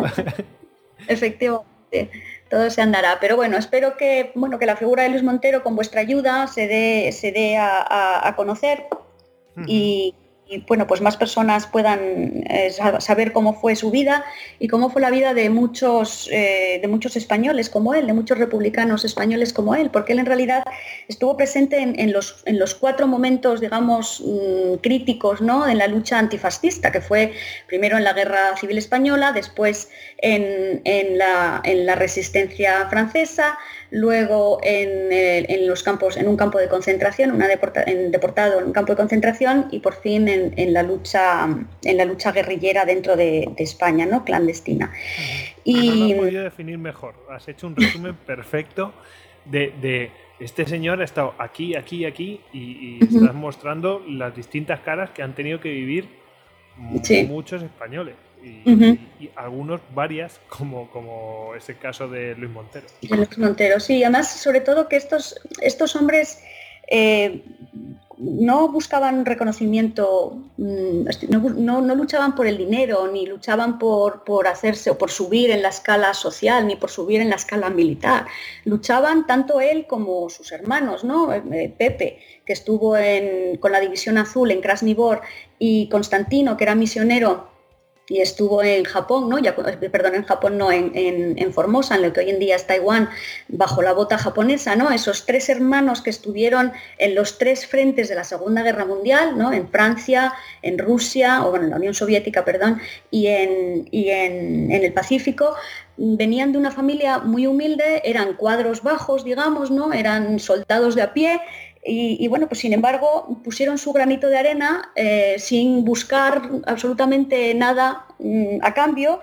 Efectivamente, todo se andará. Pero bueno, espero que, bueno, que la figura de Luis Montero con vuestra ayuda se dé, se dé a, conocer y y bueno, pues más personas puedan eh, saber cómo fue su vida y cómo fue la vida de muchos, eh, de muchos españoles como él, de muchos republicanos españoles como él, porque él en realidad estuvo presente en, los, en los, cuatro momentos, digamos, mm, críticos ¿no? en la lucha antifascista, que fue primero en la Guerra Civil Española, después en, la, en la Resistencia Francesa, luego en, los campos, en un campo de concentración, una deportado en un campo de concentración y por fin en, la, lucha, en la lucha guerrillera dentro de, España, ¿no? clandestina. Y no lo he podido definir mejor. Has hecho un resumen perfecto de, este señor ha estado aquí, aquí, aquí y, estás mostrando las distintas caras que han tenido que vivir muchos españoles y, algunos varias, como, como es el caso de Luis Montero. Luis Montero, sí, además sobre todo que estos, estos hombres eh, no buscaban reconocimiento, mm, no, no, luchaban por el dinero, ni luchaban por, por, hacerse o por subir en la escala social, ni por subir en la escala militar. Luchaban tanto él como sus hermanos, ¿no? Eh, Pepe, que estuvo en, con la División Azul en Krasnivor, y Constantino, que era misionero y estuvo en Japón, ¿no? Ya, perdón, en Japón no, en, Formosa, en lo que hoy en día es Taiwán, bajo la bota japonesa, ¿no? Esos tres hermanos que estuvieron en los tres frentes de la Segunda Guerra Mundial, ¿no? En Francia, en Rusia, o bueno, en la Unión Soviética, perdón, y en, y en, en el Pacífico, venían de una familia muy humilde, eran cuadros bajos, digamos, ¿no? Eran soldados de a pie y, bueno, pues sin embargo pusieron su granito de arena eh, sin buscar absolutamente nada mm, a cambio,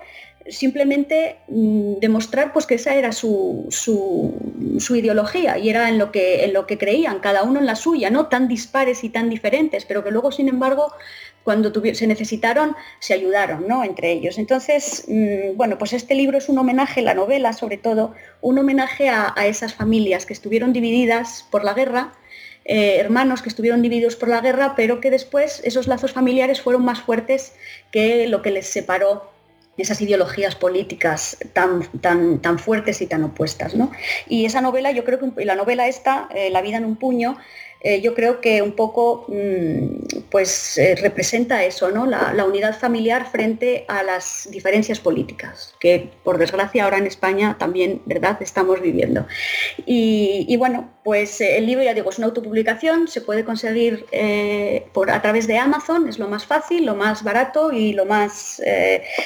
simplemente mm, demostrar pues, que esa era su, ideología y era en lo, que, en lo que creían, cada uno en la suya, no tan dispares y tan diferentes, pero que luego, sin embargo, cuando se necesitaron, se ayudaron ¿no? entre ellos. Entonces, mm, bueno, pues este libro es un homenaje, la novela sobre todo, un homenaje a esas familias que estuvieron divididas por la guerra eh, hermanos que estuvieron divididos por la guerra, pero que después esos lazos familiares fueron más fuertes que lo que les separó esas ideologías políticas tan, tan, tan fuertes y tan opuestas. Y esa novela, yo creo que la novela esta, eh, La vida en un puño, eh, yo creo que un poco mm, pues, eh, representa eso, ¿no? La, unidad familiar frente a las diferencias políticas, que por desgracia ahora en España también ¿verdad? estamos viviendo. Y, bueno, pues eh, el libro, ya digo, es una autopublicación, se puede conseguir por, a través de Amazon, es lo más fácil, lo más barato y lo más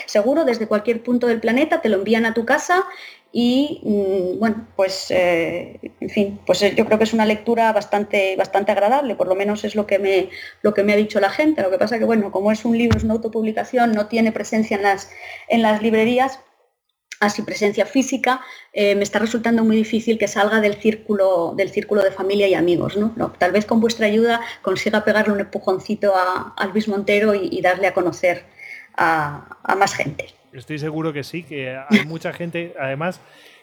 seguro desde cualquier punto del planeta, te lo envían a tu casa y mm, bueno, pues eh, en fin, pues eh, yo creo que es una lectura bastante, bastante agradable, por lo menos es lo que, me, lo que me ha dicho la gente. Lo que pasa que bueno, como es un libro, es una autopublicación, no tiene presencia en las, en las librerías, así presencia física, eh, me está resultando muy difícil que salga del círculo, del círculo de familia y amigos. ¿no? tal vez con vuestra ayuda consiga pegarle un empujoncito a, Luis Montero y, darle a conocer a más gente. Estoy seguro que sí, que hay mucha gente, además,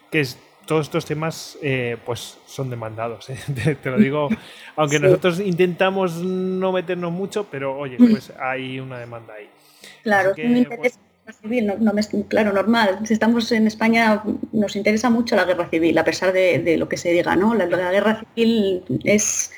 que todos estos temas eh, pues son demandados. ¿eh? Te, lo digo, aunque nosotros intentamos no meternos mucho, pero oye, pues hay una demanda ahí. Claro, que, me interesa la guerra civil, no, me, claro, normal. Si estamos en España, nos interesa mucho la guerra civil, a pesar de, lo que se diga, ¿no? La, guerra civil es,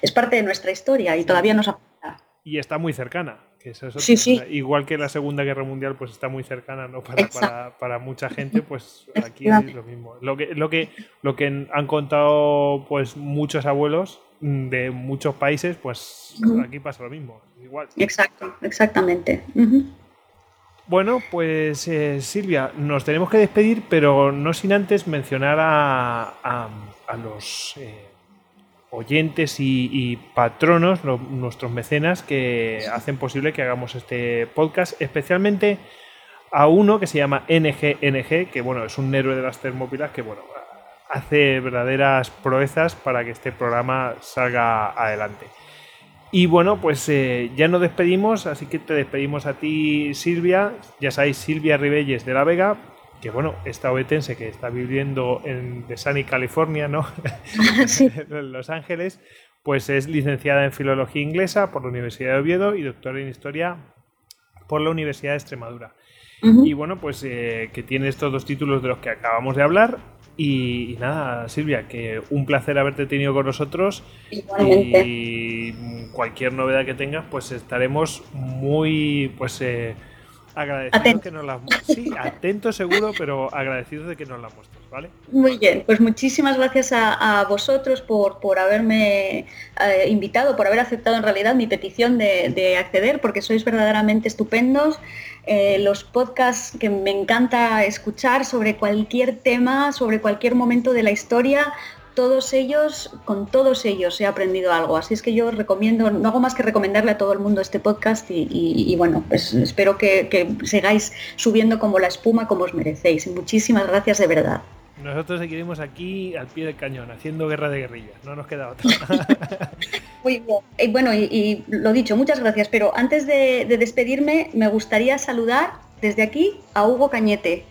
es parte de nuestra historia y todavía nos afecta. Y está muy cercana sí, sí. Igual que la Segunda Guerra Mundial pues está muy cercana ¿no? para, para, mucha gente, pues aquí es lo mismo. Lo que, lo que, lo que han contado pues muchos abuelos de muchos países, pues aquí pasa lo mismo. Igual. Exacto, exactamente. Bueno, pues eh, Silvia, nos tenemos que despedir, pero no sin antes mencionar a, a, los... Eh, oyentes y, patronos, nuestros mecenas que hacen posible que hagamos este podcast, especialmente a uno que se llama NGNG, que bueno, es un héroe de las termópilas que bueno, hace verdaderas proezas para que este programa salga adelante. Y bueno, pues eh, ya nos despedimos, así que te despedimos a ti, Silvia. Ya sabéis, Silvia Ribelles de la Vega. Que bueno, esta obetense que está viviendo en Sunny, California, ¿no? en Los Ángeles, pues es licenciada en Filología Inglesa por la Universidad de Oviedo y doctora en Historia por la Universidad de Extremadura. Y bueno, pues eh, que tiene estos dos títulos de los que acabamos de hablar. Y, nada, Silvia, que un placer haberte tenido con nosotros. Y cualquier novedad que tengas, pues estaremos muy pues eh, agradecidos que nos las Sí, atentos seguro, pero agradecidos de que nos la muestres, ¿vale? Muy bien, pues muchísimas gracias a, vosotros por, por haberme eh, invitado, por haber aceptado en realidad mi petición de, acceder, porque sois verdaderamente estupendos. Eh, los podcasts que me encanta escuchar sobre cualquier tema, sobre cualquier momento de la historia, todos ellos, con todos ellos he aprendido algo. Así es que yo recomiendo, no hago más que recomendarle a todo el mundo este podcast y, bueno, pues espero que, que, sigáis subiendo como la espuma como os merecéis. Muchísimas gracias de verdad. Nosotros seguiremos aquí al pie del cañón, haciendo guerra de guerrillas, no nos queda otra. Muy bien. Y bueno, y, lo dicho, muchas gracias, pero antes de despedirme me gustaría saludar desde aquí a Hugo Cañete,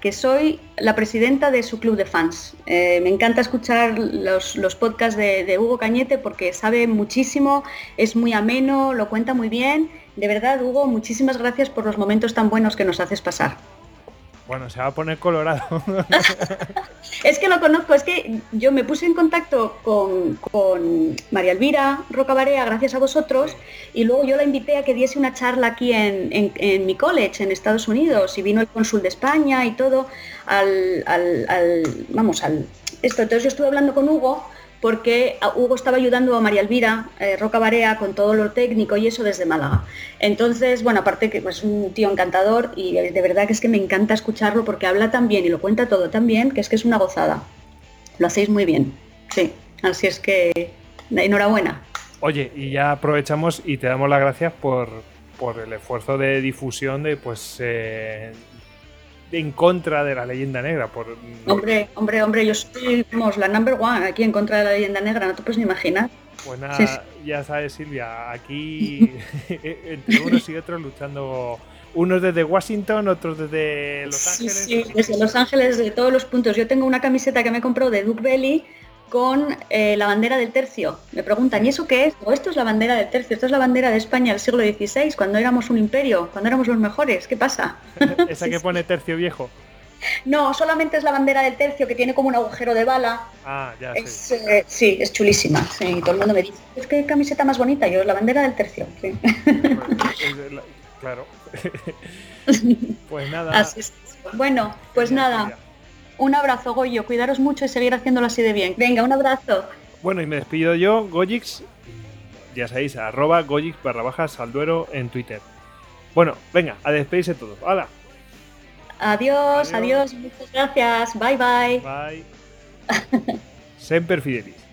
que soy la presidenta de su club de fans. Eh, me encanta escuchar los, podcasts de, Hugo Cañete porque sabe muchísimo, es muy ameno, lo cuenta muy bien. De verdad, Hugo, muchísimas gracias por los momentos tan buenos que nos haces pasar. Bueno, se va a poner colorado. es que lo conozco, es que yo me puse en contacto con, María Elvira Rocabarea gracias a vosotros y luego yo la invité a que diese una charla aquí en, mi college en Estados Unidos y vino el cónsul de España y todo al, al vamos, al esto. Entonces yo estuve hablando con Hugo porque Hugo estaba ayudando a María Elvira eh, Roca Barea con todo lo técnico y eso desde Málaga. Entonces, bueno, aparte que es pues, un tío encantador y de verdad que es que me encanta escucharlo porque habla tan bien y lo cuenta todo tan bien que es que es una gozada. Lo hacéis muy bien, sí. Así es que enhorabuena. Oye, y ya aprovechamos y te damos las gracias por, por el esfuerzo de difusión de pues eh, en contra de la leyenda negra. Por... Hombre, hombre, hombre, yo soy la number one aquí en contra de la leyenda negra, no te puedes ni imaginar. Pues nada, ya sabes Silvia, aquí entre unos y otros luchando, unos desde Washington, otros desde Los Ángeles. Sí, desde Los Ángeles, de todos los puntos. Yo tengo una camiseta que me comprado de Duke Belly con eh, la bandera del tercio. Me preguntan, ¿y eso qué es? O esto es la bandera del tercio, esto es la bandera de España del siglo XVI, cuando éramos un imperio, cuando éramos los mejores. ¿Qué pasa? Esa que pone tercio viejo. No, solamente es la bandera del tercio que tiene como un agujero de bala. Ah, ya. Eh, sí, es chulísima. Sí, todo el mundo me dice, es que camiseta más bonita. Yo, la bandera del tercio. claro. pues nada. Bueno, pues nada. Un abrazo, Goyo. Cuidaros mucho y seguir haciéndolo así de bien. Venga, un abrazo. Bueno, y me despido yo, Goyix. Ya sabéis, arroba Goyix barra baja Salduero en Twitter. Bueno, venga, a despedirse todos. ¡Hala! Adiós, adiós, muchas gracias. Bye, bye. Bye. Semper Fidelis.